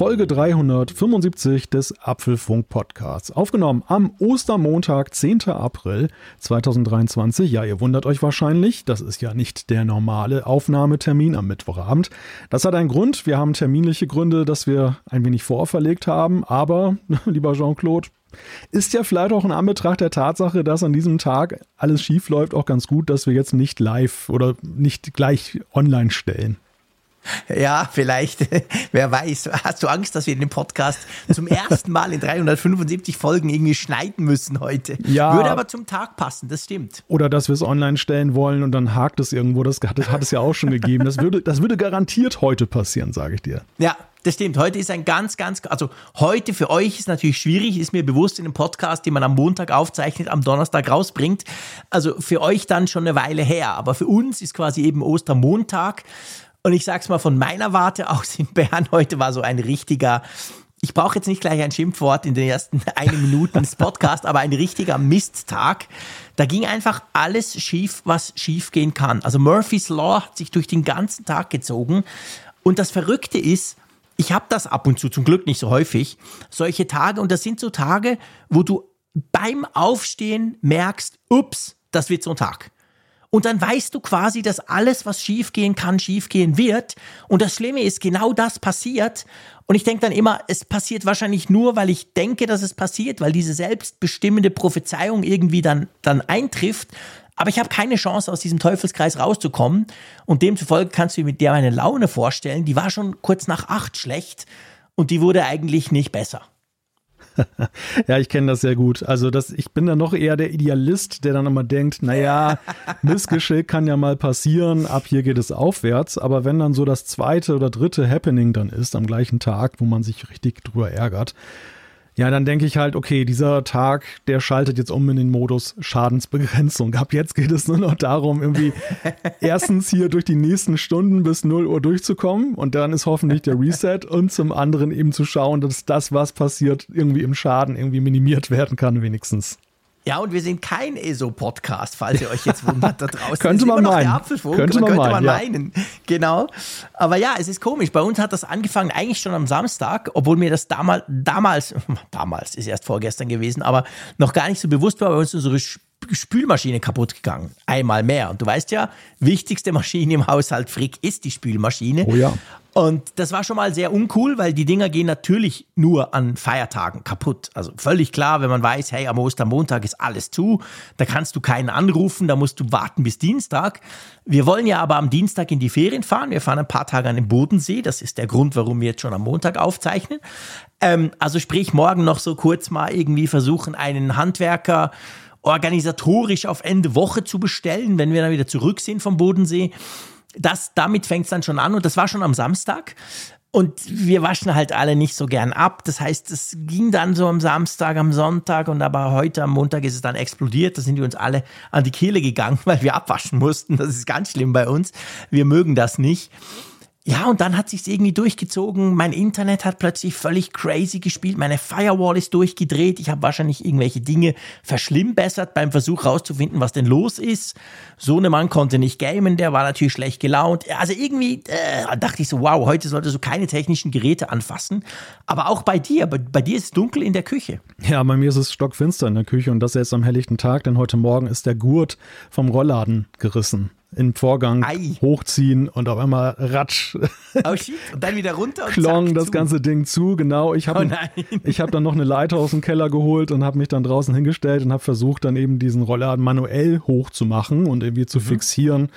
Folge 375 des Apfelfunk Podcasts. Aufgenommen am Ostermontag, 10. April 2023. Ja, ihr wundert euch wahrscheinlich, das ist ja nicht der normale Aufnahmetermin am Mittwochabend. Das hat einen Grund. Wir haben terminliche Gründe, dass wir ein wenig vorverlegt haben. Aber, lieber Jean-Claude, ist ja vielleicht auch in Anbetracht der Tatsache, dass an diesem Tag alles schief läuft, auch ganz gut, dass wir jetzt nicht live oder nicht gleich online stellen. Ja, vielleicht, wer weiß. Hast du Angst, dass wir den Podcast zum ersten Mal in 375 Folgen irgendwie schneiden müssen heute? Ja. Würde aber zum Tag passen, das stimmt. Oder dass wir es online stellen wollen und dann hakt es irgendwo. Das hat, hat es ja auch schon gegeben. Das würde, das würde garantiert heute passieren, sage ich dir. Ja, das stimmt. Heute ist ein ganz, ganz, also heute für euch ist natürlich schwierig, ist mir bewusst in einem Podcast, den man am Montag aufzeichnet, am Donnerstag rausbringt. Also für euch dann schon eine Weile her. Aber für uns ist quasi eben Ostermontag. Und ich sag's mal von meiner Warte aus in Bern, heute war so ein richtiger, ich brauche jetzt nicht gleich ein Schimpfwort in den ersten eine Minuten des Podcasts, aber ein richtiger Misttag. Da ging einfach alles schief, was schief gehen kann. Also Murphy's Law hat sich durch den ganzen Tag gezogen. Und das Verrückte ist, ich habe das ab und zu, zum Glück nicht so häufig, solche Tage. Und das sind so Tage, wo du beim Aufstehen merkst, ups, das wird so ein Tag. Und dann weißt du quasi, dass alles, was schiefgehen kann, schiefgehen wird. Und das Schlimme ist, genau das passiert. Und ich denke dann immer, es passiert wahrscheinlich nur, weil ich denke, dass es passiert, weil diese selbstbestimmende Prophezeiung irgendwie dann, dann eintrifft. Aber ich habe keine Chance, aus diesem Teufelskreis rauszukommen. Und demzufolge kannst du dir mit der meine Laune vorstellen. Die war schon kurz nach acht schlecht und die wurde eigentlich nicht besser. ja, ich kenne das sehr gut. Also das, ich bin da noch eher der Idealist, der dann immer denkt, naja, Missgeschick kann ja mal passieren, ab hier geht es aufwärts. Aber wenn dann so das zweite oder dritte Happening dann ist am gleichen Tag, wo man sich richtig drüber ärgert, ja, dann denke ich halt, okay, dieser Tag, der schaltet jetzt um in den Modus Schadensbegrenzung. Ab jetzt geht es nur noch darum, irgendwie erstens hier durch die nächsten Stunden bis 0 Uhr durchzukommen und dann ist hoffentlich der Reset und zum anderen eben zu schauen, dass das, was passiert, irgendwie im Schaden irgendwie minimiert werden kann, wenigstens. Ja, und wir sind kein ESO-Podcast, falls ihr euch jetzt wundert da draußen. könnte man meinen. Könnte, man, könnte man ja. meinen. Genau. Aber ja, es ist komisch. Bei uns hat das angefangen eigentlich schon am Samstag, obwohl mir das damals, damals, damals ist erst vorgestern gewesen, aber noch gar nicht so bewusst war, bei uns unsere Spülmaschine kaputt gegangen. Einmal mehr. Und du weißt ja, wichtigste Maschine im Haushalt Frick ist die Spülmaschine. Oh ja. Und das war schon mal sehr uncool, weil die Dinger gehen natürlich nur an Feiertagen kaputt. Also völlig klar, wenn man weiß, hey, am Ostermontag ist alles zu, da kannst du keinen anrufen, da musst du warten bis Dienstag. Wir wollen ja aber am Dienstag in die Ferien fahren. Wir fahren ein paar Tage an den Bodensee. Das ist der Grund, warum wir jetzt schon am Montag aufzeichnen. Ähm, also sprich, morgen noch so kurz mal irgendwie versuchen, einen Handwerker organisatorisch auf Ende Woche zu bestellen, wenn wir dann wieder zurück sind vom Bodensee. Das, damit fängt es dann schon an und das war schon am Samstag. Und wir waschen halt alle nicht so gern ab. Das heißt, es ging dann so am Samstag, am Sonntag und aber heute am Montag ist es dann explodiert. Da sind wir uns alle an die Kehle gegangen, weil wir abwaschen mussten. Das ist ganz schlimm bei uns. Wir mögen das nicht. Ja, und dann hat sich's irgendwie durchgezogen. Mein Internet hat plötzlich völlig crazy gespielt. Meine Firewall ist durchgedreht. Ich habe wahrscheinlich irgendwelche Dinge verschlimmbessert beim Versuch rauszufinden, was denn los ist. So eine Mann konnte nicht gamen, der war natürlich schlecht gelaunt. Also irgendwie äh, dachte ich so, wow, heute solltest du keine technischen Geräte anfassen. Aber auch bei dir, bei, bei dir ist es dunkel in der Küche. Ja, bei mir ist es stockfinster in der Küche und das jetzt am helllichten Tag, denn heute Morgen ist der Gurt vom Rollladen gerissen im Vorgang Ei. hochziehen und auf einmal ratsch. Shit, und dann wieder runter und Klong zack, das zu. ganze Ding zu, genau. Ich habe oh hab dann noch eine Leiter aus dem Keller geholt und habe mich dann draußen hingestellt und habe versucht, dann eben diesen Rollladen manuell hochzumachen und irgendwie zu mhm. fixieren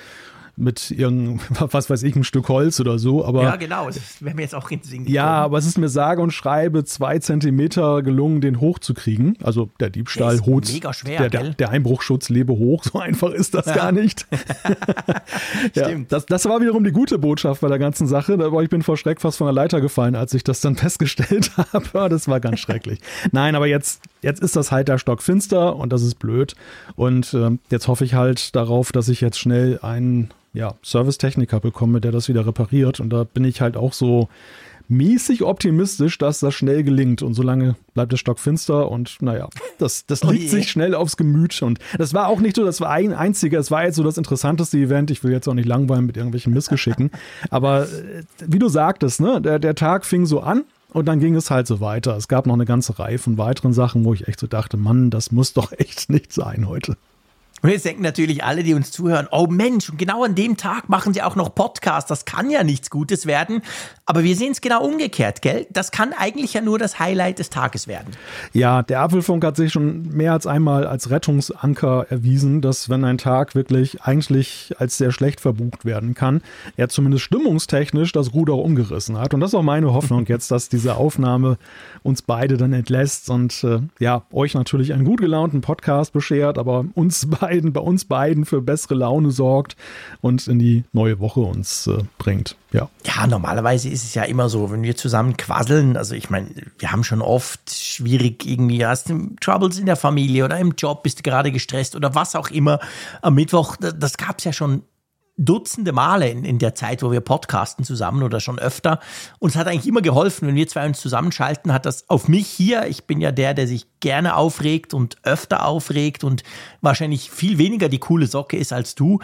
mit irgendeinem, was weiß ich, ein Stück Holz oder so. Aber, ja, genau, das wäre mir jetzt auch Sinn Ja, aber es ist mir sage und schreibe zwei Zentimeter gelungen, den hochzukriegen. Also der Diebstahl, der mega schwer, der, der, der, Einbruchschutz lebe hoch. So einfach ist das ja. gar nicht. ja, Stimmt. Das, das war wiederum die gute Botschaft bei der ganzen Sache. Aber ich bin vor Schreck fast von der Leiter gefallen, als ich das dann festgestellt habe. Das war ganz schrecklich. Nein, aber jetzt, jetzt ist das halt der Stock finster und das ist blöd. Und äh, jetzt hoffe ich halt darauf, dass ich jetzt schnell einen ja, Servicetechniker bekomme, der das wieder repariert. Und da bin ich halt auch so mäßig optimistisch, dass das schnell gelingt. Und solange bleibt der Stock finster und naja, das, das liegt oh sich schnell aufs Gemüt. Und das war auch nicht so, das war ein einziger, es war jetzt so das interessanteste Event. Ich will jetzt auch nicht langweilen mit irgendwelchen Missgeschicken. Aber äh, wie du sagtest, ne, der, der Tag fing so an und dann ging es halt so weiter. Es gab noch eine ganze Reihe von weiteren Sachen, wo ich echt so dachte, Mann, das muss doch echt nicht sein heute. Und jetzt denken natürlich alle, die uns zuhören, oh Mensch, und genau an dem Tag machen sie auch noch Podcast. Das kann ja nichts Gutes werden. Aber wir sehen es genau umgekehrt, gell? Das kann eigentlich ja nur das Highlight des Tages werden. Ja, der Apfelfunk hat sich schon mehr als einmal als Rettungsanker erwiesen, dass wenn ein Tag wirklich eigentlich als sehr schlecht verbucht werden kann, er zumindest stimmungstechnisch das Ruder umgerissen hat. Und das ist auch meine Hoffnung jetzt, dass diese Aufnahme uns beide dann entlässt und äh, ja, euch natürlich einen gut gelaunten Podcast beschert, aber uns beide beiden, bei uns beiden für bessere Laune sorgt und in die neue Woche uns äh, bringt. Ja. ja, normalerweise ist es ja immer so, wenn wir zusammen quasseln, also ich meine, wir haben schon oft schwierig irgendwie, hast du Troubles in der Familie oder im Job, bist du gerade gestresst oder was auch immer. Am Mittwoch, das gab es ja schon Dutzende Male in, in der Zeit, wo wir podcasten zusammen oder schon öfter. Und es hat eigentlich immer geholfen, wenn wir zwei uns zusammenschalten, hat das auf mich hier, ich bin ja der, der sich gerne aufregt und öfter aufregt und wahrscheinlich viel weniger die coole Socke ist als du.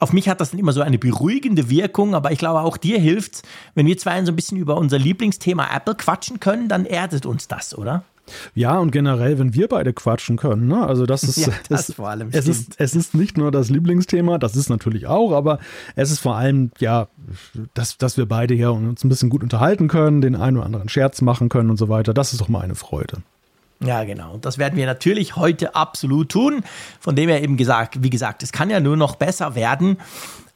Auf mich hat das dann immer so eine beruhigende Wirkung, aber ich glaube auch dir hilft, wenn wir zwei so ein bisschen über unser Lieblingsthema Apple quatschen können, dann erdet uns das, oder? Ja, und generell, wenn wir beide quatschen können, ne? Also das ist, ja, das ist, vor allem es ist, es ist nicht nur das Lieblingsthema, das ist natürlich auch, aber es ist vor allem, ja, dass, dass wir beide hier uns ein bisschen gut unterhalten können, den einen oder anderen Scherz machen können und so weiter. Das ist doch mal eine Freude. Ja, genau. Und das werden wir natürlich heute absolut tun. Von dem her eben gesagt, wie gesagt, es kann ja nur noch besser werden.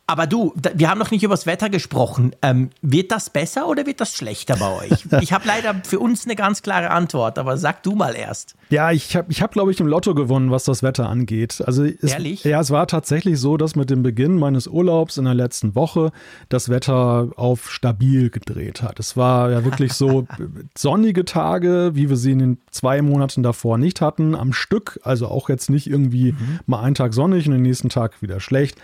Aber du, wir haben noch nicht über das Wetter gesprochen. Ähm, wird das besser oder wird das schlechter bei euch? Ich habe leider für uns eine ganz klare Antwort, aber sag du mal erst. Ja, ich habe, ich hab, glaube ich, im Lotto gewonnen, was das Wetter angeht. Also es, Ehrlich? Ja, es war tatsächlich so, dass mit dem Beginn meines Urlaubs in der letzten Woche das Wetter auf stabil gedreht hat. Es war ja wirklich so sonnige Tage, wie wir sie in den zwei Monaten davor nicht hatten, am Stück. Also auch jetzt nicht irgendwie mhm. mal einen Tag sonnig und den nächsten Tag wieder schlecht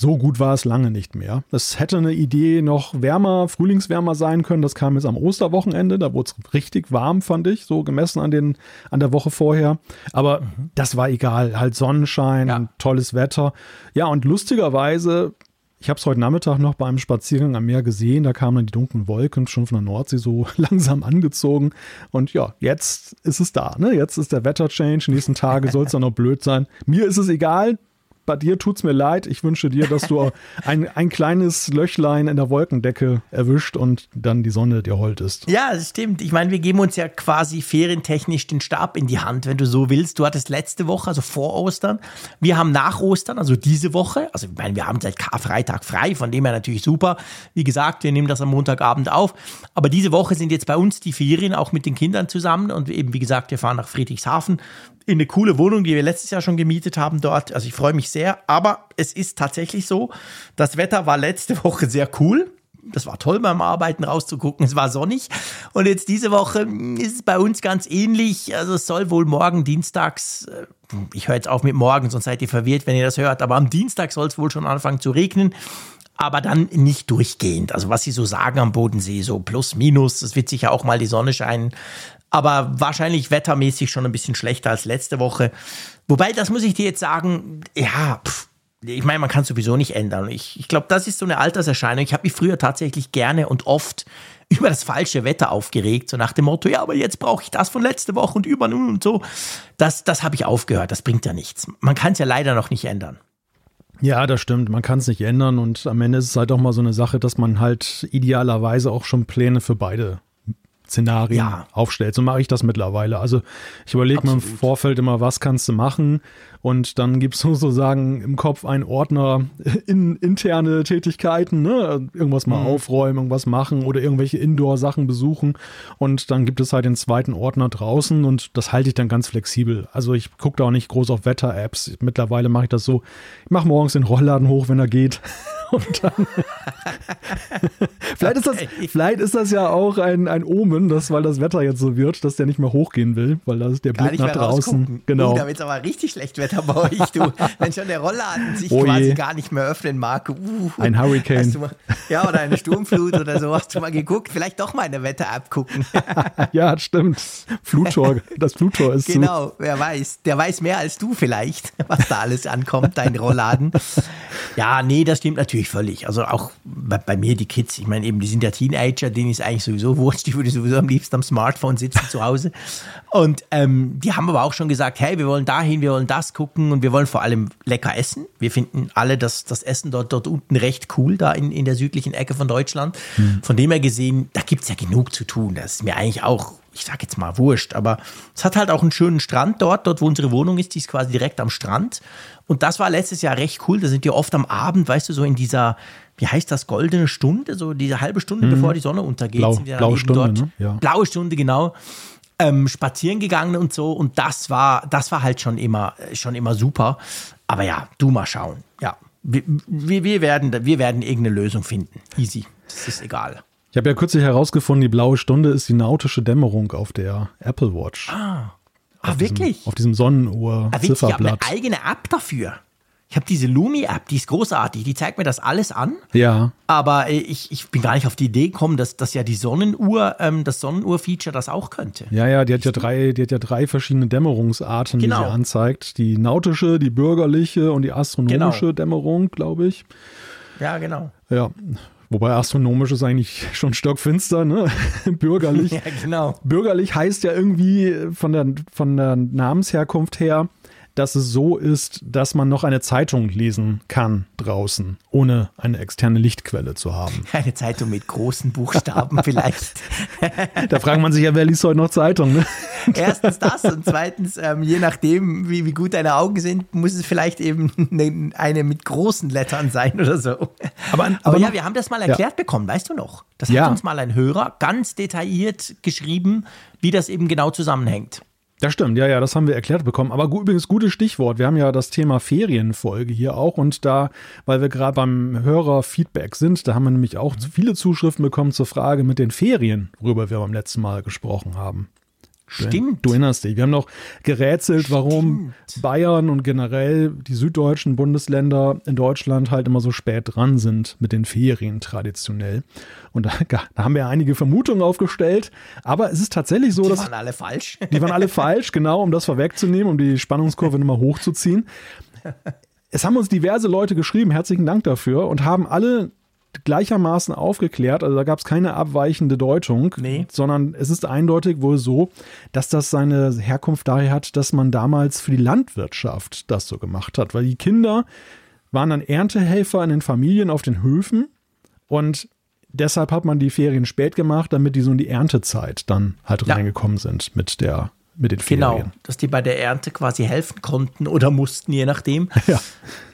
so gut war es lange nicht mehr. Es hätte eine Idee noch wärmer, frühlingswärmer sein können. Das kam jetzt am Osterwochenende. Da wurde es richtig warm, fand ich, so gemessen an, den, an der Woche vorher. Aber mhm. das war egal. Halt Sonnenschein, ja. tolles Wetter. Ja, und lustigerweise ich habe es heute Nachmittag noch beim Spaziergang am Meer gesehen. Da kamen dann die dunklen Wolken schon von der Nordsee so langsam angezogen. Und ja, jetzt ist es da. Ne? Jetzt ist der Wetterchange. Nächsten Tage soll es dann noch blöd sein. Mir ist es egal bei dir tut es mir leid. Ich wünsche dir, dass du ein, ein kleines Löchlein in der Wolkendecke erwischt und dann die Sonne dir hold ist. Ja, das stimmt. Ich meine, wir geben uns ja quasi ferientechnisch den Stab in die Hand, wenn du so willst. Du hattest letzte Woche, also vor Ostern. Wir haben nach Ostern, also diese Woche. Also, ich meine, wir haben seit Karfreitag frei, von dem her natürlich super. Wie gesagt, wir nehmen das am Montagabend auf. Aber diese Woche sind jetzt bei uns die Ferien auch mit den Kindern zusammen und eben, wie gesagt, wir fahren nach Friedrichshafen in eine coole Wohnung, die wir letztes Jahr schon gemietet haben dort. Also ich freue mich sehr. Aber es ist tatsächlich so, das Wetter war letzte Woche sehr cool. Das war toll beim Arbeiten rauszugucken. Es war sonnig. Und jetzt diese Woche ist es bei uns ganz ähnlich. Also es soll wohl morgen dienstags, äh, ich höre jetzt auf mit morgen, sonst seid ihr verwirrt, wenn ihr das hört, aber am Dienstag soll es wohl schon anfangen zu regnen aber dann nicht durchgehend. Also was sie so sagen am Bodensee, so plus minus, es wird sicher auch mal die Sonne scheinen aber wahrscheinlich wettermäßig schon ein bisschen schlechter als letzte Woche. Wobei, das muss ich dir jetzt sagen, ja, pff, ich meine, man kann sowieso nicht ändern. Ich, ich glaube, das ist so eine Alterserscheinung. Ich habe mich früher tatsächlich gerne und oft über das falsche Wetter aufgeregt, so nach dem Motto, ja, aber jetzt brauche ich das von letzte Woche und über nun und so. Das, das habe ich aufgehört, das bringt ja nichts. Man kann es ja leider noch nicht ändern. Ja, das stimmt. Man kann es nicht ändern und am Ende ist es halt auch mal so eine Sache, dass man halt idealerweise auch schon Pläne für beide Szenarien ja. aufstellt. So mache ich das mittlerweile. Also ich überlege mir im Vorfeld immer, was kannst du machen und dann gibt es sozusagen im Kopf einen Ordner in, interne Tätigkeiten, ne? irgendwas mal mhm. aufräumen, irgendwas machen oder irgendwelche Indoor-Sachen besuchen und dann gibt es halt den zweiten Ordner draußen und das halte ich dann ganz flexibel. Also ich gucke da auch nicht groß auf Wetter-Apps. Mittlerweile mache ich das so, ich mache morgens den Rollladen hoch, wenn er geht Und dann vielleicht, ist das, vielleicht ist das ja auch ein, ein Omen, dass, weil das Wetter jetzt so wird, dass der nicht mehr hochgehen will, weil das ist der Gar Blick nach draußen. rausgucken. Genau. Uh, da wird aber richtig schlecht Wetter bei euch, du. Wenn schon der Rollladen sich Oh quasi gar nicht mehr öffnen mag. Uh, Ein Hurricane. Mal, ja, oder eine Sturmflut oder so. Hast du mal geguckt? Vielleicht doch mal eine Wetter-App gucken. ja, stimmt. Fluttor, das Fluttor ist zu. Genau, wer weiß. Der weiß mehr als du vielleicht, was da alles ankommt, dein Rollladen. Ja, nee, das stimmt natürlich völlig. Also auch bei, bei mir die Kids, ich meine eben, die sind ja Teenager, denen ist eigentlich sowieso wurscht, die würde sowieso am liebsten am Smartphone sitzen zu Hause. Und ähm, die haben aber auch schon gesagt, hey, wir wollen dahin, wir wollen das gucken und wir wollen vor allem lecker essen. Wir finden alle das, das Essen dort, dort unten recht cool, da in, in der südlichen Ecke von Deutschland. Von dem her gesehen, da gibt's ja genug zu tun. Das ist mir eigentlich auch ich sag jetzt mal wurscht, aber es hat halt auch einen schönen Strand dort, dort wo unsere Wohnung ist, die ist quasi direkt am Strand. Und das war letztes Jahr recht cool. Da sind wir oft am Abend, weißt du, so in dieser, wie heißt das, goldene Stunde, so diese halbe Stunde, bevor die Sonne untergeht, Blau- sind wir dann blaue Stunde, dort. ne? Ja. Blaue Stunde, genau. Ähm, spazieren gegangen und so. Und das war, das war halt schon immer, schon immer super. Aber ja, du mal schauen. Ja. Wir, wir, wir, werden, wir werden irgendeine Lösung finden. Easy. Das ist egal. Ich habe ja kürzlich herausgefunden, die blaue Stunde ist die nautische Dämmerung auf der Apple Watch. Ah, Auf wirklich? Diesem, auf diesem Ah, witzig, ich habe eine eigene App dafür. Ich habe diese Lumi-App, die ist großartig. Die zeigt mir das alles an. Ja, Aber äh, ich, ich bin gar nicht auf die Idee gekommen, dass, dass ja die Sonnenuhr, ähm, das Sonnenuhr-Feature das auch könnte. ja, ja, die hat ja drei, die hat ja drei verschiedene Dämmerungsarten, Genau. die sie anzeigt. Die nautische, die bürgerliche und die astronomische Genau. Dämmerung, glaube ich. Ja, genau. Ja, wobei astronomisch ist eigentlich schon stockfinster, ne? Bürgerlich. Ja, genau. Bürgerlich heißt ja irgendwie von der, von der Namensherkunft her, dass es so ist, dass man noch eine Zeitung lesen kann draußen, ohne eine externe Lichtquelle zu haben. Eine Zeitung mit großen Buchstaben vielleicht. Da fragt man sich ja, wer liest heute noch Zeitung? Ne? Erstens das und zweitens, ähm, je nachdem, wie, wie gut deine Augen sind, muss es vielleicht eben eine, eine mit großen Lettern sein oder so. Aber- aber, aber ja, wir haben das mal erklärt bekommen, weißt du noch? Das Ja. hat uns mal ein Hörer ganz detailliert geschrieben, wie das eben genau zusammenhängt. Das stimmt, ja, ja, das haben wir erklärt bekommen. Aber gu- übrigens, gutes Stichwort. Wir haben ja das Thema Ferienfolge hier auch und da, weil wir gerade beim Hörerfeedback sind, da haben wir nämlich auch viele Zuschriften bekommen zur Frage mit den Ferien, worüber wir beim letzten Mal gesprochen haben. Stimmt. Du erinnerst dich. Wir haben noch gerätselt, warum Bayern und generell die süddeutschen Bundesländer in Deutschland halt immer so spät dran sind mit den Ferien traditionell. Und da, da haben wir einige Vermutungen aufgestellt. Aber es ist tatsächlich so, Die dass waren alle falsch. die waren alle falsch, genau, um das vorwegzunehmen, um die Spannungskurve nochmal hochzuziehen. Es haben uns diverse Leute geschrieben, herzlichen Dank dafür, und haben alle gleichermaßen aufgeklärt. Also da gab es keine abweichende Deutung, Nee. sondern es ist eindeutig wohl so, dass das seine Herkunft daher hat, dass man damals für die Landwirtschaft das so gemacht hat. Weil die Kinder waren dann Erntehelfer in den Familien auf den Höfen und deshalb hat man die Ferien spät gemacht, damit die so in die Erntezeit dann halt Ja. reingekommen sind mit der mit den Ferien. Genau, dass die bei der Ernte quasi helfen konnten oder mussten, je nachdem. Ja.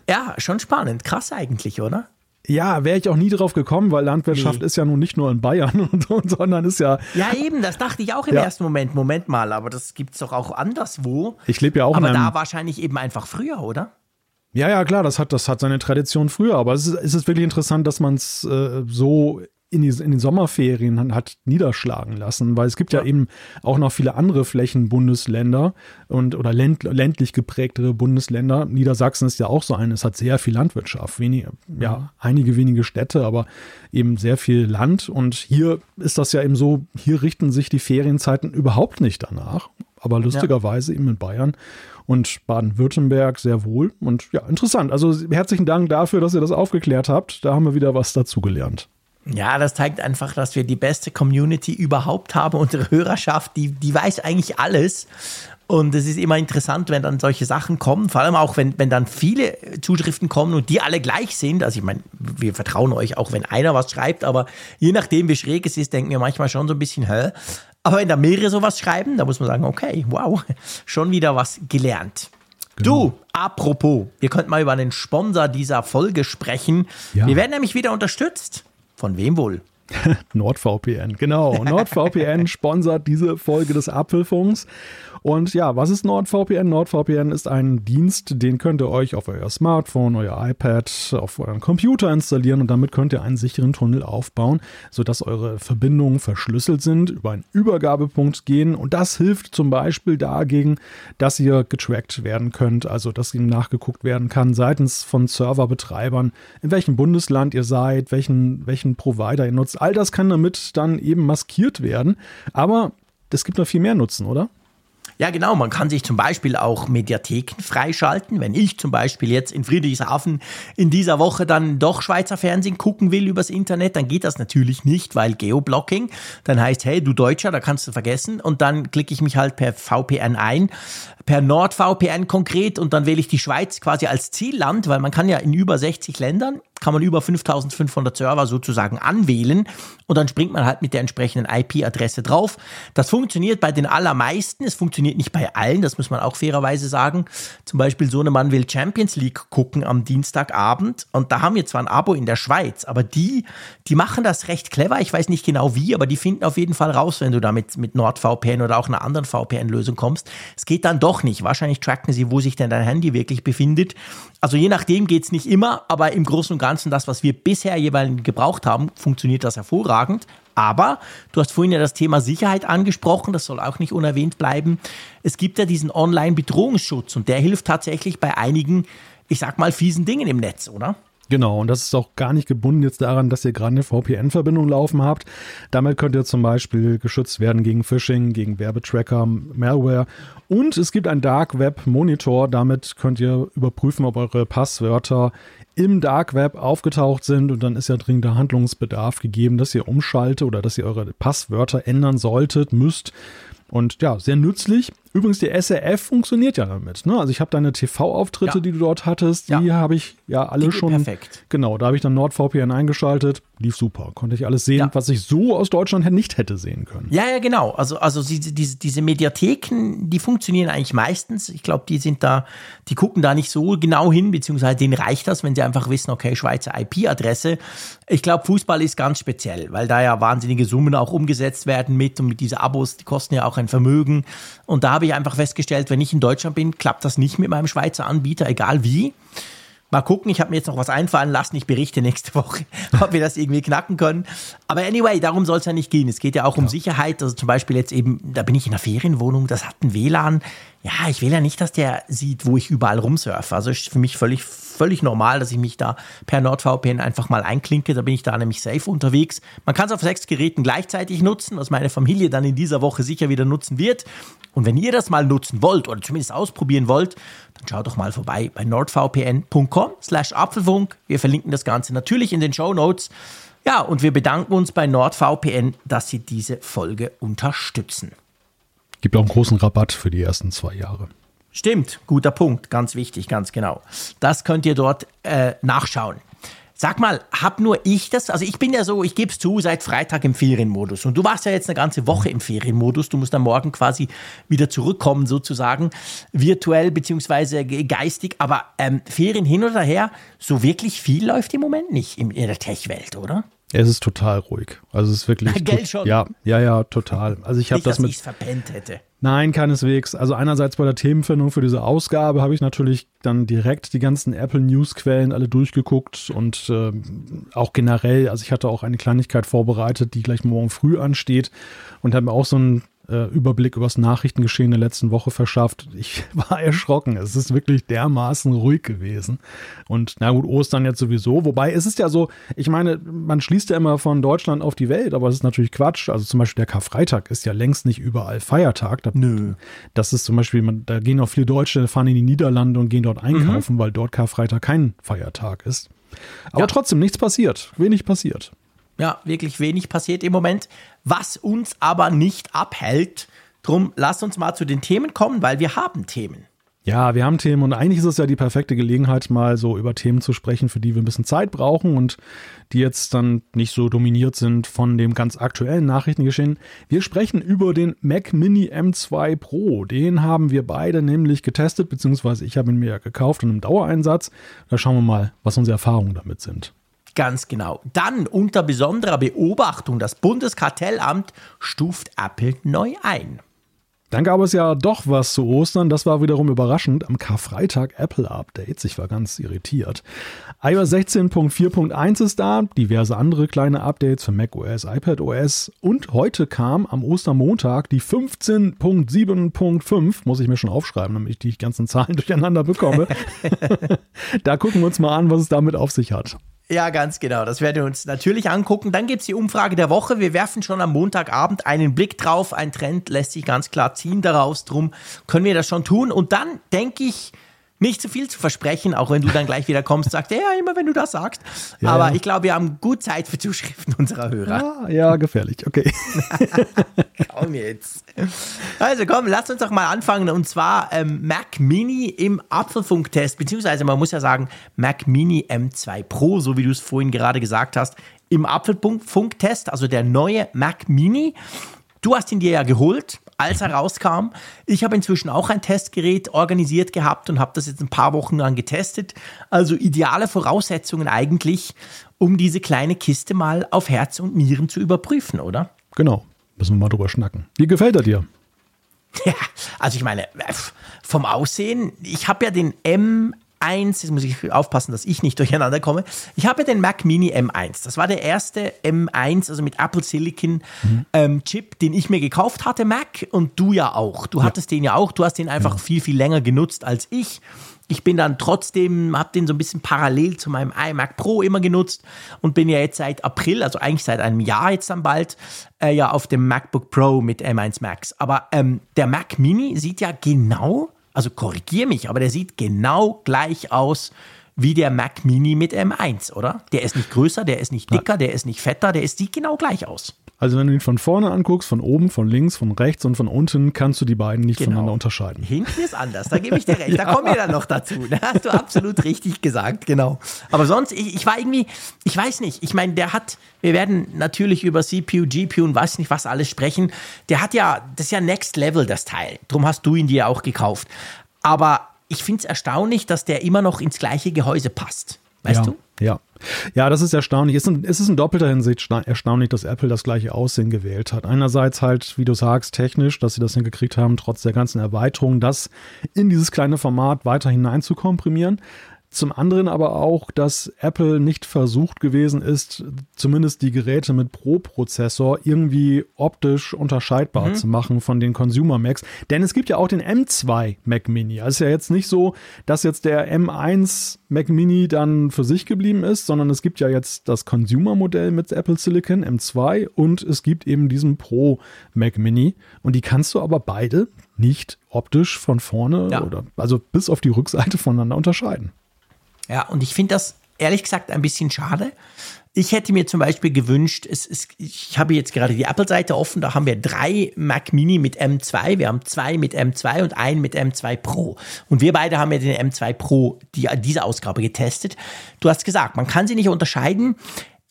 Ja, schon spannend. Krass eigentlich, oder? Ja, wäre ich auch nie drauf gekommen, weil Landwirtschaft Nee. ist ja nun nicht nur in Bayern und so, sondern ist ja, Ja, eben, das dachte ich auch im Ja. ersten Moment. Moment mal, aber das gibt's doch auch anderswo. ich lebe ja auch aber in einem, da wahrscheinlich eben einfach früher, oder? Ja, ja, klar, das hat, das hat seine Tradition früher, aber es ist, es ist wirklich interessant, dass man es äh, so in, die, in den Sommerferien hat niederschlagen lassen, weil es gibt ja. eben auch noch viele andere Flächenbundesländer und oder länd, ländlich geprägtere Bundesländer. Niedersachsen ist ja auch so ein, es hat sehr viel Landwirtschaft, wenige, ja, einige wenige Städte, aber eben sehr viel Land. Und hier ist das ja eben so, hier richten sich die Ferienzeiten überhaupt nicht danach. Aber lustigerweise eben in Bayern und Baden-Württemberg sehr wohl. Und ja, interessant. Also herzlichen Dank dafür, dass ihr das aufgeklärt habt. Da haben wir wieder was dazugelernt. Ja, das zeigt einfach, dass wir die beste Community überhaupt haben. Unsere Hörerschaft, die, die weiß eigentlich alles. Und es ist immer interessant, wenn dann solche Sachen kommen, vor allem auch, wenn, wenn dann viele Zuschriften kommen und die alle gleich sind. Also ich meine, wir vertrauen euch auch, wenn einer was schreibt, aber je nachdem, wie schräg es ist, denken wir manchmal schon so ein bisschen, hä? Aber wenn da mehrere sowas schreiben, da muss man sagen, okay, wow, schon wieder was gelernt. Du, apropos, ihr könnt mal über den Sponsor dieser Folge sprechen. Ja. Wir werden nämlich wieder unterstützt. Von wem wohl? NordVPN, genau. NordVPN sponsert diese Folge des Apfelfunks. Und ja, was ist NordVPN? NordVPN ist ein Dienst, den könnt ihr euch auf euer Smartphone, euer iPad, auf euren Computer installieren und damit könnt ihr einen sicheren Tunnel aufbauen, sodass eure Verbindungen verschlüsselt sind, über einen Übergabepunkt gehen und das hilft zum Beispiel dagegen, dass ihr getrackt werden könnt, also dass ihm nachgeguckt werden kann seitens von Serverbetreibern, in welchem Bundesland ihr seid, welchen, welchen Provider ihr nutzt. All das kann damit dann eben maskiert werden, aber es gibt noch viel mehr Nutzen, oder? Ja, genau. Man kann sich zum Beispiel auch Mediatheken freischalten. Wenn ich zum Beispiel jetzt in Friedrichshafen in dieser Woche dann doch Schweizer Fernsehen gucken will übers Internet, dann geht das natürlich nicht, weil Geoblocking. Dann heißt, hey, du Deutscher, da kannst du vergessen. Und dann klicke ich mich halt per VPN ein, per NordVPN konkret und dann wähle ich die Schweiz quasi als Zielland, weil man kann ja in über 60 Ländern kann man über 5500 Server sozusagen anwählen und dann springt man halt mit der entsprechenden IP-Adresse drauf. Das funktioniert bei den allermeisten, es funktioniert nicht bei allen, das muss man auch fairerweise sagen. Zum Beispiel so eine Mann will Champions League gucken am Dienstagabend und da haben wir zwar ein Abo in der Schweiz, aber die, die machen das recht clever. Ich weiß nicht genau wie, aber die finden auf jeden Fall raus, wenn du damit mit NordVPN oder auch einer anderen VPN-Lösung kommst. Es geht dann doch nicht. Wahrscheinlich tracken sie, wo sich denn dein Handy wirklich befindet. Also je nachdem geht es nicht immer, aber im Großen und das, was wir bisher jeweils gebraucht haben, funktioniert das hervorragend. Aber du hast vorhin ja das Thema Sicherheit angesprochen, das soll auch nicht unerwähnt bleiben. Es gibt ja diesen Online-Bedrohungsschutz und der hilft tatsächlich bei einigen, ich sag mal, fiesen Dingen im Netz, oder? Genau, und das ist auch gar nicht gebunden jetzt daran, dass ihr gerade eine VPN-Verbindung laufen habt. Damit könnt ihr zum Beispiel geschützt werden gegen Phishing, gegen Werbetracker, Malware. Und es gibt einen Dark Web Monitor. Damit könnt ihr überprüfen, ob eure Passwörter im Dark Web aufgetaucht sind und dann ist ja dringender Handlungsbedarf gegeben, dass ihr umschaltet oder dass ihr eure Passwörter ändern solltet, müsst. Und ja, sehr nützlich. Übrigens, die SRF funktioniert ja damit. Ne? Also ich habe deine TV-Auftritte, ja. die du dort hattest, die ja. habe ich ja alle die schon. Perfekt. Genau, da habe ich dann NordVPN eingeschaltet. Lief super. Konnte ich alles sehen, ja. was ich so aus Deutschland nicht hätte sehen können. Ja, ja, genau. Also, also diese, diese, diese Mediatheken, die funktionieren eigentlich meistens. Ich glaube, die sind da, die gucken da nicht so genau hin, beziehungsweise denen reicht das, wenn sie einfach wissen, okay, Schweizer IP-Adresse. Ich glaube, Fußball ist ganz speziell, weil da ja wahnsinnige Summen auch umgesetzt werden mit und mit diese Abos, die kosten ja auch ein Vermögen. Und da habe ich einfach festgestellt, wenn ich in Deutschland bin, klappt das nicht mit meinem Schweizer Anbieter, egal wie. Mal gucken, ich habe mir jetzt noch was einfallen lassen. Ich berichte nächste Woche, ob wir das irgendwie knacken können. Aber anyway, darum soll es ja nicht gehen. Es geht ja auch um Sicherheit. Also zum Beispiel jetzt eben, da bin ich in einer Ferienwohnung, das hat ein WLAN. Ja, ich will ja nicht, dass der sieht, wo ich überall rumsurfe. Also ist für mich völlig, völlig normal, dass ich mich da per NordVPN einfach mal einklinke. Da bin ich da nämlich safe unterwegs. Man kann es auf sechs Geräten gleichzeitig nutzen, was meine Familie dann in dieser Woche sicher wieder nutzen wird. Und wenn ihr das mal nutzen wollt oder zumindest ausprobieren wollt, dann schaut doch mal vorbei bei nordvpn.com slash Apfelfunk. Wir verlinken das Ganze natürlich in den Show Notes. Ja, und wir bedanken uns bei NordVPN, dass sie diese Folge unterstützen. Gibt auch einen großen Rabatt für die ersten zwei Jahre. Stimmt, guter Punkt, ganz wichtig, ganz genau. Das könnt ihr dort äh, nachschauen. Sag mal, hab nur ich das? Also ich bin ja so, ich gebe es zu, seit Freitag im Ferienmodus. Und du warst ja jetzt eine ganze Woche im Ferienmodus. Du musst dann morgen quasi wieder zurückkommen, sozusagen, virtuell beziehungsweise geistig. Aber ähm, Ferien hin oder her, so wirklich viel läuft im Moment nicht in der Tech-Welt, oder? Es ist total ruhig. Also es ist wirklich. Geld schon. Ja, ja, ja, total. Also ich habe das dass mit. Ich verpennt hätte. Nein, keineswegs. Also einerseits bei der Themenfindung für diese Ausgabe habe ich natürlich dann direkt die ganzen Apple News Quellen alle durchgeguckt und äh, auch generell. Also ich hatte auch eine Kleinigkeit vorbereitet, die gleich morgen früh ansteht und habe mir auch so ein äh, Überblick über das Nachrichtengeschehen der letzten Woche verschafft. Ich war erschrocken. Es ist wirklich dermaßen ruhig gewesen. Und na gut, Ostern jetzt sowieso. Wobei es ist ja so, ich meine, man schließt ja immer von Deutschland auf die Welt, aber das ist natürlich Quatsch. Also zum Beispiel der Karfreitag ist ja längst nicht überall Feiertag. Da, Nö. Das ist zum Beispiel, man, da gehen auch viele Deutsche, fahren in die Niederlande und gehen dort einkaufen, mhm. weil dort Karfreitag kein Feiertag ist. Aber ja. trotzdem nichts passiert. Wenig passiert. Ja, wirklich wenig passiert im Moment, was uns aber nicht abhält. Drum lasst uns mal zu den Themen kommen, weil wir haben Themen. Ja, wir haben Themen und eigentlich ist es ja die perfekte Gelegenheit, mal so über Themen zu sprechen, für die wir ein bisschen Zeit brauchen und die jetzt dann nicht so dominiert sind von dem ganz aktuellen Nachrichtengeschehen. Wir sprechen über den Mac Mini M2 Pro. Den haben wir beide nämlich getestet, beziehungsweise ich habe ihn mir ja gekauft und im Dauereinsatz. Da schauen wir mal, was unsere Erfahrungen damit sind. Ganz genau. Dann unter besonderer Beobachtung, das Bundeskartellamt stuft Apple neu ein. Dann gab es ja doch was zu Ostern, das war wiederum überraschend. Am Karfreitag Apple Updates, ich war ganz irritiert. iOS 16.4.1 ist da, diverse andere kleine Updates für macOS, iPadOS und heute kam am Ostermontag die 15.7.5, muss ich mir schon aufschreiben, damit ich die ganzen Zahlen durcheinander bekomme. da gucken wir uns mal an, was es damit auf sich hat. Ja, ganz genau. Das werden wir uns natürlich angucken. Dann gibt es die Umfrage der Woche. Wir werfen schon am Montagabend einen Blick drauf. Ein Trend lässt sich ganz klar ziehen daraus. Drum können wir das schon tun. Und dann denke ich, nicht zu viel zu versprechen, auch wenn du dann gleich wieder kommst, sagt er ja immer, wenn du das sagst. Ja, Aber ja. ich glaube, wir haben gut Zeit für Zuschriften unserer Hörer. Ja, ja gefährlich, okay. komm jetzt. Also komm, lass uns doch mal anfangen und zwar ähm, Mac Mini im Apfelfunktest, beziehungsweise man muss ja sagen Mac Mini M2 Pro, so wie du es vorhin gerade gesagt hast, im Apfelfunktest, also der neue Mac Mini. Du hast ihn dir ja geholt, als er rauskam. Ich habe inzwischen auch ein Testgerät organisiert gehabt und habe das jetzt ein paar Wochen lang getestet. Also ideale Voraussetzungen eigentlich, um diese kleine Kiste mal auf Herz und Nieren zu überprüfen, oder? Genau, müssen wir mal drüber schnacken. Wie gefällt er dir? Ja, also ich meine, vom Aussehen, ich habe ja den M 1, jetzt muss ich aufpassen, dass ich nicht durcheinander komme. Ich habe den Mac Mini M1. Das war der erste M1, also mit Apple Silicon mhm. ähm, Chip, den ich mir gekauft hatte, Mac. Und du ja auch. Du ja. hattest den ja auch. Du hast den einfach ja. viel, viel länger genutzt als ich. Ich bin dann trotzdem, habe den so ein bisschen parallel zu meinem iMac Pro immer genutzt und bin ja jetzt seit April, also eigentlich seit einem Jahr jetzt dann bald, äh, ja auf dem MacBook Pro mit M1 Max. Aber ähm, der Mac Mini sieht ja genau also korrigier mich, aber der sieht genau gleich aus wie der Mac Mini mit M1, oder? Der ist nicht größer, der ist nicht dicker, der ist nicht fetter, der ist, sieht genau gleich aus. Also wenn du ihn von vorne anguckst, von oben, von links, von rechts und von unten, kannst du die beiden nicht genau. voneinander unterscheiden. Hinten ist anders, da gebe ich dir recht. ja. Da kommen wir dann noch dazu. Da hast du absolut richtig gesagt, genau. Aber sonst, ich, ich war irgendwie, ich weiß nicht, ich meine, der hat, wir werden natürlich über CPU, GPU und weiß nicht was alles sprechen. Der hat ja, das ist ja Next Level, das Teil. Drum hast du ihn dir auch gekauft. Aber ich finde es erstaunlich, dass der immer noch ins gleiche Gehäuse passt. Weißt ja, du? Ja. Ja, das ist erstaunlich. Es ist, in, doppelter Hinsicht erstaunlich, dass Apple das gleiche Aussehen gewählt hat. Einerseits halt, wie du sagst, technisch, dass sie das hingekriegt haben, trotz der ganzen Erweiterung, das in dieses kleine Format weiter hinein zu komprimieren. Zum anderen aber auch, dass Apple nicht versucht gewesen ist, zumindest die Geräte mit Pro-Prozessor irgendwie optisch unterscheidbar mhm. zu machen von den Consumer Macs. Denn es gibt ja auch den M2 Mac Mini. Also es ist ja jetzt nicht so, dass jetzt der M1 Mac Mini dann für sich geblieben ist, sondern es gibt ja jetzt das Consumer-Modell mit Apple Silicon M2 und es gibt eben diesen Pro Mac Mini. Und die kannst du aber beide nicht optisch von vorne ja. oder also bis auf die Rückseite voneinander unterscheiden. Ja, und ich finde das ehrlich gesagt ein bisschen schade. Ich hätte mir zum Beispiel gewünscht, es, es, ich habe jetzt gerade die Apple-Seite offen, da haben wir drei Mac Mini mit M2, wir haben zwei mit M2 und einen mit M2 Pro. Und wir beide haben ja den M2 Pro, die, diese Ausgabe getestet. Du hast gesagt, man kann sie nicht unterscheiden.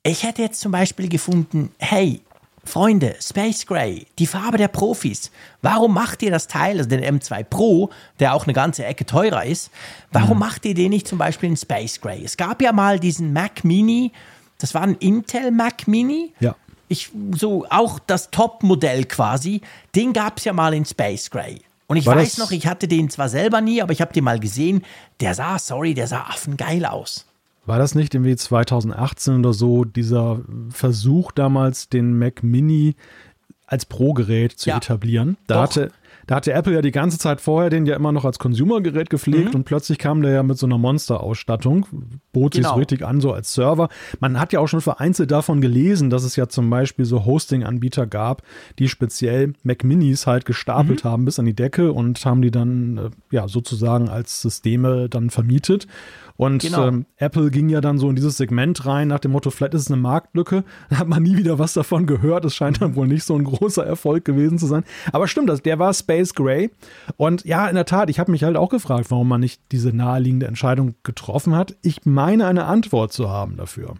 Ich hätte jetzt zum Beispiel gefunden, hey, Freunde, Space Gray, die Farbe der Profis. Warum macht ihr das Teil, also den M2 Pro, der auch eine ganze Ecke teurer ist, warum mhm. macht ihr den nicht zum Beispiel in Space Gray? Es gab ja mal diesen Mac Mini, das war ein Intel Mac Mini. Ja. Ich, so auch das Top-Modell quasi, den gab es ja mal in Space Gray. Und ich war weiß noch, ich hatte den zwar selber nie, aber ich habe den mal gesehen. Der sah, sorry, der sah affengeil aus. War das nicht irgendwie 2018 oder so dieser Versuch damals, den Mac Mini als Pro-Gerät zu ja, etablieren? Da hatte, da hatte Apple ja die ganze Zeit vorher den ja immer noch als Consumer-Gerät gepflegt mhm. und plötzlich kam der ja mit so einer Monster-Ausstattung, bot genau. sich so richtig an, so als Server. Man hat ja auch schon vereinzelt davon gelesen, dass es ja zum Beispiel so Hosting-Anbieter gab, die speziell Mac Minis halt gestapelt mhm. haben bis an die Decke und haben die dann äh, ja sozusagen als Systeme dann vermietet. Und genau. ähm, Apple ging ja dann so in dieses Segment rein nach dem Motto, vielleicht ist es eine Marktlücke. Da hat man nie wieder was davon gehört. Es scheint dann wohl nicht so ein großer Erfolg gewesen zu sein. Aber stimmt, das, der war Space Gray. Und ja, in der Tat, ich habe mich halt auch gefragt, warum man nicht diese naheliegende Entscheidung getroffen hat. Ich meine eine Antwort zu haben dafür.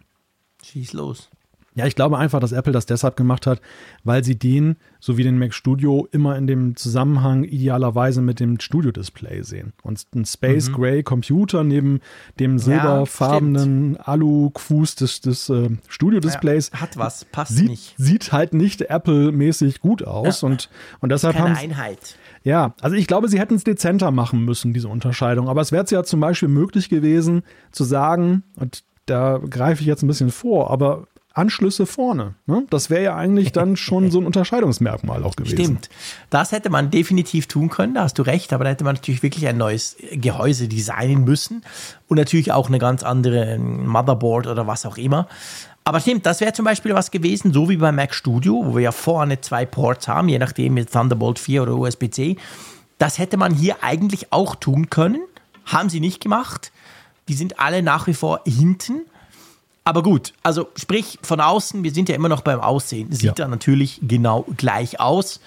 Schieß los. Ja, ich glaube einfach, dass Apple das deshalb gemacht hat, weil sie den, so wie den Mac Studio, immer in dem Zusammenhang idealerweise mit dem Studio-Display sehen. Und ein Space mhm. Gray Computer neben dem silberfarbenen ja, Alu-Fuß des, des äh, Studio-Displays ja, hat was, passt sieht, nicht. Sieht halt nicht Apple-mäßig gut aus. Ja. Und, und deshalb Keine haben Einheit. Ja, also ich glaube, sie hätten es dezenter machen müssen, diese Unterscheidung. Aber es wäre ja zum Beispiel möglich gewesen, zu sagen, und da greife ich jetzt ein bisschen vor, aber Anschlüsse vorne. Ne? Das wäre ja eigentlich dann schon so ein Unterscheidungsmerkmal auch gewesen. Stimmt. Das hätte man definitiv tun können, da hast du recht, aber da hätte man natürlich wirklich ein neues Gehäuse designen müssen und natürlich auch eine ganz andere Motherboard oder was auch immer. Aber stimmt, das wäre zum Beispiel was gewesen, so wie bei Mac Studio, wo wir ja vorne zwei Ports haben, je nachdem mit Thunderbolt 4 oder USB-C. Das hätte man hier eigentlich auch tun können, haben sie nicht gemacht. Die sind alle nach wie vor hinten. Aber gut, also sprich von außen, wir sind ja immer noch beim Aussehen, sieht ja. da natürlich genau gleich aus.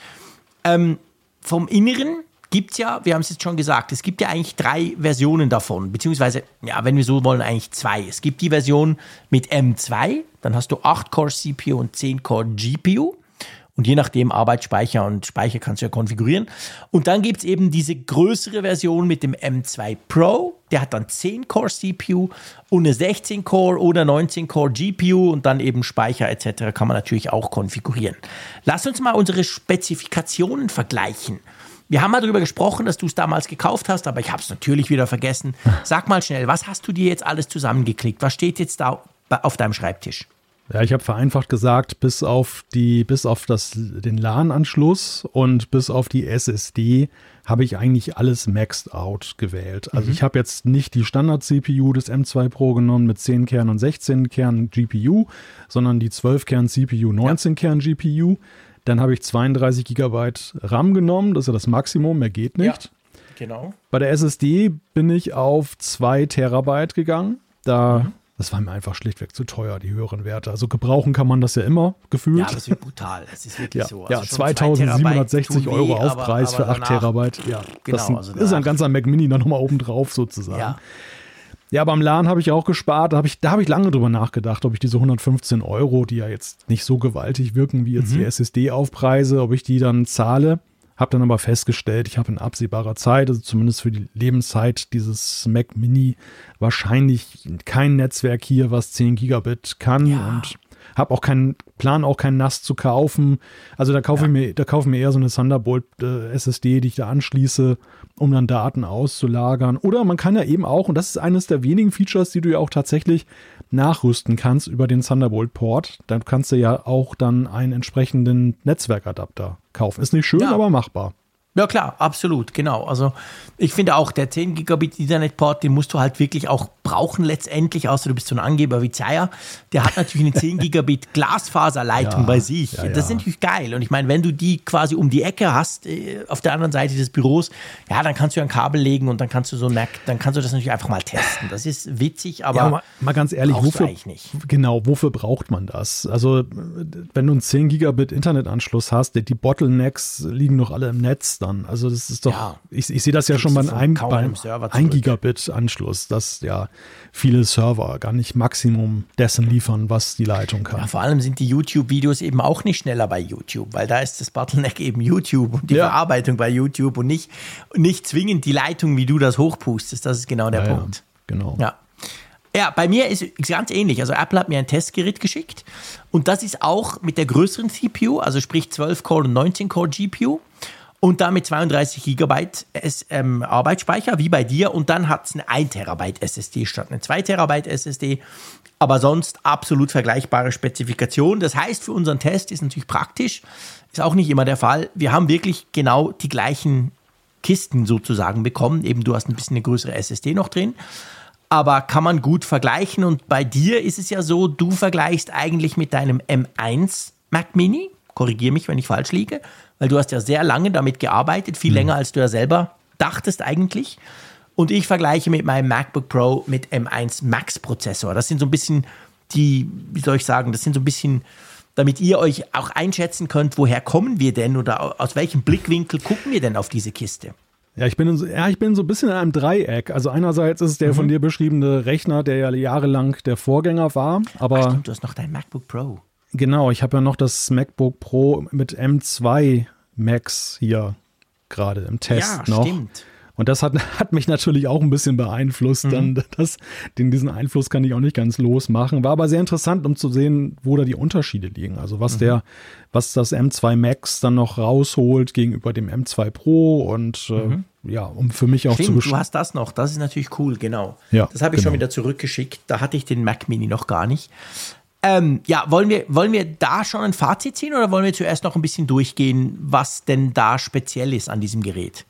Ähm, vom Inneren gibt es ja, wir haben es jetzt schon gesagt, es gibt ja eigentlich drei Versionen davon, beziehungsweise, ja, wenn wir so wollen, eigentlich zwei. Es gibt die Version mit M2, dann hast du 8-Core-CPU und 10-Core-GPU. Und je nachdem Arbeitsspeicher und Speicher kannst du ja konfigurieren. Und dann gibt es eben diese größere Version mit dem M2 Pro. Der hat dann 10-Core CPU und eine 16-Core oder 19-Core GPU und dann eben Speicher etc. kann man natürlich auch konfigurieren. Lass uns mal unsere Spezifikationen vergleichen. Wir haben mal darüber gesprochen, dass du es damals gekauft hast, aber ich habe es natürlich wieder vergessen. Sag mal schnell, was hast du dir jetzt alles zusammengeklickt? Was steht jetzt da auf deinem Schreibtisch? Ja, ich habe vereinfacht gesagt, bis auf die, bis auf das, den LAN-Anschluss und bis auf die SSD habe ich eigentlich alles maxed out gewählt. Also mhm. ich habe jetzt nicht die Standard-CPU des M2 Pro genommen mit 10 Kern und 16 Kern GPU, sondern die 12 Kern CPU, 19 ja. Kern GPU. Dann habe ich 32 GB RAM genommen, das ist ja das Maximum, mehr geht nicht. Ja, genau. Bei der SSD bin ich auf 2 Terabyte gegangen. Da mhm. Das war mir einfach schlichtweg zu teuer, die höheren Werte. Also gebrauchen kann man das ja immer gefühlt. Ja, das ist brutal. Das ist wirklich ja, so. Also ja, 2760 Euro Aufpreis aber, aber für 8 Terabyte. Ja, genau, das also ist ein ganzer Mac Mini dann nochmal oben drauf sozusagen. Ja. Ja, beim LAN habe ich auch gespart. Da habe ich, hab ich lange drüber nachgedacht, ob ich diese 115 Euro, die ja jetzt nicht so gewaltig wirken wie jetzt mhm. die SSD-Aufpreise, ob ich die dann zahle. Habe dann aber festgestellt, ich habe in absehbarer Zeit, also zumindest für die Lebenszeit dieses Mac Mini, wahrscheinlich kein Netzwerk hier, was 10 Gigabit kann ja. und habe auch keinen Plan, auch kein NAS zu kaufen. Also da kaufe ja. ich mir, da kaufe ich mir eher so eine Thunderbolt äh, SSD, die ich da anschließe, um dann Daten auszulagern. Oder man kann ja eben auch, und das ist eines der wenigen Features, die du ja auch tatsächlich nachrüsten kannst über den Thunderbolt-Port. Dann kannst du ja auch dann einen entsprechenden Netzwerkadapter kaufen. Ist nicht schön, ja. aber machbar. Ja klar, absolut, genau. Also ich finde auch, der 10 Gigabit Ethernet-Port, den musst du halt wirklich auch brauchen letztendlich, außer du bist so ein Angeber wie Zaya. Der hat natürlich eine 10 Gigabit Glasfaserleitung ja, bei sich. Ja, das ist natürlich geil. Und ich meine, wenn du die quasi um die Ecke hast, äh, auf der anderen Seite des Büros, ja, dann kannst du ein Kabel legen und dann kannst du so Mac, dann kannst du das natürlich einfach mal testen. Das ist witzig, aber ja, mal, mal, ganz ehrlich, wofür, nicht. genau, wofür braucht man das? Also wenn du einen 10 Gigabit Internetanschluss hast, die Bottlenecks liegen noch alle im Netz dann. Also das ist doch, ja, ich, ich sehe das ja schon beim, ein, beim 1 Gigabit Anschluss, dass ja viele Server gar nicht Maximum dessen liefern, was die Leitung kann. Ja, vor allem sind die YouTube-Videos eben auch nicht schneller bei YouTube, weil da ist das Bottleneck eben YouTube und die ja. Verarbeitung bei YouTube und nicht, nicht zwingend die Leitung, wie du das hochpustest. Das ist genau der Punkt. genau. Ja. Ja, bei mir ist es ganz ähnlich. Also Apple hat mir ein Testgerät geschickt und das ist auch mit der größeren CPU, also sprich 12 Core und 19 Core GPU und damit 32 Gigabyte ähm, Arbeitsspeicher, wie bei dir. Und dann hat es eine 1 Terabyte SSD statt eine 2 Terabyte SSD. Aber sonst absolut vergleichbare Spezifikation. Das heißt, für unseren Test ist natürlich praktisch. Ist auch nicht immer der Fall. Wir haben wirklich genau die gleichen Kisten sozusagen bekommen. Eben du hast ein bisschen eine größere SSD noch drin. Aber kann man gut vergleichen. Und bei dir ist es ja so, du vergleichst eigentlich mit deinem M1 Mac Mini. Korrigiere mich, wenn ich falsch liege weil du hast ja sehr lange damit gearbeitet, viel mhm. länger als du ja selber dachtest eigentlich. Und ich vergleiche mit meinem MacBook Pro mit M1 Max Prozessor. Das sind so ein bisschen die, wie soll ich sagen, das sind so ein bisschen, damit ihr euch auch einschätzen könnt, woher kommen wir denn oder aus welchem Blickwinkel gucken wir denn auf diese Kiste? Ja, ich bin, in, ja, ich bin so ein bisschen in einem Dreieck. Also einerseits ist es der mhm. von dir beschriebene Rechner, der ja jahrelang der Vorgänger war, aber... Ach stimmt, du hast noch dein MacBook Pro. Genau, ich habe ja noch das MacBook Pro mit M2 Max hier gerade im Test ja, noch. Stimmt. Und das hat, hat mich natürlich auch ein bisschen beeinflusst. Mhm. Dann das, den, diesen Einfluss kann ich auch nicht ganz losmachen. War aber sehr interessant, um zu sehen, wo da die Unterschiede liegen. Also was mhm. der, was das M2 Max dann noch rausholt gegenüber dem M2 Pro und äh, mhm. äh, ja, um für mich auch Stimmt, zu Du hast das noch, das ist natürlich cool, genau. Ja, das habe ich genau. schon wieder zurückgeschickt. Da hatte ich den Mac Mini noch gar nicht. Ähm, ja, wollen wir, wollen wir da schon ein Fazit ziehen oder wollen wir zuerst noch ein bisschen durchgehen, was denn da speziell ist an diesem Gerät?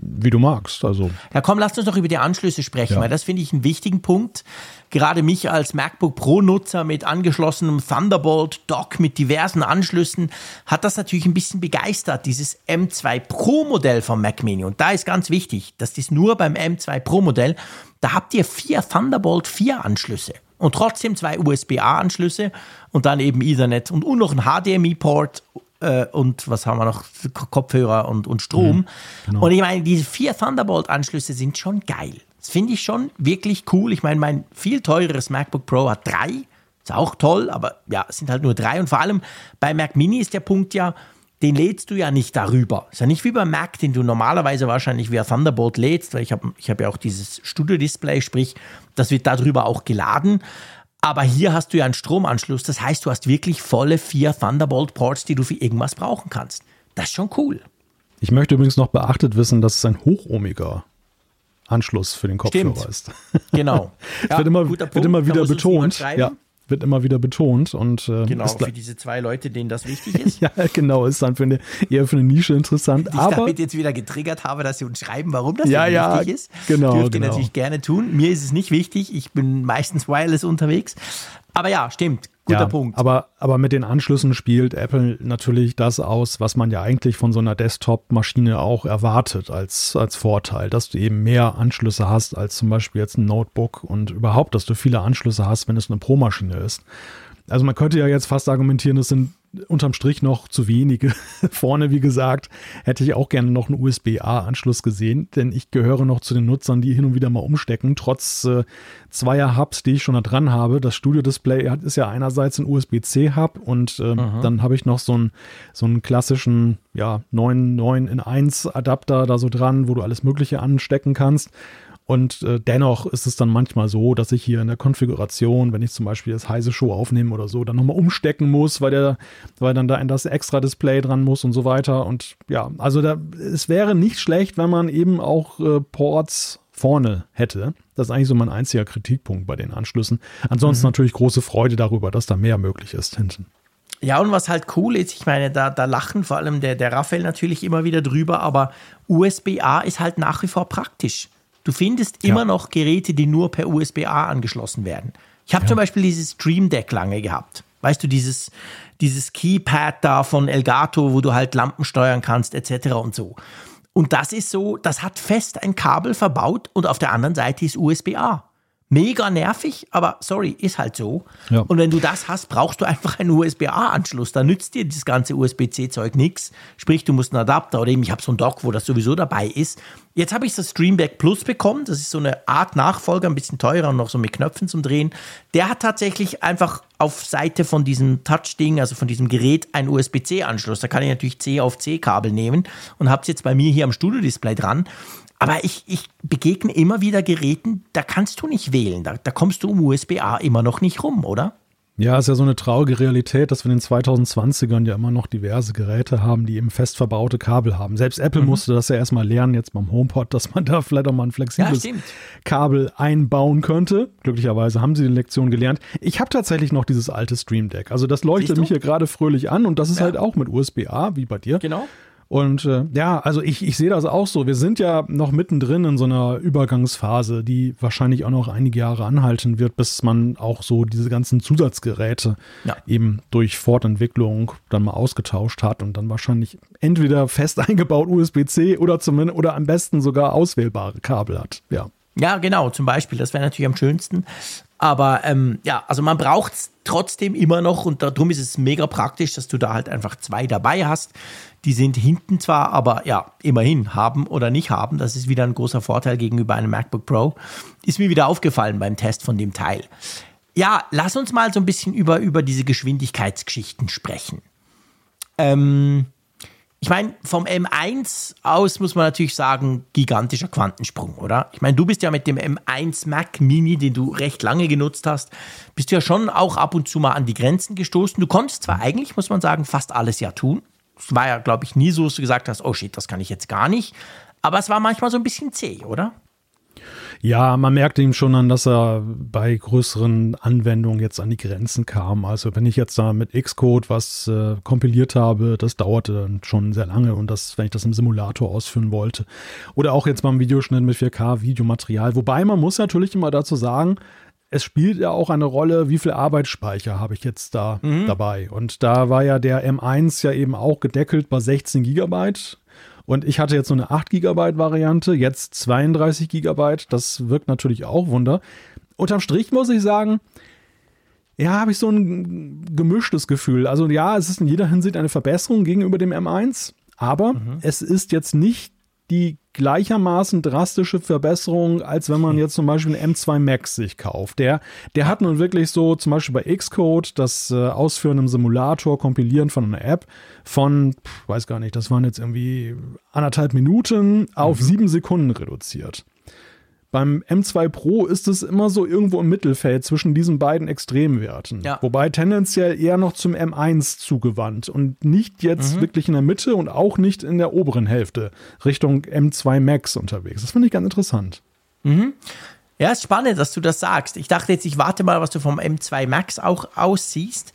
wie du magst. Also. Ja, komm, lass uns doch über die Anschlüsse sprechen, ja. weil das finde ich einen wichtigen Punkt. Gerade mich als MacBook Pro-Nutzer mit angeschlossenem Thunderbolt-Dock mit diversen Anschlüssen hat das natürlich ein bisschen begeistert, dieses M2 Pro-Modell vom Mac Mini. Und da ist ganz wichtig, das ist nur beim M2 Pro-Modell, da habt ihr vier Thunderbolt 4 Anschlüsse und trotzdem zwei USB-A-Anschlüsse und dann eben Ethernet und, und noch ein HDMI-Port äh, und was haben wir noch? Kopfhörer und, und Strom. Mhm, genau. Und ich meine, diese vier Thunderbolt-Anschlüsse sind schon geil. Das finde ich schon wirklich cool. Ich meine, mein viel teureres MacBook Pro hat drei. Ist auch toll, aber ja, es sind halt nur drei. Und vor allem bei Mac Mini ist der Punkt ja, den lädst du ja nicht darüber. Ist ja nicht wie beim Mac, den du normalerweise wahrscheinlich via Thunderbolt lädst, weil ich habe ich hab ja auch dieses Studio-Display, sprich, das wird darüber auch geladen. Aber hier hast du ja einen Stromanschluss. Das heißt, du hast wirklich volle vier Thunderbolt-Ports, die du für irgendwas brauchen kannst. Das ist schon cool. Ich möchte übrigens noch beachtet wissen, dass es ein hochohmiger Anschluss für den Kopfhörer Stimmt. ist. Genau. ja, wird, immer, wird immer wieder betont. Ja wird immer wieder betont. Und, äh, genau, für diese zwei Leute, denen das wichtig ist. ja, genau, ist dann für eine, eher für eine Nische interessant. Ich aber, damit jetzt wieder getriggert habe, dass sie uns schreiben, warum das ja, ja, wichtig ist. Genau, Dürft genau. ihr natürlich gerne tun. Mir ist es nicht wichtig. Ich bin meistens wireless unterwegs. Aber ja, stimmt. Guter ja, Punkt. Aber, aber mit den Anschlüssen spielt Apple natürlich das aus, was man ja eigentlich von so einer Desktop-Maschine auch erwartet als, als Vorteil, dass du eben mehr Anschlüsse hast als zum Beispiel jetzt ein Notebook und überhaupt, dass du viele Anschlüsse hast, wenn es eine Pro-Maschine ist. Also man könnte ja jetzt fast argumentieren, das sind unterm Strich noch zu wenige. Vorne, wie gesagt, hätte ich auch gerne noch einen USB-A-Anschluss gesehen, denn ich gehöre noch zu den Nutzern, die hin und wieder mal umstecken, trotz äh, zweier Hubs, die ich schon da dran habe. Das Studio-Display ist ja einerseits ein USB-C-Hub und äh, dann habe ich noch so einen, so einen klassischen ja, 9, 9 in 1 Adapter da so dran, wo du alles Mögliche anstecken kannst. Und äh, dennoch ist es dann manchmal so, dass ich hier in der Konfiguration, wenn ich zum Beispiel das Heise Show aufnehme oder so, dann nochmal umstecken muss, weil der, weil dann da in das extra Display dran muss und so weiter. Und ja, also da, es wäre nicht schlecht, wenn man eben auch äh, Ports vorne hätte. Das ist eigentlich so mein einziger Kritikpunkt bei den Anschlüssen. Ansonsten mhm. natürlich große Freude darüber, dass da mehr möglich ist hinten. Ja, und was halt cool ist, ich meine, da, da lachen vor allem der, der Raphael natürlich immer wieder drüber, aber USB-A ist halt nach wie vor praktisch. Du findest immer noch Geräte, die nur per USB-A angeschlossen werden. Ich habe ja. zum Beispiel dieses Stream Deck lange gehabt. Weißt du, dieses, dieses Keypad da von Elgato, wo du halt Lampen steuern kannst, etc. und so. Und das ist so, das hat fest ein Kabel verbaut und auf der anderen Seite ist USB-A mega nervig, aber sorry, ist halt so. Ja. Und wenn du das hast, brauchst du einfach einen USB-A-Anschluss. Da nützt dir das ganze USB-C-Zeug nichts. Sprich, du musst einen Adapter oder eben ich habe so ein Dock, wo das sowieso dabei ist. Jetzt habe ich das Streamback Plus bekommen. Das ist so eine Art Nachfolger, ein bisschen teurer und noch so mit Knöpfen zum Drehen. Der hat tatsächlich einfach auf Seite von diesem Touch-Ding, also von diesem Gerät, einen USB-C-Anschluss. Da kann ich natürlich C auf C-Kabel nehmen und habe es jetzt bei mir hier am Studio-Display dran. Aber ich, ich begegne immer wieder Geräten, da kannst du nicht wählen. Da, da kommst du um USB-A immer noch nicht rum, oder? Ja, ist ja so eine traurige Realität, dass wir in den 2020ern ja immer noch diverse Geräte haben, die eben fest verbaute Kabel haben. Selbst Apple mhm. musste das ja erstmal lernen, jetzt beim HomePod, dass man da vielleicht auch mal ein flexibles ja, Kabel einbauen könnte. Glücklicherweise haben sie die Lektion gelernt. Ich habe tatsächlich noch dieses alte Stream Deck. Also das leuchtet mich hier gerade fröhlich an und das ist ja. halt auch mit USB-A, wie bei dir. Genau. Und äh, ja, also ich, ich sehe das auch so. Wir sind ja noch mittendrin in so einer Übergangsphase, die wahrscheinlich auch noch einige Jahre anhalten wird, bis man auch so diese ganzen Zusatzgeräte ja. eben durch Fortentwicklung dann mal ausgetauscht hat und dann wahrscheinlich entweder fest eingebaut USB-C oder zumindest oder am besten sogar auswählbare Kabel hat. Ja. Ja, genau, zum Beispiel. Das wäre natürlich am schönsten. Aber ähm, ja, also man braucht es trotzdem immer noch und darum ist es mega praktisch, dass du da halt einfach zwei dabei hast. Die sind hinten zwar, aber ja, immerhin haben oder nicht haben. Das ist wieder ein großer Vorteil gegenüber einem MacBook Pro. Ist mir wieder aufgefallen beim Test von dem Teil. Ja, lass uns mal so ein bisschen über, über diese Geschwindigkeitsgeschichten sprechen. Ähm, ich meine, vom M1 aus muss man natürlich sagen, gigantischer Quantensprung, oder? Ich meine, du bist ja mit dem M1 Mac Mini, den du recht lange genutzt hast, bist du ja schon auch ab und zu mal an die Grenzen gestoßen. Du konntest zwar eigentlich, muss man sagen, fast alles ja tun. Es war ja, glaube ich, nie so, dass du gesagt hast, oh shit, das kann ich jetzt gar nicht. Aber es war manchmal so ein bisschen zäh, oder? Ja, man merkte ihm schon an, dass er bei größeren Anwendungen jetzt an die Grenzen kam. Also wenn ich jetzt da mit Xcode was äh, kompiliert habe, das dauerte dann schon sehr lange und das, wenn ich das im Simulator ausführen wollte. Oder auch jetzt beim Videoschnitt mit 4K Videomaterial. Wobei man muss natürlich immer dazu sagen, es spielt ja auch eine Rolle, wie viel Arbeitsspeicher habe ich jetzt da mhm. dabei. Und da war ja der M1 ja eben auch gedeckelt bei 16 Gigabyte. Und ich hatte jetzt so eine 8 GB Variante, jetzt 32 GB. Das wirkt natürlich auch Wunder. Unterm Strich muss ich sagen, ja, habe ich so ein gemischtes Gefühl. Also ja, es ist in jeder Hinsicht eine Verbesserung gegenüber dem M1, aber mhm. es ist jetzt nicht die gleichermaßen drastische Verbesserung, als wenn man jetzt zum Beispiel einen M2 Max sich kauft. Der, der hat nun wirklich so, zum Beispiel bei Xcode, das äh, Ausführen im Simulator, Kompilieren von einer App von, pff, weiß gar nicht, das waren jetzt irgendwie anderthalb Minuten auf mhm. sieben Sekunden reduziert. Beim M2 Pro ist es immer so irgendwo im Mittelfeld zwischen diesen beiden Extremwerten. Ja. Wobei tendenziell eher noch zum M1 zugewandt und nicht jetzt mhm. wirklich in der Mitte und auch nicht in der oberen Hälfte Richtung M2 Max unterwegs. Das finde ich ganz interessant. Mhm. Ja, ist spannend, dass du das sagst. Ich dachte jetzt, ich warte mal, was du vom M2 Max auch aussiehst.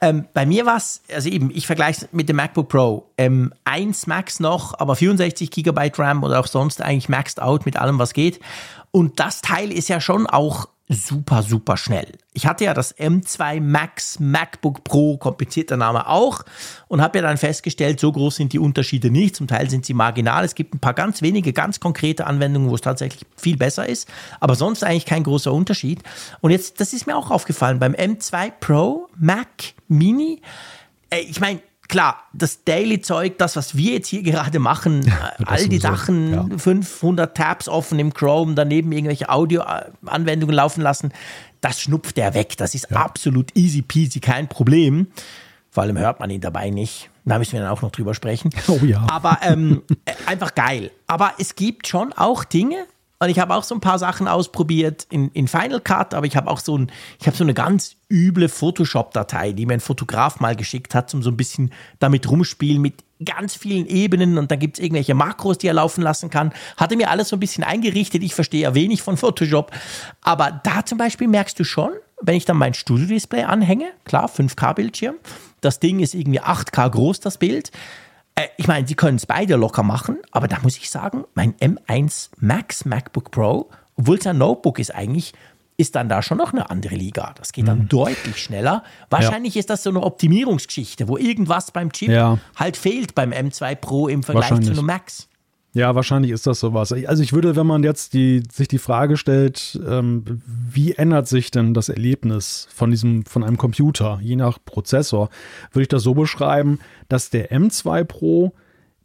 Ähm, bei mir war es, also eben, ich vergleiche es mit dem MacBook Pro. Ähm, 1 Max noch, aber 64 GB RAM oder auch sonst eigentlich maxed out mit allem, was geht. Und das Teil ist ja schon auch super, super schnell. Ich hatte ja das M2 Max MacBook Pro, komplizierter Name auch, und habe ja dann festgestellt, so groß sind die Unterschiede nicht. Zum Teil sind sie marginal. Es gibt ein paar ganz wenige, ganz konkrete Anwendungen, wo es tatsächlich viel besser ist, aber sonst eigentlich kein großer Unterschied. Und jetzt, das ist mir auch aufgefallen, beim M2 Pro Mac Mini, äh, ich meine, klar, das Daily-Zeug, das, was wir jetzt hier gerade machen, ja, all die Sachen, ja. 500 Tabs offen im Chrome, daneben irgendwelche Audio-Anwendungen laufen lassen, das schnupft er weg. Das ist ja. absolut easy peasy, kein Problem. Vor allem hört man ihn dabei nicht. Da müssen wir dann auch noch drüber sprechen. Oh ja. Aber ähm, einfach geil. Aber es gibt schon auch Dinge, und ich habe auch so ein paar Sachen ausprobiert in, in Final Cut, aber ich habe auch so ein, ich habe so eine ganz üble Photoshop-Datei, die mir ein Fotograf mal geschickt hat, um so ein bisschen damit rumspielen mit ganz vielen Ebenen und dann gibt es irgendwelche Makros, die er laufen lassen kann. Hatte mir alles so ein bisschen eingerichtet. Ich verstehe ja wenig von Photoshop. Aber da zum Beispiel merkst du schon, wenn ich dann mein Studio-Display anhänge, klar, 5K-Bildschirm, das Ding ist irgendwie 8K groß, das Bild. Äh, ich meine, sie können es beide locker machen, aber da muss ich sagen, mein M1 Max MacBook Pro, obwohl es ein Notebook ist eigentlich, ist dann da schon noch eine andere Liga. Das geht dann mhm. deutlich schneller. Wahrscheinlich ja. ist das so eine Optimierungsgeschichte, wo irgendwas beim Chip ja. halt fehlt beim M2 Pro im Vergleich zu einem Max. Ja, wahrscheinlich ist das sowas. Also ich würde, wenn man jetzt die, sich die Frage stellt, ähm, wie ändert sich denn das Erlebnis von diesem, von einem Computer, je nach Prozessor, würde ich das so beschreiben, dass der M2 Pro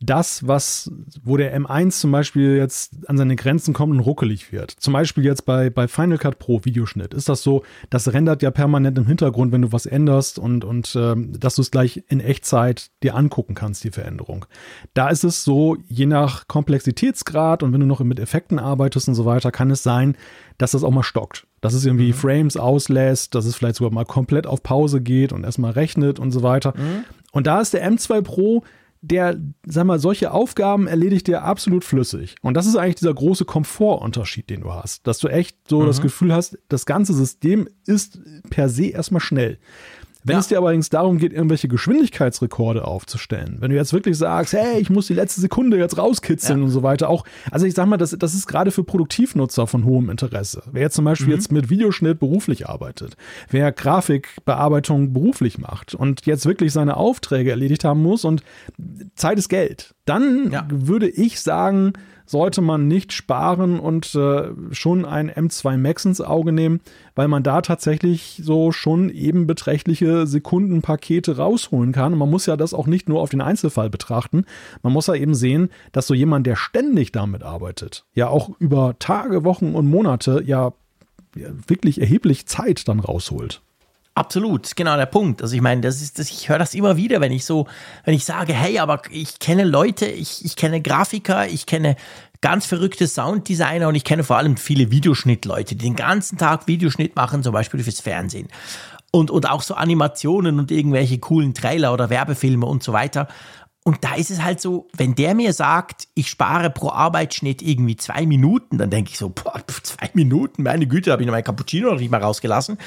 das, was, wo der M1 zum Beispiel jetzt an seine Grenzen kommt und ruckelig wird. Zum Beispiel jetzt bei, bei Final Cut Pro Videoschnitt ist das so, das rendert ja permanent im Hintergrund, wenn du was änderst und, und ähm, dass du es gleich in Echtzeit dir angucken kannst, die Veränderung. Da ist es so, je nach Komplexitätsgrad und wenn du noch mit Effekten arbeitest und so weiter, kann es sein, dass das auch mal stockt. Dass es irgendwie mhm. Frames auslässt, dass es vielleicht sogar mal komplett auf Pause geht und erstmal rechnet und so weiter. Mhm. Und da ist der M2 Pro der, sag mal, solche Aufgaben erledigt der absolut flüssig. Und das ist eigentlich dieser große Komfortunterschied, den du hast. Dass du echt so mhm. das Gefühl hast, das ganze System ist per se erstmal schnell. Wenn ja. es dir allerdings darum geht, irgendwelche Geschwindigkeitsrekorde aufzustellen, wenn du jetzt wirklich sagst, hey, ich muss die letzte Sekunde jetzt rauskitzeln ja. und so weiter, auch, also ich sag mal, das, das ist gerade für Produktivnutzer von hohem Interesse. Wer jetzt zum Beispiel mhm. jetzt mit Videoschnitt beruflich arbeitet, wer Grafikbearbeitung beruflich macht und jetzt wirklich seine Aufträge erledigt haben muss und Zeit ist Geld, dann ja. würde ich sagen, sollte man nicht sparen und äh, schon ein M2 Max ins Auge nehmen, weil man da tatsächlich so schon eben beträchtliche Sekundenpakete rausholen kann. Und man muss ja das auch nicht nur auf den Einzelfall betrachten. Man muss ja eben sehen, dass so jemand, der ständig damit arbeitet, ja auch über Tage, Wochen und Monate ja wirklich erheblich Zeit dann rausholt. Absolut, genau der Punkt. Also ich meine, das ist, das, ich höre das immer wieder, wenn ich so, wenn ich sage, hey, aber ich kenne Leute, ich, ich kenne Grafiker, ich kenne ganz verrückte Sounddesigner und ich kenne vor allem viele Videoschnittleute, die den ganzen Tag Videoschnitt machen, zum Beispiel fürs Fernsehen. Und, und auch so Animationen und irgendwelche coolen Trailer oder Werbefilme und so weiter. Und da ist es halt so, wenn der mir sagt, ich spare pro Arbeitsschnitt irgendwie zwei Minuten, dann denke ich so, boah, zwei Minuten, meine Güte, habe ich noch mein Cappuccino noch nicht mal rausgelassen.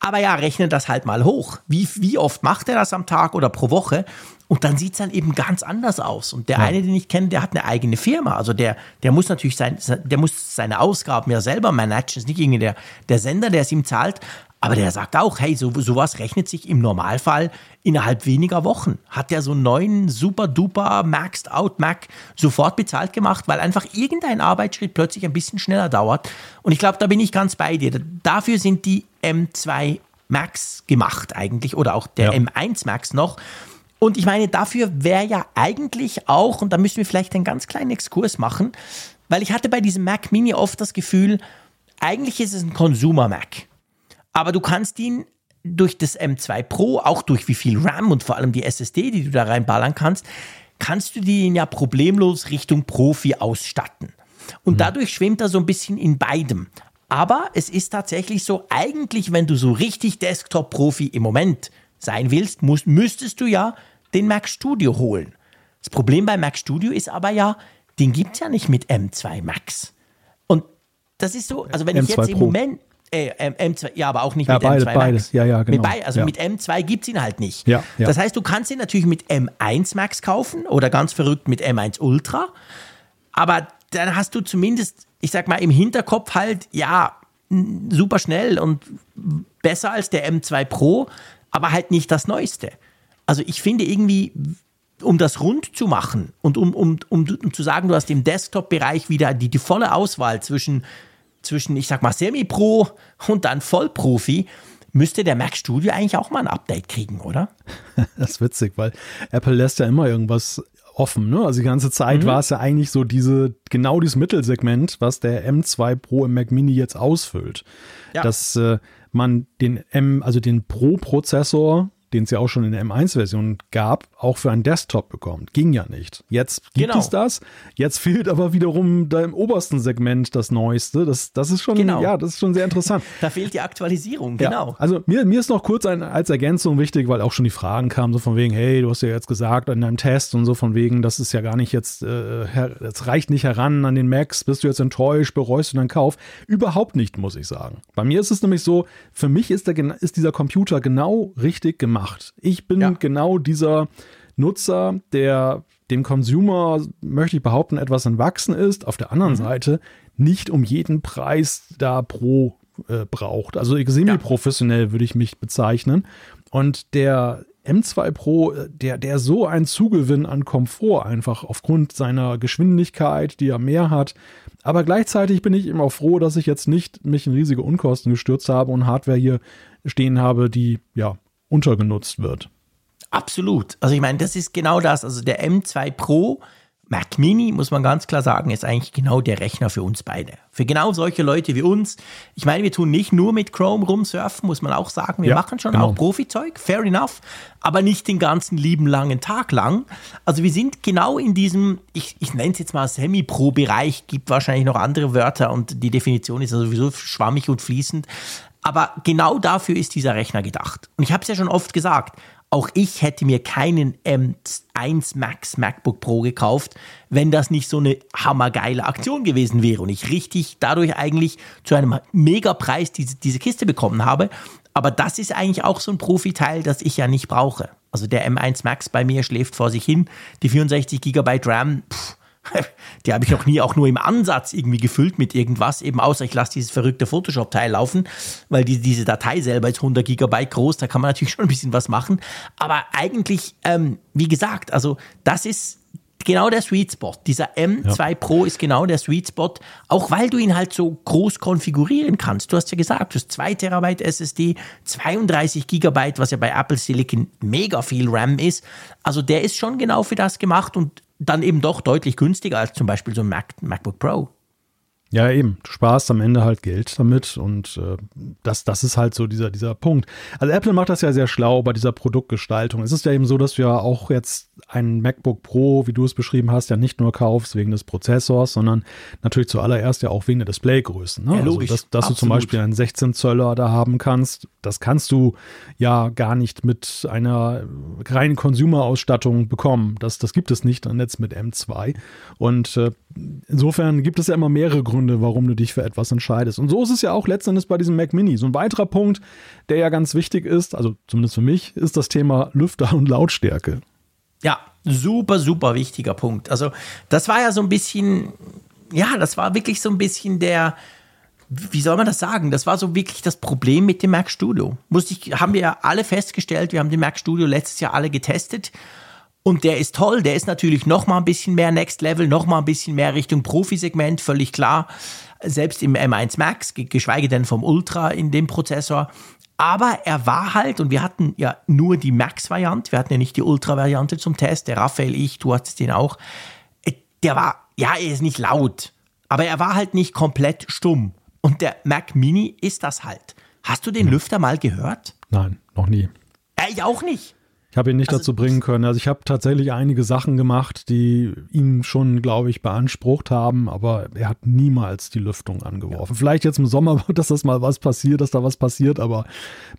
Aber ja, rechne das halt mal hoch. Wie, wie oft macht er das am Tag oder pro Woche? Und dann sieht es dann eben ganz anders aus. Und der ja. eine, den ich kenne, der hat eine eigene Firma. Also der, der muss natürlich sein, der muss seine Ausgaben ja selber managen. ist nicht irgendwie der, der Sender, der es ihm zahlt. Aber der sagt auch, hey, so, sowas rechnet sich im Normalfall innerhalb weniger Wochen. Hat der so einen neuen super duper Maxed Out Mac sofort bezahlt gemacht, weil einfach irgendein Arbeitsschritt plötzlich ein bisschen schneller dauert. Und ich glaube, da bin ich ganz bei dir. Dafür sind die M2 Max gemacht eigentlich oder auch der ja. M1 Max noch. Und ich meine, dafür wäre ja eigentlich auch, und da müssen wir vielleicht einen ganz kleinen Exkurs machen, weil ich hatte bei diesem Mac Mini oft das Gefühl, eigentlich ist es ein Consumer-Mac. Aber du kannst ihn durch das M2 Pro, auch durch wie viel RAM und vor allem die SSD, die du da reinballern kannst, kannst du den ja problemlos Richtung Profi ausstatten. Und mhm. dadurch schwimmt er so ein bisschen in beidem. Aber es ist tatsächlich so, eigentlich, wenn du so richtig Desktop-Profi im Moment sein willst, musst, müsstest du ja den Mac Studio holen. Das Problem bei Mac Studio ist aber ja, den gibt es ja nicht mit M2 Max. Und das ist so, also wenn M2 ich jetzt im Pro. Moment, äh, M2, ja, aber auch nicht ja, mit beide, M2 beides. Ja, ja, genau. Mit also ja. mit M2 gibt es ihn halt nicht. Ja, ja. Das heißt, du kannst ihn natürlich mit M1 Max kaufen oder ganz verrückt mit M1 Ultra. Aber dann hast du zumindest, ich sag mal, im Hinterkopf halt, ja, super schnell und besser als der M2 Pro, aber halt nicht das Neueste. Also ich finde irgendwie, um das rund zu machen und um, um, um, um zu sagen, du hast im Desktop-Bereich wieder die, die volle Auswahl zwischen, zwischen, ich sag mal, Semi-Pro und dann Vollprofi, müsste der Mac Studio eigentlich auch mal ein Update kriegen, oder? Das ist witzig, weil Apple lässt ja immer irgendwas offen. Ne? Also die ganze Zeit mhm. war es ja eigentlich so diese, genau dieses Mittelsegment, was der M2 Pro im Mac Mini jetzt ausfüllt. Ja. Dass äh, man den M, also den Pro-Prozessor den es ja auch schon in der M1-Version gab, auch für einen Desktop bekommt. Ging ja nicht. Jetzt gibt genau. es das. Jetzt fehlt aber wiederum da im obersten Segment das Neueste. Das, das ist schon, genau. ja, das ist schon sehr interessant. da fehlt die Aktualisierung, genau. Ja, also mir, mir ist noch kurz ein, als Ergänzung wichtig, weil auch schon die Fragen kamen, so von wegen, hey, du hast ja jetzt gesagt in deinem Test und so von wegen, das ist ja gar nicht jetzt, äh, das reicht nicht heran an den Macs, bist du jetzt enttäuscht, bereust du deinen Kauf? Überhaupt nicht, muss ich sagen. Bei mir ist es nämlich so, für mich ist, der, ist dieser Computer genau richtig gemacht gemacht. Ich bin ja. genau dieser Nutzer, der dem Consumer, möchte ich behaupten, etwas entwachsen ist. Auf der anderen mhm. Seite nicht um jeden Preis da pro äh, braucht. Also semi-professionell ja. würde ich mich bezeichnen. Und der M2 Pro, der, der so ein Zugewinn an Komfort einfach aufgrund seiner Geschwindigkeit, die er mehr hat. Aber gleichzeitig bin ich immer froh, dass ich jetzt nicht mich in riesige Unkosten gestürzt habe und Hardware hier stehen habe, die ja untergenutzt wird. Absolut. Also ich meine, das ist genau das. Also der M2 Pro Mac Mini, muss man ganz klar sagen, ist eigentlich genau der Rechner für uns beide. Für genau solche Leute wie uns. Ich meine, wir tun nicht nur mit Chrome rumsurfen, muss man auch sagen. Wir ja, machen schon genau. auch Profi-Zeug, fair enough, aber nicht den ganzen lieben langen Tag lang. Also wir sind genau in diesem, ich, ich nenne es jetzt mal Semi-Pro-Bereich, gibt wahrscheinlich noch andere Wörter und die Definition ist sowieso schwammig und fließend. Aber genau dafür ist dieser Rechner gedacht. Und ich habe es ja schon oft gesagt, auch ich hätte mir keinen M1 Max MacBook Pro gekauft, wenn das nicht so eine hammergeile Aktion gewesen wäre und ich richtig dadurch eigentlich zu einem Megapreis diese, diese Kiste bekommen habe. Aber das ist eigentlich auch so ein Profiteil, das ich ja nicht brauche. Also der M1 Max bei mir schläft vor sich hin. Die 64 GB RAM, pff, die habe ich noch nie auch nur im Ansatz irgendwie gefüllt mit irgendwas, eben außer ich lasse dieses verrückte Photoshop-Teil laufen, weil die, diese Datei selber ist 100 Gigabyte groß, da kann man natürlich schon ein bisschen was machen. Aber eigentlich, ähm, wie gesagt, also das ist genau der Sweet Spot. Dieser M2 ja. Pro ist genau der Sweet Spot, auch weil du ihn halt so groß konfigurieren kannst. Du hast ja gesagt, du hast 2 Terabyte SSD, 32 Gigabyte, was ja bei Apple Silicon mega viel RAM ist. Also der ist schon genau für das gemacht und dann eben doch deutlich günstiger als zum Beispiel so ein Mac, MacBook Pro. Ja, eben. Du sparst am Ende halt Geld damit und äh, das, das ist halt so dieser, dieser Punkt. Also Apple macht das ja sehr schlau bei dieser Produktgestaltung. Es ist ja eben so, dass du ja auch jetzt ein MacBook Pro, wie du es beschrieben hast, ja nicht nur kaufst wegen des Prozessors, sondern natürlich zuallererst ja auch wegen der Displaygrößen. Ne? Ja, logisch. Also, dass, dass du zum Beispiel einen 16 Zöller da haben kannst, das kannst du ja gar nicht mit einer reinen Consumer-Ausstattung bekommen. Das, das gibt es nicht an Netz mit M2. Und äh, insofern gibt es ja immer mehrere Gründe, Gründe, warum du dich für etwas entscheidest. Und so ist es ja auch letztendlich bei diesem Mac Mini. So ein weiterer Punkt, der ja ganz wichtig ist, also zumindest für mich, ist das Thema Lüfter und Lautstärke. Ja, super, super wichtiger Punkt. Also das war ja so ein bisschen, ja, das war wirklich so ein bisschen der, wie soll man das sagen? Das war so wirklich das Problem mit dem Mac Studio. Muss ich, haben wir ja alle festgestellt, wir haben den Mac Studio letztes Jahr alle getestet und der ist toll, der ist natürlich noch mal ein bisschen mehr Next Level, noch mal ein bisschen mehr Richtung Profi-Segment, völlig klar. Selbst im M1 Max, geschweige denn vom Ultra in dem Prozessor. Aber er war halt, und wir hatten ja nur die Max-Variante, wir hatten ja nicht die Ultra-Variante zum Test, der Raphael, ich, du hattest den auch. Äh, der war, ja, er ist nicht laut, aber er war halt nicht komplett stumm. Und der Mac Mini ist das halt. Hast du den Lüfter mal gehört? Nein, noch nie. Ja, ich auch nicht. Ich habe ihn nicht also, dazu bringen können. Also ich habe tatsächlich einige Sachen gemacht, die ihn schon, glaube ich, beansprucht haben, aber er hat niemals die Lüftung angeworfen. Ja. Vielleicht jetzt im Sommer, dass das mal was passiert, dass da was passiert, aber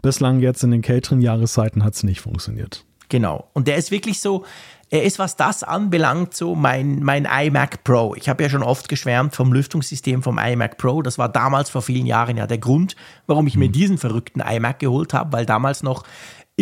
bislang jetzt in den Catering-Jahreszeiten hat es nicht funktioniert. Genau. Und der ist wirklich so, er ist, was das anbelangt, so mein, mein iMac Pro. Ich habe ja schon oft geschwärmt vom Lüftungssystem vom iMac Pro. Das war damals vor vielen Jahren ja der Grund, warum ich mir mhm. diesen verrückten iMac geholt habe, weil damals noch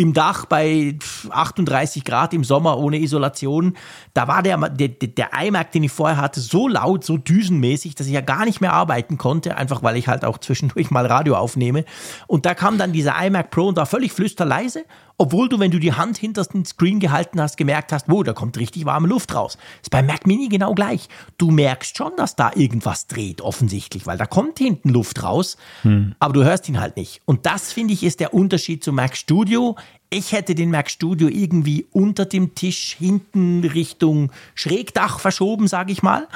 im Dach bei 38 Grad im Sommer ohne Isolation. Da war der, der, der iMac, den ich vorher hatte, so laut, so düsenmäßig, dass ich ja gar nicht mehr arbeiten konnte, einfach weil ich halt auch zwischendurch mal Radio aufnehme. Und da kam dann dieser iMac Pro und war völlig flüsterleise obwohl du, wenn du die Hand hinter den Screen gehalten hast, gemerkt hast, wo, da kommt richtig warme Luft raus. Ist beim Mac Mini genau gleich. Du merkst schon, dass da irgendwas dreht, offensichtlich, weil da kommt hinten Luft raus, hm. aber du hörst ihn halt nicht. Und das, finde ich, ist der Unterschied zum Mac Studio. Ich hätte den Mac Studio irgendwie unter dem Tisch hinten Richtung Schrägdach verschoben, sage ich mal.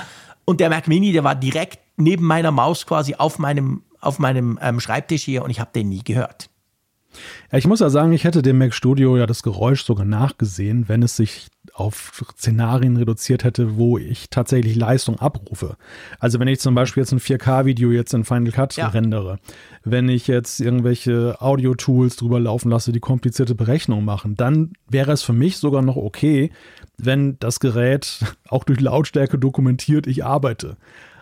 Und der Mac Mini, der war direkt neben meiner Maus quasi auf meinem, auf meinem ähm, Schreibtisch hier und ich habe den nie gehört. Ja, ich muss ja sagen, ich hätte dem Mac Studio ja das Geräusch sogar nachgesehen, wenn es sich auf Szenarien reduziert hätte, wo ich tatsächlich Leistung abrufe. Also wenn ich zum Beispiel jetzt ein 4K-Video jetzt in Final Cut ja. rendere, wenn ich jetzt irgendwelche Audio-Tools drüber laufen lasse, die komplizierte Berechnungen machen, dann wäre es für mich sogar noch okay, wenn das Gerät auch durch Lautstärke dokumentiert, ich arbeite.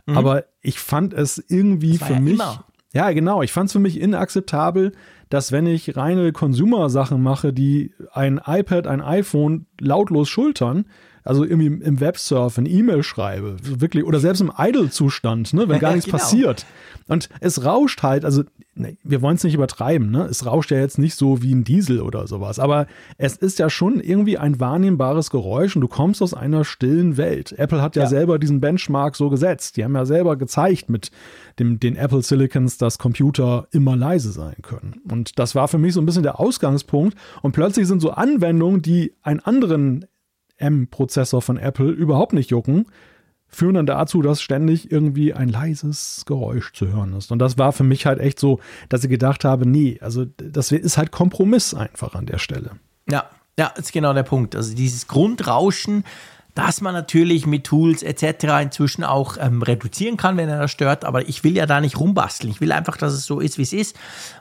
Mhm. Aber ich fand es irgendwie für ja mich. Immer. Ja, genau. Ich fand es für mich inakzeptabel, dass wenn ich reine Consumer-Sachen mache, die ein iPad, ein iPhone lautlos schultern, also irgendwie im Websurfen, E-Mail schreibe, wirklich, oder selbst im Idle-Zustand, ne, wenn gar nichts genau. passiert. Und es rauscht halt, also ne, wir wollen es nicht übertreiben, ne? Es rauscht ja jetzt nicht so wie ein Diesel oder sowas, aber es ist ja schon irgendwie ein wahrnehmbares Geräusch und du kommst aus einer stillen Welt. Apple hat ja, ja. selber diesen Benchmark so gesetzt. Die haben ja selber gezeigt mit dem, den Apple Silicons, dass Computer immer leise sein können. Und das war für mich so ein bisschen der Ausgangspunkt. Und plötzlich sind so Anwendungen, die einen anderen M-Prozessor von Apple überhaupt nicht jucken, führen dann dazu, dass ständig irgendwie ein leises Geräusch zu hören ist. Und das war für mich halt echt so, dass ich gedacht habe, nee, also das ist halt Kompromiss einfach an der Stelle. Ja, ja, ist genau der Punkt. Also dieses Grundrauschen, das man natürlich mit Tools etc. inzwischen auch ähm, reduzieren kann, wenn er das stört. Aber ich will ja da nicht rumbasteln. Ich will einfach, dass es so ist, wie es ist.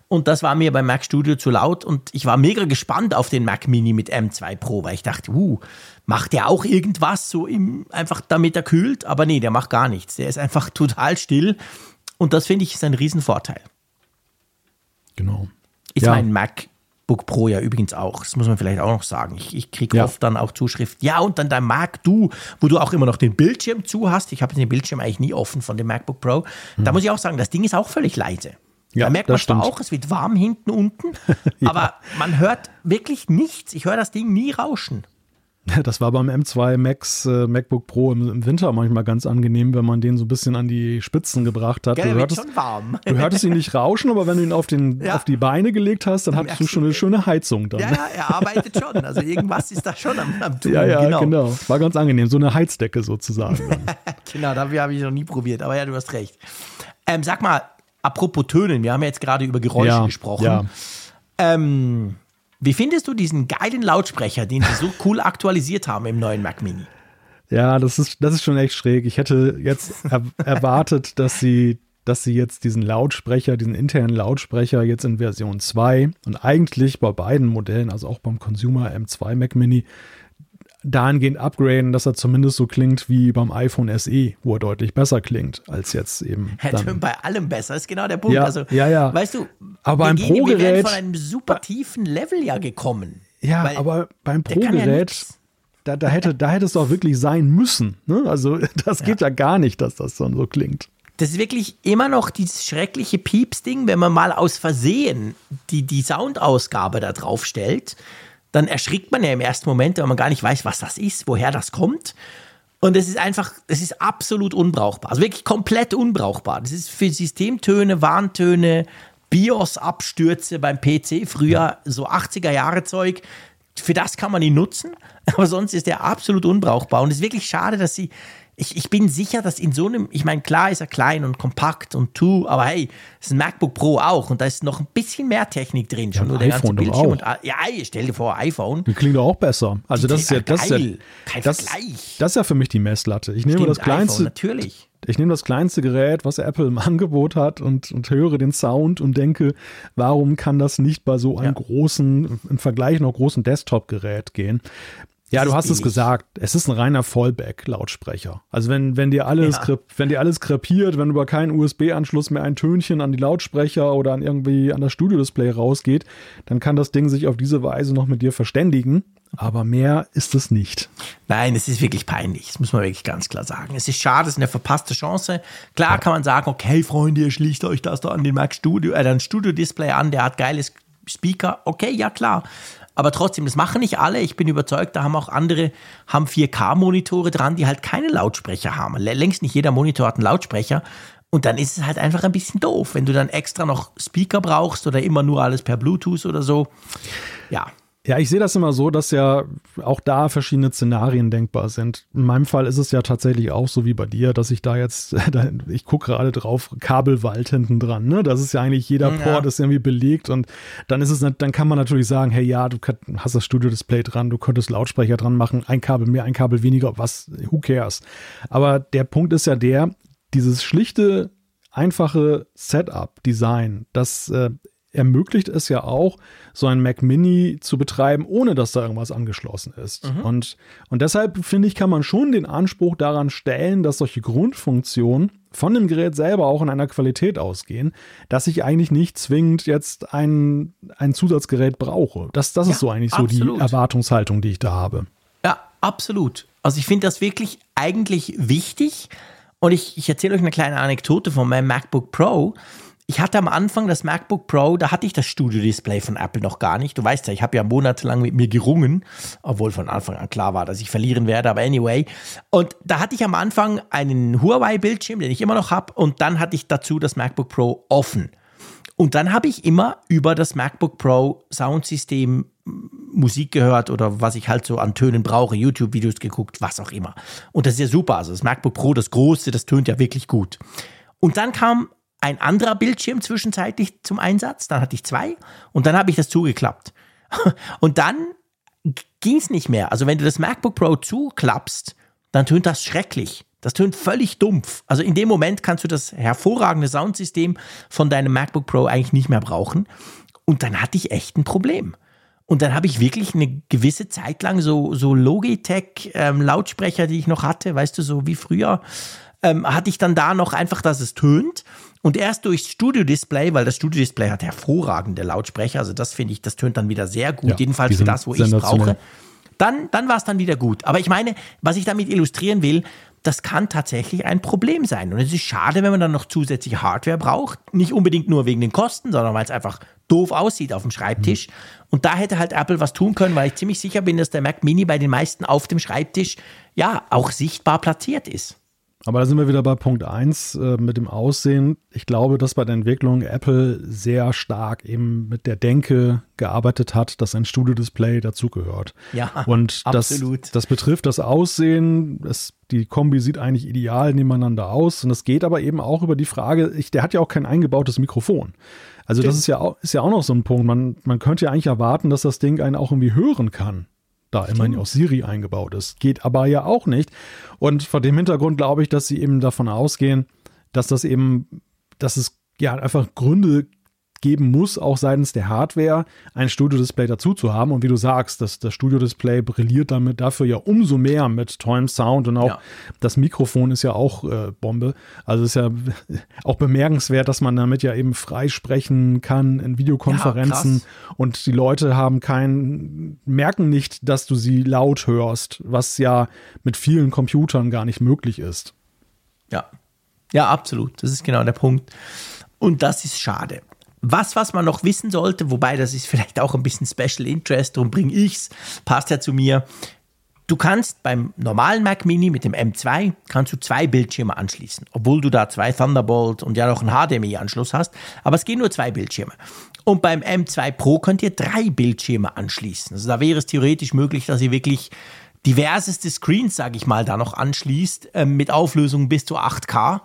Und das war mir beim Mac Studio zu laut. Und ich war mega gespannt auf den Mac Mini mit M2 Pro, weil ich dachte, uh, macht der auch irgendwas so im, einfach damit er kühlt? Aber nee, der macht gar nichts. Der ist einfach total still. Und das finde ich ist ein Riesenvorteil. Genau. Ist ja. mein Mac MacBook Pro ja übrigens auch. Das muss man vielleicht auch noch sagen. Ich, ich kriege ja. oft dann auch Zuschrift. Ja, und dann dein Mac, du, wo du auch immer noch den Bildschirm zu hast. Ich habe den Bildschirm eigentlich nie offen von dem MacBook Pro. Mhm. Da muss ich auch sagen, das Ding ist auch völlig leise. Ja, da merkt man zwar auch, es wird warm hinten unten, ja. aber man hört wirklich nichts. Ich höre das Ding nie rauschen. Das war beim M2 Max äh, MacBook Pro im, im, Winter manchmal ganz angenehm, wenn man den so ein bisschen an die Spitzen gebracht hat. Gell, du, hörtest, schon warm. du hörtest ihn nicht rauschen, aber wenn du ihn auf, den, ja. auf die Beine gelegt hast, dann, dann hattest du schon eine schöne Heizung dann. Ja, ja, er arbeitet schon. Also irgendwas ist da schon am, am Tun. Ja, ja, genau. genau. War ganz angenehm. So eine Heizdecke sozusagen. genau, dafür habe ich noch nie probiert. Aber ja, du hast recht. Ähm, sag mal, apropos Tönen, wir haben ja jetzt gerade über Geräusche Ja, gesprochen. ja. Ähm, wie findest du diesen geilen Lautsprecher, den sie so cool aktualisiert haben im neuen Mac Mini? Ja, das ist, das ist schon echt schräg. Ich hätte jetzt er erwartet, dass sie, dass sie jetzt diesen Lautsprecher, diesen internen Lautsprecher jetzt in Version 2 und eigentlich bei beiden Modellen, also auch beim Consumer M2 Mac Mini, dahingehend upgraden, dass er zumindest so klingt wie beim iPhone SE, wo er deutlich besser klingt als jetzt eben. Er tönt bei allem besser, ist genau der Punkt. Ja, also, ja, ja. Weißt du, Aber beim wir, gehen, wir Pro-Gerät- wären von einem super tiefen Level ja gekommen. Ja, aber beim ja Pro-Gerät, nix. da, da, hätte, da hätte es doch wirklich sein müssen. Ne? Also das geht ja. gar nicht, dass das dann so klingt. Das ist wirklich immer noch dieses schreckliche Pieps-Ding, wenn man mal aus Versehen die, die Soundausgabe da drauf stellt, dann erschrickt man ja im ersten Moment, weil man gar nicht weiß, was das ist, woher das kommt. Und es ist einfach, es ist absolut unbrauchbar. Also wirklich komplett unbrauchbar. Das ist für Systemtöne, Warntöne, BIOS-Abstürze beim PC, früher so 80er-Jahre-Zeug. Für das kann man ihn nutzen, aber sonst ist er absolut unbrauchbar. Und es ist wirklich schade, dass sie. Ich, ich bin sicher, dass in so einem, ich meine, klar ist er klein und kompakt und tu, aber hey, es ist ein MacBook Pro auch und da ist noch ein bisschen mehr Technik drin. Schon ein nur der ganze iPhone doch Bildschirm und ja, ey, stell dir vor, iPhone. Die klingt doch auch besser. Also das ist ja, das ist ja, das, Vergleich. das ist ja für mich die Messlatte. Ich nehme Stimmt, das kleinste, iPhone, natürlich. ich nehme das kleinste Gerät, was Apple im Angebot hat und, und höre den Sound und denke, warum kann das nicht bei so einem Ja. großen, im Vergleich noch großen Desktop-Gerät gehen? Ja, du hast es gesagt, es ist ein reiner Fallback-Lautsprecher. Also wenn, wenn dir alles, Ja. krep- wenn dir alles krepiert, wenn über keinen USB-Anschluss mehr ein Tönchen an die Lautsprecher oder an irgendwie an das Studio-Display rausgeht, dann kann das Ding sich auf diese Weise noch mit dir verständigen. Aber mehr ist es nicht. Nein, es ist wirklich peinlich. Das muss man wirklich ganz klar sagen. Es ist schade, es ist eine verpasste Chance. Klar kann man sagen, okay, Freunde, ihr schließt euch das da an den Mac Studio, äh, ein Studio-Display an, der hat geiles Speaker. Okay, ja klar. Aber trotzdem, das machen nicht alle. Ich bin überzeugt, da haben auch andere, haben 4K-Monitore dran, die halt keine Lautsprecher haben. Längst nicht jeder Monitor hat einen Lautsprecher. Und dann ist es halt einfach ein bisschen doof, wenn du dann extra noch Speaker brauchst oder immer nur alles per Bluetooth oder so. Ja, Ja, ich sehe das immer so, dass ja auch da verschiedene Szenarien denkbar sind. In meinem Fall ist es ja tatsächlich auch so wie bei dir, dass ich da jetzt, da- ich gucke gerade drauf, Kabelwald hinten dran. Ne? Das ist ja eigentlich jeder Ja. Port ist irgendwie belegt und dann ist es, dann kann man natürlich sagen, hey ja, du kann- hast das Studio-Display dran, du könntest Lautsprecher dran machen, ein Kabel mehr, ein Kabel weniger, was, who cares? Aber der Punkt ist ja der, dieses schlichte, einfache Setup-Design, das äh, ermöglicht es ja auch, so ein Mac Mini zu betreiben, ohne dass da irgendwas angeschlossen ist. Und, und deshalb finde ich, kann man schon den Anspruch daran stellen, dass solche Grundfunktionen von dem Gerät selber auch in einer Qualität ausgehen, dass ich eigentlich nicht zwingend jetzt ein, ein Zusatzgerät brauche. Das, das Ja, ist so eigentlich so absolut. die Erwartungshaltung, die ich da habe. Ja, absolut. Also ich finde das wirklich eigentlich wichtig. Und ich, ich erzähle euch eine kleine Anekdote von meinem MacBook Pro. Ich hatte am Anfang das MacBook Pro, da hatte ich das Studio-Display von Apple noch gar nicht. Du weißt ja, ich habe ja monatelang mit mir gerungen, obwohl von Anfang an klar war, dass ich verlieren werde, aber anyway. Und da hatte ich am Anfang einen Huawei-Bildschirm, den ich immer noch habe, und dann hatte ich dazu das MacBook Pro offen. Und dann habe ich immer über das MacBook Pro Soundsystem Musik gehört oder was ich halt so an Tönen brauche, YouTube-Videos geguckt, was auch immer. Und das ist ja super. Also das MacBook Pro, das große, das tönt ja wirklich gut. Und dann kam ein anderer Bildschirm zwischenzeitlich zum Einsatz. Dann hatte ich zwei und dann habe ich das zugeklappt. Und dann ging es nicht mehr. Also wenn du das MacBook Pro zuklappst, dann tönt das schrecklich. Das tönt völlig dumpf. Also in dem Moment kannst du das hervorragende Soundsystem von deinem MacBook Pro eigentlich nicht mehr brauchen. Und dann hatte ich echt ein Problem. Und dann habe ich wirklich eine gewisse Zeit lang so, so Logitech-Lautsprecher, die ich noch hatte, weißt du, so wie früher, ähm, hatte ich dann da noch einfach, dass es tönt. Und erst durchs Studio-Display, weil das Studio-Display hat hervorragende Lautsprecher, also das finde ich, das tönt dann wieder sehr gut, Ja, jedenfalls für das, wo ich es brauche. Dann, dann war es dann wieder gut. Aber ich meine, was ich damit illustrieren will, das kann tatsächlich ein Problem sein. Und es ist schade, wenn man dann noch zusätzliche Hardware braucht. Nicht unbedingt nur wegen den Kosten, sondern weil es einfach doof aussieht auf dem Schreibtisch. Und da hätte halt Apple was tun können, weil ich ziemlich sicher bin, dass der Mac Mini bei den meisten auf dem Schreibtisch ja auch sichtbar platziert ist. Aber da sind wir wieder bei Punkt 1 äh, mit dem Aussehen. Ich glaube, dass bei der Entwicklung Apple sehr stark eben mit der Denke gearbeitet hat, dass ein Studio-Display dazugehört. Ja, Und das, absolut. das betrifft das Aussehen. Es, die Kombi sieht eigentlich ideal nebeneinander aus. Und es geht aber eben auch über die Frage, ich, der hat ja auch kein eingebautes Mikrofon. Also das ist ja, auch, ist ja auch noch so ein Punkt. Man, man könnte ja eigentlich erwarten, dass das Ding einen auch irgendwie hören kann da immerhin auch Siri eingebaut ist. Geht aber ja auch nicht. Und vor dem Hintergrund glaube ich, dass sie eben davon ausgehen, dass das eben, dass es ja einfach Gründe geben muss, auch seitens der Hardware, ein Studio-Display dazu zu haben. Und wie du sagst, das, das Studio-Display brilliert damit dafür ja umso mehr mit tollem Sound und auch Ja. das Mikrofon ist ja auch äh, Bombe. Also ist ja auch bemerkenswert, dass man damit ja eben frei sprechen kann in Videokonferenzen Ja, und die Leute haben kein, merken nicht, dass du sie laut hörst, was ja mit vielen Computern gar nicht möglich ist. Ja. Ja, absolut. Das ist genau der Punkt. Und das ist schade. Was, was man noch wissen sollte, wobei das ist vielleicht auch ein bisschen Special Interest, darum bringe ich's, passt ja zu mir. Du kannst beim normalen Mac Mini mit dem M2 kannst du zwei Bildschirme anschließen, obwohl du da zwei Thunderbolt und ja noch einen HDMI-Anschluss hast, aber es gehen nur zwei Bildschirme. Und beim M2 Pro könnt ihr drei Bildschirme anschließen. Also da wäre es theoretisch möglich, dass ihr wirklich diverseste Screens, sage ich mal, da noch anschließt, ähm, mit Auflösung bis zu 8K.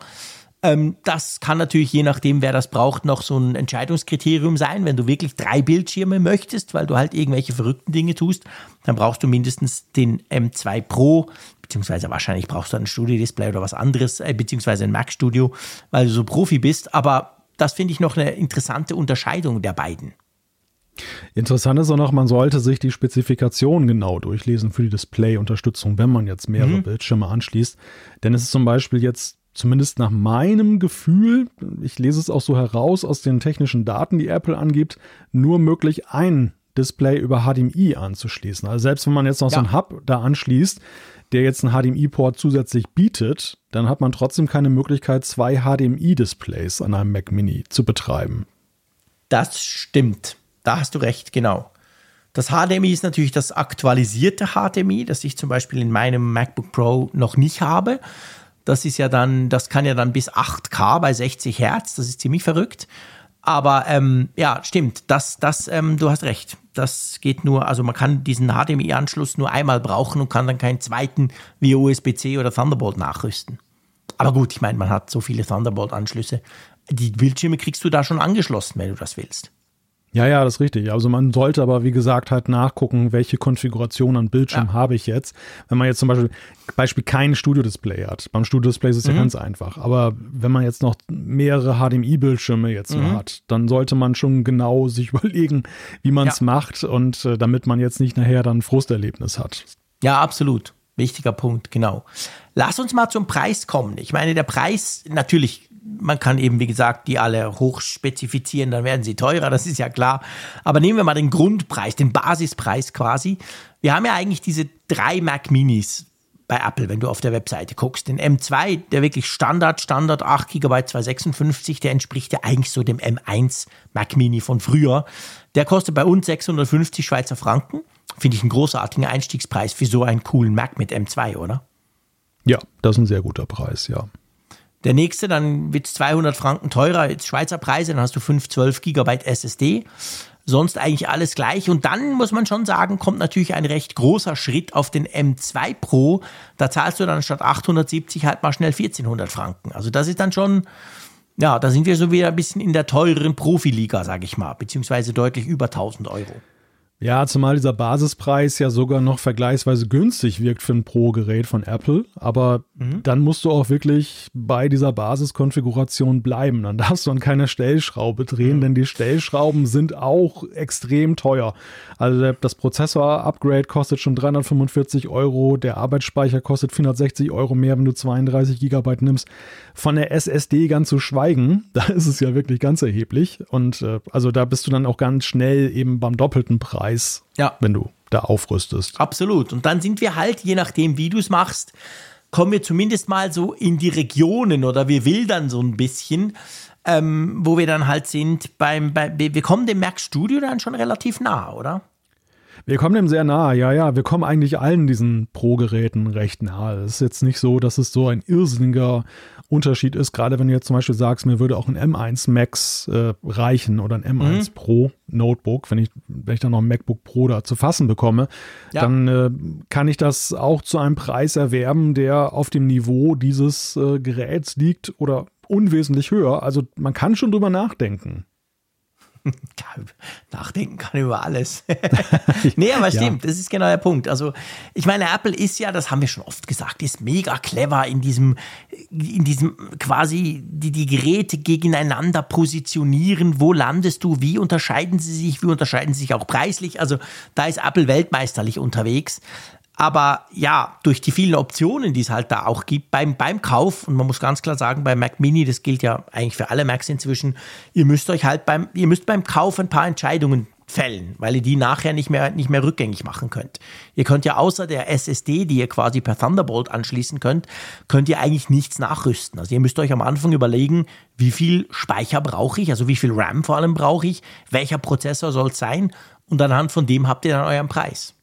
Ähm, das kann natürlich, je nachdem, wer das braucht, noch so ein Entscheidungskriterium sein. Wenn du wirklich drei Bildschirme möchtest, weil du halt irgendwelche verrückten Dinge tust, dann brauchst du mindestens den M2 Pro, beziehungsweise wahrscheinlich brauchst du ein Studio-Display oder was anderes, äh, beziehungsweise ein Mac Studio, weil du so Profi bist. Aber das finde ich noch eine interessante Unterscheidung der beiden. Interessant ist auch noch, man sollte sich die Spezifikation genau durchlesen für die Display-Unterstützung, wenn man jetzt mehrere Bildschirme anschließt. Denn es ist zum Beispiel jetzt zumindest nach meinem Gefühl, ich lese es auch so heraus aus den technischen Daten, die Apple angibt, nur möglich, ein Display über HDMI anzuschließen. Also selbst wenn man jetzt noch so Ja. einen Hub da anschließt, der jetzt einen HDMI-Port zusätzlich bietet, dann hat man trotzdem keine Möglichkeit, zwei HDMI-Displays an einem Mac Mini zu betreiben. Das stimmt. Da hast du recht, genau. Das HDMI ist natürlich das aktualisierte HDMI, das ich zum Beispiel in meinem MacBook Pro noch nicht habe. Das ist ja dann, das kann ja dann bis 8K bei 60 Hertz. Das ist ziemlich verrückt. Aber ähm, ja, stimmt. Das, das, ähm, du hast recht. Das geht nur, also man kann diesen HDMI-Anschluss nur einmal brauchen und kann dann keinen zweiten wie USB-C oder Thunderbolt nachrüsten. Aber gut, ich meine, man hat so viele Thunderbolt-Anschlüsse. Die Bildschirme kriegst du da schon angeschlossen, wenn du das willst. Ja, ja, das ist richtig. Also man sollte aber, wie gesagt, halt nachgucken, welche Konfiguration an Bildschirm Ja. habe ich jetzt. Wenn man jetzt zum Beispiel, Beispiel kein Studio-Display hat. Beim Studio-Display ist es Mhm. ja ganz einfach. Aber wenn man jetzt noch mehrere HDMI-Bildschirme jetzt Mhm. hat, dann sollte man schon genau sich überlegen, wie man es Ja. macht und äh, damit man jetzt nicht nachher dann ein Frusterlebnis hat. Ja, absolut. Wichtiger Punkt, genau. Lass uns mal zum Preis kommen. Ich meine, der Preis, natürlich, man kann eben, wie gesagt, die alle hochspezifizieren, dann werden sie teurer, das ist ja klar. Aber nehmen wir mal den Grundpreis, den Basispreis quasi. Wir haben ja eigentlich diese drei Mac Minis bei Apple, wenn du auf der Webseite guckst. Den M2, der wirklich Standard, Standard 8 GB 256, der entspricht ja eigentlich so dem M1 Mac Mini von früher. Der kostet bei uns 650 Schweizer Franken. Finde ich einen großartigen Einstiegspreis für so einen coolen Mac mit M2, oder? Ja, das ist ein sehr guter Preis, ja. Der nächste, dann wird es 200 Franken teurer, jetzt Schweizer Preise, dann hast du 5, 12 Gigabyte SSD. Sonst eigentlich alles gleich. Und dann muss man schon sagen, kommt natürlich ein recht großer Schritt auf den M2 Pro. Da zahlst du dann statt 870 halt mal schnell 1400 Franken. Also das ist dann schon, ja, da sind wir so wieder ein bisschen in der teureren Profiliga, sage ich mal, beziehungsweise deutlich über 1000 Euro. Ja, zumal dieser Basispreis ja sogar noch vergleichsweise günstig wirkt für ein Pro-Gerät von Apple. Aber dann musst du auch wirklich bei dieser Basiskonfiguration bleiben. Dann darfst du an keiner Stellschraube drehen, denn die Stellschrauben sind auch extrem teuer. Also das Prozessor-Upgrade kostet schon 345 Euro, der Arbeitsspeicher kostet 460 Euro mehr, wenn du 32 Gigabyte nimmst. Von der SSD ganz zu schweigen, da ist es ja wirklich ganz erheblich. Und äh, also da bist du dann auch ganz schnell eben beim doppelten Preis Ja. wenn du da aufrüstest. Absolut. Und dann sind wir halt, je nachdem, wie du es machst, kommen wir zumindest mal so in die Regionen oder wir wildern so ein bisschen, ähm, wo wir dann halt sind beim, bei, wir kommen dem Mac Studio dann schon relativ nah, oder? Wir kommen dem sehr nahe, ja, ja. Wir kommen eigentlich allen diesen Pro-Geräten recht nahe. Es ist jetzt nicht so, dass es so ein irrsinniger Unterschied ist, gerade wenn du jetzt zum Beispiel sagst, mir würde auch ein M1 Max äh, reichen oder ein M1 mhm. Pro Notebook, wenn ich, wenn ich dann noch ein MacBook Pro da zu fassen bekomme, ja. dann äh, kann ich das auch zu einem Preis erwerben, der auf dem Niveau dieses äh, Geräts liegt oder unwesentlich höher. Also man kann schon drüber nachdenken. Nachdenken kann über alles. nee, aber stimmt, ja. das ist genau der Punkt. Also, ich meine, Apple ist ja, das haben wir schon oft gesagt, ist mega clever in diesem, in diesem quasi die, die Geräte gegeneinander positionieren. Wo landest du? Wie unterscheiden sie sich? Wie unterscheiden sie sich auch preislich? Also, da ist Apple weltmeisterlich unterwegs. Aber ja, durch die vielen Optionen, die es halt da auch gibt beim, beim Kauf, und man muss ganz klar sagen, bei Mac Mini, das gilt ja eigentlich für alle Macs inzwischen, ihr müsst euch halt beim, ihr müsst beim Kauf ein paar Entscheidungen fällen, weil ihr die nachher nicht mehr, nicht mehr rückgängig machen könnt. Ihr könnt ja außer der SSD, die ihr quasi per Thunderbolt anschließen könnt, könnt ihr eigentlich nichts nachrüsten. Also ihr müsst euch am Anfang überlegen, wie viel Speicher brauche ich, also wie viel RAM vor allem brauche ich, welcher Prozessor soll es sein und anhand von dem habt ihr dann euren Preis.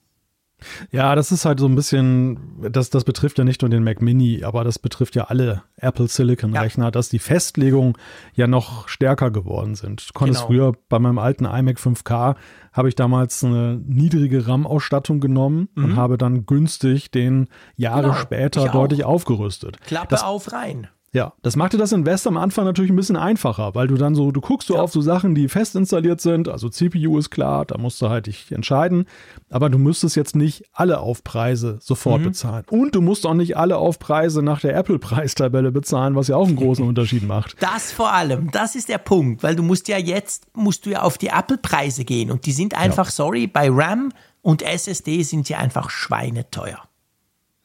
Ja, das ist halt so ein bisschen, das, das betrifft ja nicht nur den Mac Mini, aber das betrifft ja alle Apple Silicon Rechner, ja. dass die Festlegungen ja noch stärker geworden sind. Du konntest genau. früher bei meinem alten iMac 5K habe ich damals eine niedrige RAM-Ausstattung genommen mhm. und habe dann günstig den Jahre genau. später deutlich aufgerüstet. Klappe das, auf rein. Ja, das machte das Invest am Anfang natürlich ein bisschen einfacher, weil du dann so, du guckst so ja. auf so Sachen, die fest installiert sind, also CPU ist klar, da musst du halt dich entscheiden, aber du müsstest jetzt nicht alle Aufpreise sofort mhm. bezahlen. Und du musst auch nicht alle Aufpreise nach der Apple-Preistabelle bezahlen, was ja auch einen großen Unterschied macht. Das vor allem, das ist der Punkt, weil du musst ja jetzt, musst du ja auf die Apple-Preise gehen und die sind einfach, ja. sorry, bei RAM und SSD sind sie einfach schweineteuer.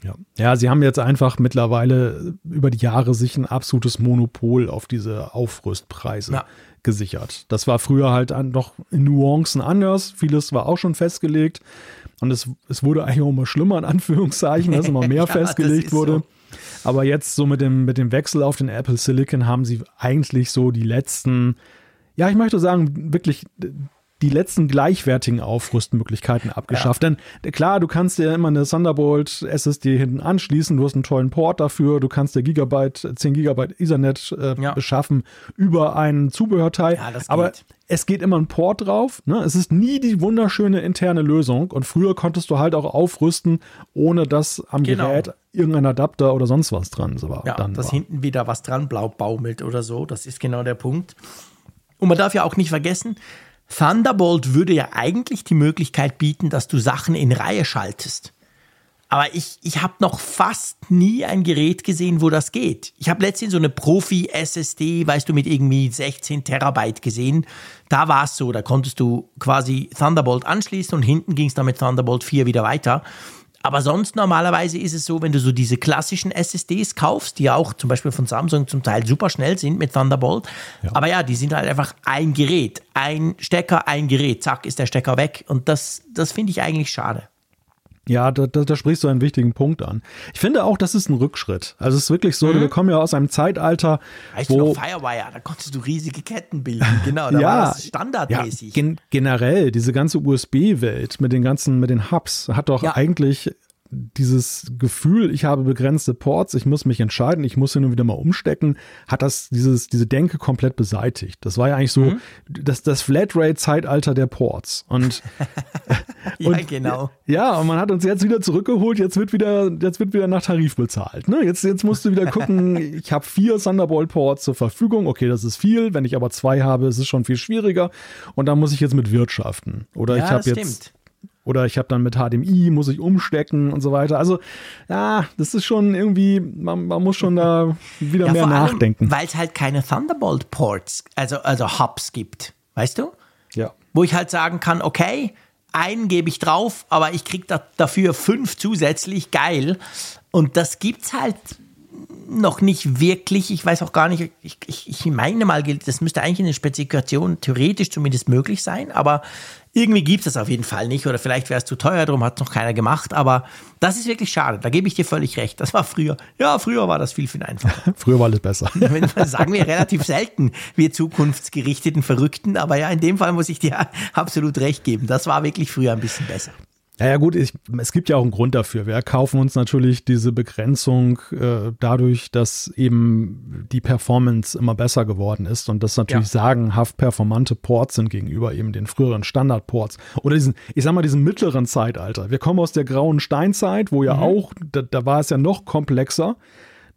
Ja. ja, sie haben jetzt einfach mittlerweile über die Jahre sich ein absolutes Monopol auf diese Aufrüstpreise ja. gesichert. Das war früher halt noch in Nuancen anders. Vieles war auch schon festgelegt. Und es, es wurde eigentlich auch immer schlimmer, in Anführungszeichen, dass immer mehr ja, festgelegt wurde. So. Aber jetzt so mit dem, mit dem Wechsel auf den Apple Silicon haben sie eigentlich so die letzten, ja, ich möchte sagen, wirklich die letzten gleichwertigen Aufrüstmöglichkeiten abgeschafft. Ja. Denn klar, du kannst dir immer eine Thunderbolt SSD hinten anschließen, du hast einen tollen Port dafür, du kannst dir Gigabyte, 10 Gigabyte Ethernet äh, ja. beschaffen über ein Zubehörteil. Ja. Aber es geht immer ein Port drauf. Ne? Es ist nie die wunderschöne interne Lösung. Und früher konntest du halt auch aufrüsten, ohne dass am genau. Gerät irgendein Adapter oder sonst was dran war. Ja, dass war. hinten wieder was dran blau baumelt oder so. Das ist genau der Punkt. Und man darf ja auch nicht vergessen, Thunderbolt würde ja eigentlich die Möglichkeit bieten, dass du Sachen in Reihe schaltest. Aber ich, ich habe noch fast nie ein Gerät gesehen, wo das geht. Ich habe letztens so eine Profi-SSD, weißt du, mit irgendwie 16 Terabyte gesehen. Da war es so, da konntest du quasi Thunderbolt anschließen und hinten ging es dann mit Thunderbolt 4 wieder weiter. Aber sonst normalerweise ist es so, wenn du so diese klassischen SSDs kaufst, die ja auch zum Beispiel von Samsung zum Teil super schnell sind mit Thunderbolt. Ja. Aber ja, die sind halt einfach ein Gerät, ein Stecker, ein Gerät, zack, ist der Stecker weg. Und das, das finde ich eigentlich schade. Ja, da, da, da, sprichst du einen wichtigen Punkt an. Ich finde auch, das ist ein Rückschritt. Also es ist wirklich so, mhm. wir kommen ja aus einem Zeitalter, weißt wo... Du Firewire, da konntest du riesige Ketten bilden. Genau, da ja, war das standardmäßig. Ja, gen generell, diese ganze USB-Welt mit den ganzen, mit den Hubs hat doch ja. eigentlich dieses Gefühl, ich habe begrenzte Ports, ich muss mich entscheiden, ich muss hin und wieder mal umstecken, hat das dieses, diese Denke komplett beseitigt. Das war ja eigentlich so mhm. das, das Flatrate-Zeitalter der Ports. Und, ja, und, genau. Ja, und man hat uns jetzt wieder zurückgeholt, jetzt wird wieder, jetzt wird wieder nach Tarif bezahlt. Ne? Jetzt, jetzt musst du wieder gucken, ich habe vier Thunderbolt-Ports zur Verfügung, okay, das ist viel, wenn ich aber zwei habe, ist es schon viel schwieriger und da muss ich jetzt mit wirtschaften. Oder ja, ich habe jetzt. Stimmt oder ich habe dann mit HDMI, muss ich umstecken und so weiter. Also, ja, das ist schon irgendwie, man, man muss schon da wieder ja, mehr nachdenken. Weil es halt keine Thunderbolt-Ports, also, also Hubs gibt, weißt du? Ja. Wo ich halt sagen kann, okay, einen gebe ich drauf, aber ich kriege da, dafür fünf zusätzlich, geil. Und das gibt's halt noch nicht wirklich. Ich weiß auch gar nicht, ich, ich, ich meine mal, das müsste eigentlich in der Spezifikation theoretisch zumindest möglich sein, aber irgendwie gibt es das auf jeden Fall nicht oder vielleicht wäre es zu teuer, darum hat es noch keiner gemacht, aber das ist wirklich schade, da gebe ich dir völlig recht. Das war früher, ja, früher war das viel, viel einfacher. früher war alles besser. sagen wir relativ selten, wir zukunftsgerichteten Verrückten, aber ja, in dem Fall muss ich dir absolut recht geben, das war wirklich früher ein bisschen besser. Ja, ja gut, ich, es gibt ja auch einen Grund dafür. Wir kaufen uns natürlich diese Begrenzung äh, dadurch, dass eben die Performance immer besser geworden ist und das natürlich ja. sagenhaft performante Ports sind gegenüber eben den früheren Standardports oder diesen, ich sag mal, diesem mittleren Zeitalter. Wir kommen aus der grauen Steinzeit, wo ja mhm. auch, da, da war es ja noch komplexer.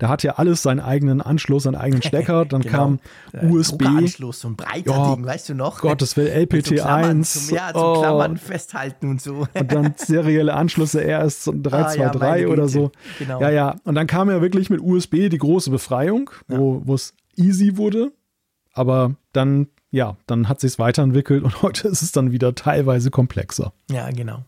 Da hat ja alles seinen eigenen Anschluss, seinen eigenen Stecker. Dann genau. kam äh, USB. Anschluss, so ein breiter oh, Ding, weißt du noch? Gottes Will, LPT1. Zum, ja, zum oh. Klammern festhalten und so. Und dann serielle Anschlüsse RS323 ah, ja, oder so. Genau. Ja, ja. Und dann kam ja wirklich mit USB die große Befreiung, wo ja. es easy wurde. Aber dann, ja, dann hat sich weiterentwickelt und heute ist es dann wieder teilweise komplexer. Ja, genau.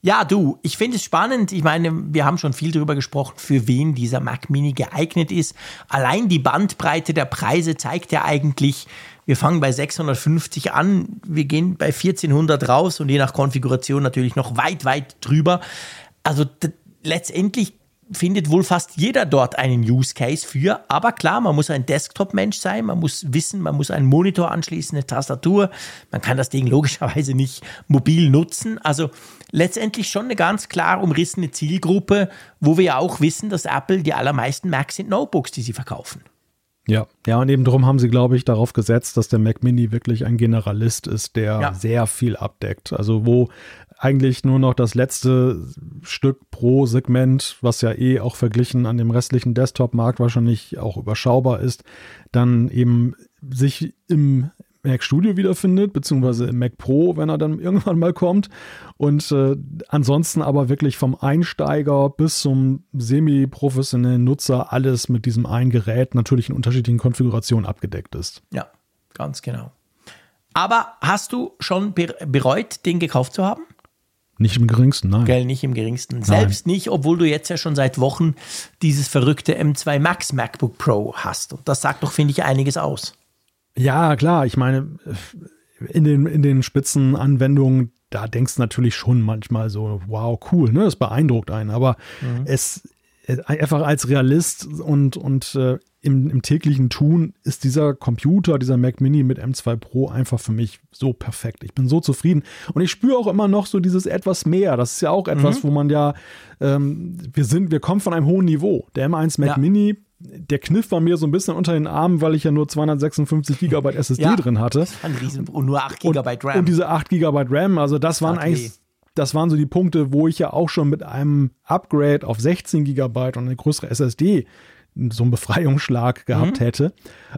Ja, du, ich finde es spannend. Ich meine, wir haben schon viel darüber gesprochen, für wen dieser Mac Mini geeignet ist. Allein die Bandbreite der Preise zeigt ja eigentlich, wir fangen bei 650 an, wir gehen bei 1400 raus und je nach Konfiguration natürlich noch weit, weit drüber. Also letztendlich findet wohl fast jeder dort einen Use Case für. Aber klar, man muss ein Desktop-Mensch sein, man muss wissen, man muss einen Monitor anschließen, eine Tastatur. Man kann das Ding logischerweise nicht mobil nutzen. Also letztendlich schon eine ganz klar umrissene Zielgruppe, wo wir ja auch wissen, dass Apple die allermeisten Macs sind Notebooks, die sie verkaufen. Ja, ja, und eben darum haben sie, glaube ich, darauf gesetzt, dass der Mac Mini wirklich ein Generalist ist, der ja. sehr viel abdeckt. Also wo eigentlich nur noch das letzte Stück pro Segment, was ja eh auch verglichen an dem restlichen Desktop-Markt wahrscheinlich auch überschaubar ist, dann eben sich im Mac Studio wiederfindet, beziehungsweise im Mac Pro, wenn er dann irgendwann mal kommt. Und äh, ansonsten aber wirklich vom Einsteiger bis zum semi-professionellen Nutzer alles mit diesem einen Gerät natürlich in unterschiedlichen Konfigurationen abgedeckt ist. Ja, ganz genau. Aber hast du schon bereut, den gekauft zu haben? Nicht im geringsten, nein. Gell, nicht im geringsten. Selbst nein. nicht, obwohl du jetzt ja schon seit Wochen dieses verrückte M2 Max MacBook Pro hast. Und das sagt doch, finde ich, einiges aus. Ja, klar. Ich meine, in den, in den Spitzenanwendungen, da denkst du natürlich schon manchmal so, wow, cool, ne? Das beeindruckt einen. Aber mhm. es einfach als Realist und, und äh, im, im, täglichen Tun ist dieser Computer, dieser Mac Mini mit M2 Pro einfach für mich so perfekt. Ich bin so zufrieden und ich spüre auch immer noch so dieses etwas mehr. Das ist ja auch etwas, mhm. wo man ja, ähm, wir sind, wir kommen von einem hohen Niveau. Der M1 Mac ja. Mini, der Kniff war mir so ein bisschen unter den Armen, weil ich ja nur 256 Gigabyte SSD ja, drin hatte. Ein riesen, und nur 8 Gigabyte RAM. Und diese 8 Gigabyte RAM, also das waren okay. eigentlich das waren so die Punkte, wo ich ja auch schon mit einem Upgrade auf 16 Gigabyte und eine größere SSD so einen Befreiungsschlag gehabt mhm. hätte.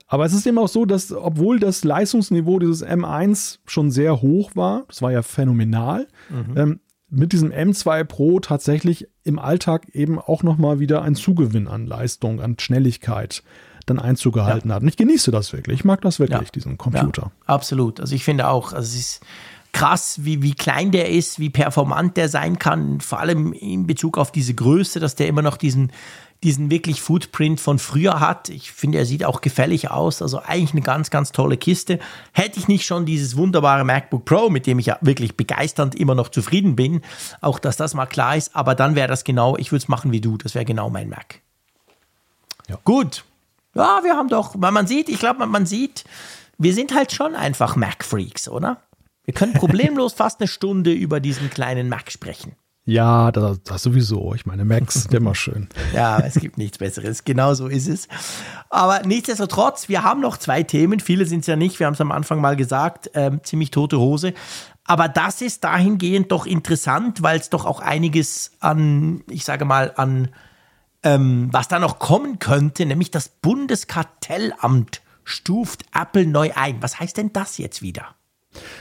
Aber es ist eben auch so, dass obwohl das Leistungsniveau dieses M1 schon sehr hoch war, das war ja phänomenal, mhm. ähm, mit diesem M2 Pro tatsächlich im Alltag eben auch nochmal wieder ein Zugewinn an Leistung, an Schnelligkeit dann Einzug gehalten ja. hat. Und ich genieße das wirklich. Ich mag das wirklich, ja. diesen Computer. Ja, absolut. Also ich finde auch, also es ist krass, wie, wie klein der ist, wie performant der sein kann, vor allem in Bezug auf diese Größe, dass der immer noch diesen diesen wirklich Footprint von früher hat. Ich finde, er sieht auch gefällig aus. Also eigentlich eine ganz, ganz tolle Kiste. Hätte ich nicht schon dieses wunderbare MacBook Pro, mit dem ich ja wirklich begeisternd immer noch zufrieden bin, auch dass das mal klar ist, aber dann wäre das genau, ich würde es machen wie du, das wäre genau mein Mac. Ja. Gut. Ja, wir haben doch, weil man sieht, ich glaube, man, man sieht, wir sind halt schon einfach Mac-Freaks, oder? Wir können problemlos fast eine Stunde über diesen kleinen Mac sprechen. Ja, das, das sowieso. Ich meine, Max ist immer schön. ja, es gibt nichts Besseres. Genau so ist es. Aber nichtsdestotrotz, wir haben noch zwei Themen. Viele sind es ja nicht. Wir haben es am Anfang mal gesagt. Ähm, ziemlich tote Hose. Aber das ist dahingehend doch interessant, weil es doch auch einiges an, ich sage mal, an ähm, was da noch kommen könnte, nämlich das Bundeskartellamt stuft Apple neu ein. Was heißt denn das jetzt wieder?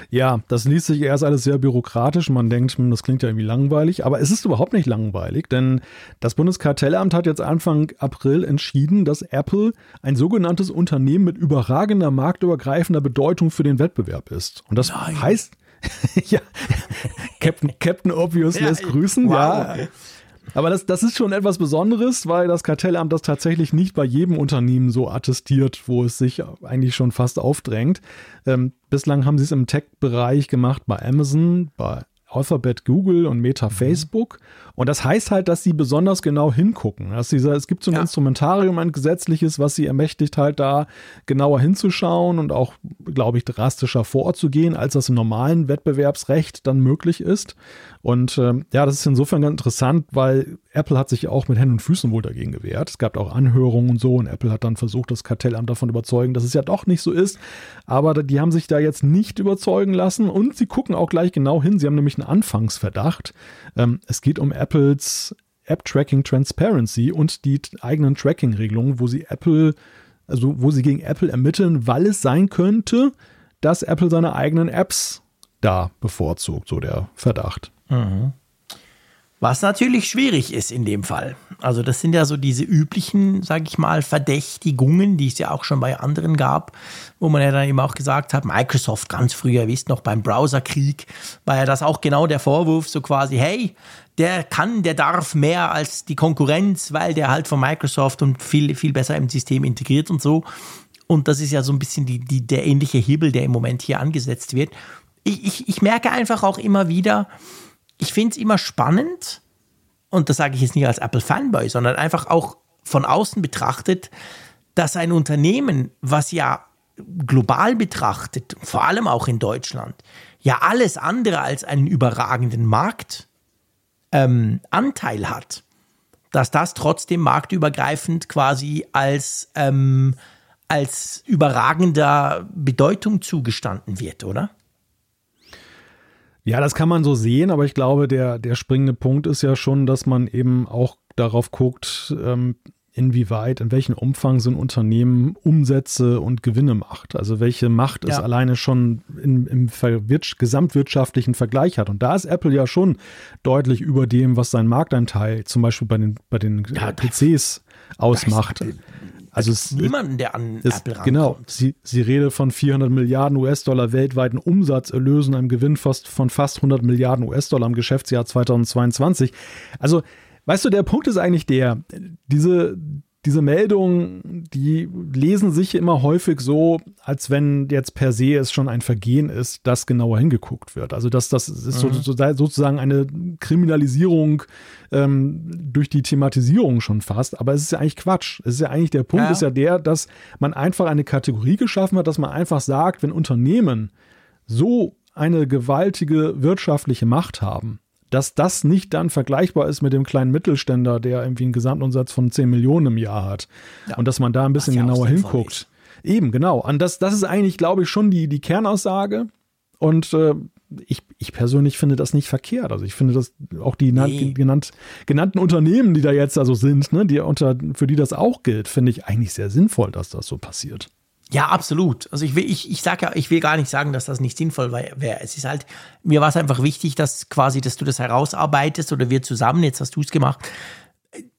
Ja, das liest sich erst alles sehr bürokratisch. Man denkt, hm, das klingt ja irgendwie langweilig, aber es ist überhaupt nicht langweilig, denn das Bundeskartellamt hat jetzt Anfang April entschieden, dass Apple ein sogenanntes Unternehmen mit überragender marktübergreifender Bedeutung für den Wettbewerb ist. Und das Nein. heißt, ja, Captain, Captain Obvious lässt grüßen, wow. ja. Aber das, das ist schon etwas Besonderes, weil das Kartellamt das tatsächlich nicht bei jedem Unternehmen so attestiert, wo es sich eigentlich schon fast aufdrängt. Ähm, bislang haben sie es im Tech-Bereich gemacht bei Amazon, bei Alphabet Google und Meta mhm. Facebook. Und das heißt halt, dass sie besonders genau hingucken. Dass dieser, es gibt so ein ja. Instrumentarium, ein gesetzliches, was sie ermächtigt, halt da genauer hinzuschauen und auch, glaube ich, drastischer vorzugehen, als das im normalen Wettbewerbsrecht dann möglich ist. Und ähm, ja, das ist insofern ganz interessant, weil Apple hat sich auch mit Händen und Füßen wohl dagegen gewehrt. Es gab auch Anhörungen und so und Apple hat dann versucht, das Kartellamt davon überzeugen, dass es ja doch nicht so ist. Aber die haben sich da jetzt nicht überzeugen lassen und sie gucken auch gleich genau hin. Sie haben nämlich einen Anfangsverdacht. Ähm, es geht um Apples App Tracking Transparency und die eigenen Tracking-Regelungen, wo sie Apple, also wo sie gegen Apple ermitteln, weil es sein könnte, dass Apple seine eigenen Apps da bevorzugt, so der Verdacht. Mhm. Was natürlich schwierig ist in dem Fall. Also das sind ja so diese üblichen, sage ich mal, Verdächtigungen, die es ja auch schon bei anderen gab, wo man ja dann eben auch gesagt hat, Microsoft ganz früher, wisst noch, beim Browserkrieg war ja das auch genau der Vorwurf, so quasi, hey, der kann, der darf mehr als die Konkurrenz, weil der halt von Microsoft und viel, viel besser im System integriert und so. Und das ist ja so ein bisschen die, die, der ähnliche Hebel, der im Moment hier angesetzt wird. Ich, ich, ich merke einfach auch immer wieder, ich finde es immer spannend, und das sage ich jetzt nicht als Apple-Fanboy, sondern einfach auch von außen betrachtet, dass ein Unternehmen, was ja global betrachtet, vor allem auch in Deutschland, ja alles andere als einen überragenden Marktanteil ähm, hat, dass das trotzdem marktübergreifend quasi als, ähm, als überragender Bedeutung zugestanden wird, oder? Ja, das kann man so sehen, aber ich glaube, der, der springende Punkt ist ja schon, dass man eben auch darauf guckt, ähm, inwieweit, in welchem Umfang so ein Unternehmen Umsätze und Gewinne macht. Also welche Macht ja. es alleine schon in, im gesamtwirtschaftlichen Vergleich hat. Und da ist Apple ja schon deutlich über dem, was sein Marktanteil zum Beispiel bei den, bei den ja, PCs ausmacht. Also es, niemanden, der an es, Apple rankommt. Genau, sie, sie rede von 400 Milliarden US-Dollar weltweiten Umsatzerlösen, einem Gewinn fast, von fast 100 Milliarden US-Dollar im Geschäftsjahr 2022. Also, weißt du, der Punkt ist eigentlich der, diese, diese Meldungen, die lesen sich immer häufig so, als wenn jetzt per se es schon ein Vergehen ist, dass genauer hingeguckt wird. Also dass das ist mhm. so, sozusagen eine Kriminalisierung ähm, durch die Thematisierung schon fast. Aber es ist ja eigentlich Quatsch. Es ist ja eigentlich der Punkt ja. ist ja der, dass man einfach eine Kategorie geschaffen hat, dass man einfach sagt, wenn Unternehmen so eine gewaltige wirtschaftliche Macht haben, dass das nicht dann vergleichbar ist mit dem kleinen Mittelständler, der irgendwie einen Gesamtumsatz von 10 Millionen im Jahr hat. Ja. Und dass man da ein bisschen ja genauer hinguckt. Eben, genau. Und das, das ist eigentlich, glaube ich, schon die, die Kernaussage. Und äh, ich, ich persönlich finde das nicht verkehrt. Also ich finde, dass auch die nee. genannt, genannten Unternehmen, die da jetzt also sind, ne, die unter, für die das auch gilt, finde ich eigentlich sehr sinnvoll, dass das so passiert. Ja, absolut. Also ich will, ich, ich sage ja, ich will gar nicht sagen, dass das nicht sinnvoll wäre. Es ist halt, mir war es einfach wichtig, dass quasi, dass du das herausarbeitest oder wir zusammen, jetzt hast du es gemacht,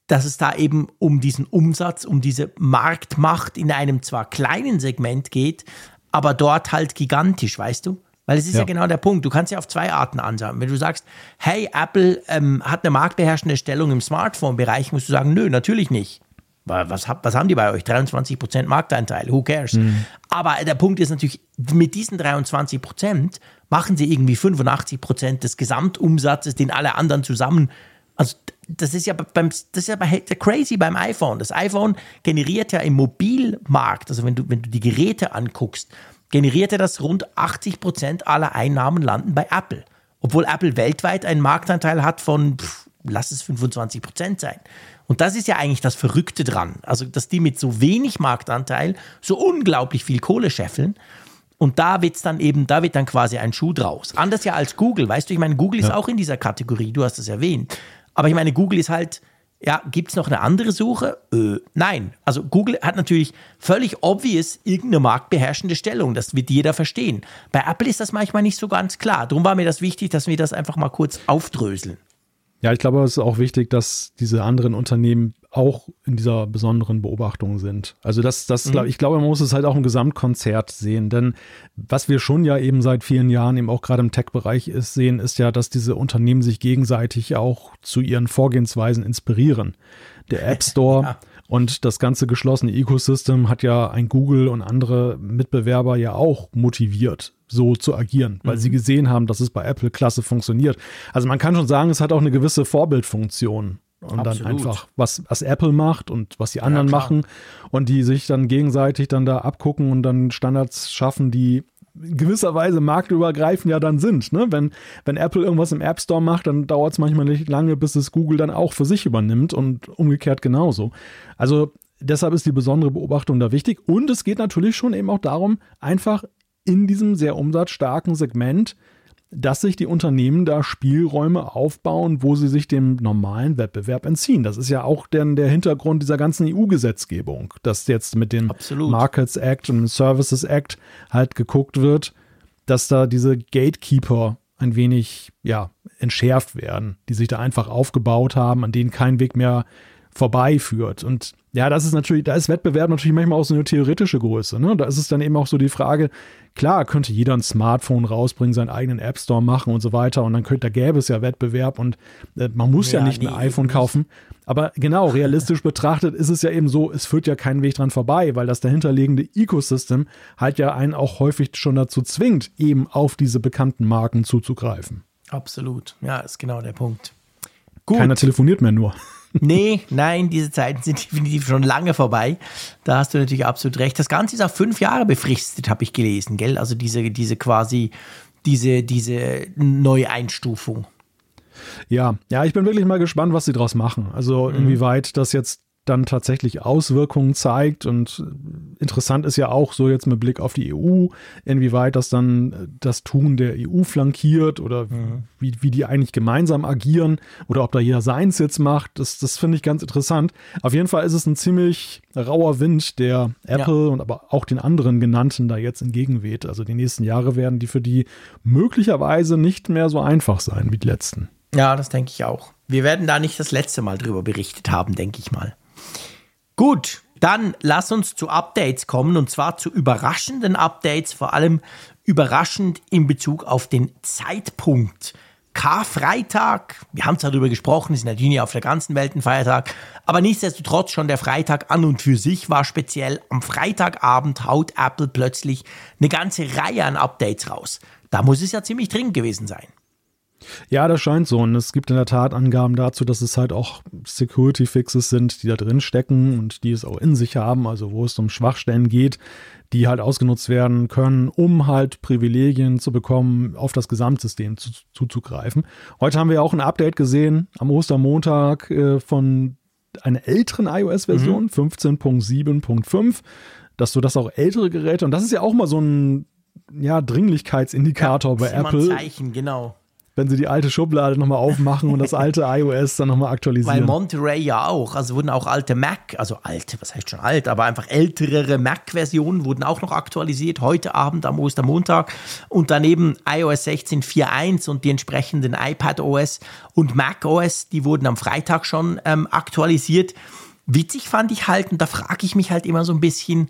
dass es da eben um diesen Umsatz, um diese Marktmacht in einem zwar kleinen Segment geht, aber dort halt gigantisch, weißt du? Weil es ist ja. ja genau der Punkt. Du kannst ja auf zwei Arten anschauen. Wenn du sagst, hey, Apple ähm, hat eine marktbeherrschende Stellung im Smartphone-Bereich, musst du sagen, nö, natürlich nicht. Was, was haben die bei euch? 23% Markteinteil, who cares? Mhm. Aber der Punkt ist natürlich, mit diesen 23% machen sie irgendwie 85% des Gesamtumsatzes, den alle anderen zusammen. Also das ist ja beim, das ist ja bei, crazy beim iPhone. Das iPhone generiert ja im Mobilmarkt, also wenn du, wenn du die Geräte anguckst, generiert er das rund 80% aller Einnahmen landen bei Apple. Obwohl Apple weltweit einen Marktanteil hat von, pff, lass es 25% sein. Und das ist ja eigentlich das Verrückte dran. Also, dass die mit so wenig Marktanteil so unglaublich viel Kohle scheffeln. Und da wird's dann eben, da wird dann quasi ein Schuh draus. Anders ja als Google. Weißt du, ich meine, Google ist ja. auch in dieser Kategorie. Du hast es erwähnt. Aber ich meine, Google ist halt, ja, gibt es noch eine andere Suche? Äh, nein. Also Google hat natürlich völlig obvious irgendeine marktbeherrschende Stellung. Das wird jeder verstehen. Bei Apple ist das manchmal nicht so ganz klar. Darum war mir das wichtig, dass wir das einfach mal kurz aufdröseln. Ja, ich glaube, es ist auch wichtig, dass diese anderen Unternehmen auch in dieser besonderen Beobachtung sind. Also das, das, mhm. glaub, ich glaube, man muss es halt auch im Gesamtkonzert sehen, denn was wir schon ja eben seit vielen Jahren eben auch gerade im Tech-Bereich ist, sehen, ist ja, dass diese Unternehmen sich gegenseitig auch zu ihren Vorgehensweisen inspirieren. Der App Store ja. Und das ganze geschlossene Ecosystem hat ja ein Google und andere Mitbewerber ja auch motiviert, so zu agieren, weil mhm. sie gesehen haben, dass es bei Apple klasse funktioniert. Also man kann schon sagen, es hat auch eine gewisse Vorbildfunktion und Absolut. dann einfach, was, was Apple macht und was die anderen ja, machen und die sich dann gegenseitig dann da abgucken und dann Standards schaffen, die gewisserweise marktübergreifend ja dann sind. Ne? Wenn, wenn Apple irgendwas im App Store macht, dann dauert es manchmal nicht lange, bis es Google dann auch für sich übernimmt und umgekehrt genauso. Also deshalb ist die besondere Beobachtung da wichtig und es geht natürlich schon eben auch darum, einfach in diesem sehr umsatzstarken Segment dass sich die Unternehmen da Spielräume aufbauen, wo sie sich dem normalen Wettbewerb entziehen. Das ist ja auch der, der Hintergrund dieser ganzen EU-Gesetzgebung, dass jetzt mit dem Absolut. Markets Act und dem Services Act halt geguckt wird, dass da diese Gatekeeper ein wenig ja, entschärft werden, die sich da einfach aufgebaut haben, an denen kein Weg mehr vorbeiführt. Und ja, das ist natürlich, da ist Wettbewerb natürlich manchmal auch so eine theoretische Größe. Ne? Da ist es dann eben auch so die Frage, klar, könnte jeder ein Smartphone rausbringen, seinen eigenen App Store machen und so weiter und dann könnte, da gäbe es ja Wettbewerb und äh, man muss ja, ja nicht nee, ein iPhone kaufen. Aber genau, realistisch betrachtet ist es ja eben so, es führt ja keinen Weg dran vorbei, weil das dahinterliegende Ecosystem halt ja einen auch häufig schon dazu zwingt, eben auf diese bekannten Marken zuzugreifen. Absolut, ja, ist genau der Punkt. Gut. Keiner telefoniert mehr nur. Nee, nein, diese Zeiten sind definitiv schon lange vorbei. Da hast du natürlich absolut recht. Das Ganze ist auf fünf Jahre befristet, habe ich gelesen, gell? Also diese, diese quasi, diese, diese Neueinstufung. Ja, ja, ich bin wirklich mal gespannt, was sie draus machen. Also inwieweit das jetzt dann tatsächlich Auswirkungen zeigt. Und interessant ist ja auch so jetzt mit Blick auf die EU, inwieweit das dann das Tun der EU flankiert oder mhm. wie, wie die eigentlich gemeinsam agieren oder ob da jeder seins jetzt macht. Das, das finde ich ganz interessant. Auf jeden Fall ist es ein ziemlich rauer Wind, der Apple ja. und aber auch den anderen genannten da jetzt entgegenweht. Also die nächsten Jahre werden die für die möglicherweise nicht mehr so einfach sein wie die letzten. Ja, das denke ich auch. Wir werden da nicht das letzte Mal drüber berichtet haben, denke ich mal. Gut, dann lass uns zu Updates kommen und zwar zu überraschenden Updates, vor allem überraschend in Bezug auf den Zeitpunkt. Karfreitag, wir haben darüber gesprochen, ist natürlich auf der ganzen Welt ein Feiertag, aber nichtsdestotrotz schon der Freitag an und für sich war speziell. Am Freitagabend haut Apple plötzlich eine ganze Reihe an Updates raus. Da muss es ja ziemlich dringend gewesen sein. Ja, das scheint so. Und es gibt in der Tat Angaben dazu, dass es halt auch Security-Fixes sind, die da drin stecken und die es auch in sich haben, also wo es um Schwachstellen geht, die halt ausgenutzt werden können, um halt Privilegien zu bekommen, auf das Gesamtsystem zu, zuzugreifen. Heute haben wir auch ein Update gesehen am Ostermontag äh, von einer älteren iOS-Version, mhm. 15.7.5, dass du das auch ältere Geräte, und das ist ja auch mal so ein ja, Dringlichkeitsindikator ja, bei Apple. Zeichen, genau wenn sie die alte Schublade nochmal aufmachen und das alte iOS dann nochmal aktualisieren. Weil Monterey ja auch, also wurden auch alte Mac, also alte, was heißt schon alt, aber einfach ältere Mac-Versionen wurden auch noch aktualisiert, heute Abend am Ostermontag und daneben iOS 16.4.1 und die entsprechenden iPadOS und macOS, die wurden am Freitag schon ähm, aktualisiert. Witzig fand ich halt, und da frage ich mich halt immer so ein bisschen,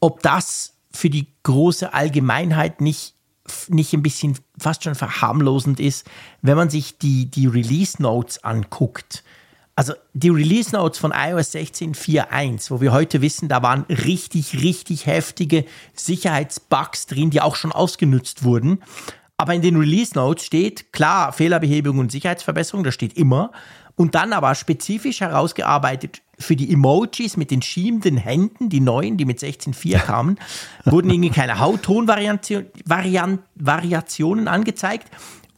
ob das für die große Allgemeinheit nicht nicht ein bisschen fast schon verharmlosend ist, wenn man sich die, die Release Notes anguckt. Also die Release Notes von iOS 16.4.1, wo wir heute wissen, da waren richtig, richtig heftige Sicherheitsbugs drin, die auch schon ausgenutzt wurden. Aber in den Release Notes steht klar Fehlerbehebung und Sicherheitsverbesserung, das steht immer. Und dann aber spezifisch herausgearbeitet für die Emojis mit den schiebenden Händen, die neuen, die mit 16.4 kamen, wurden irgendwie keine Hauttonvariationen angezeigt.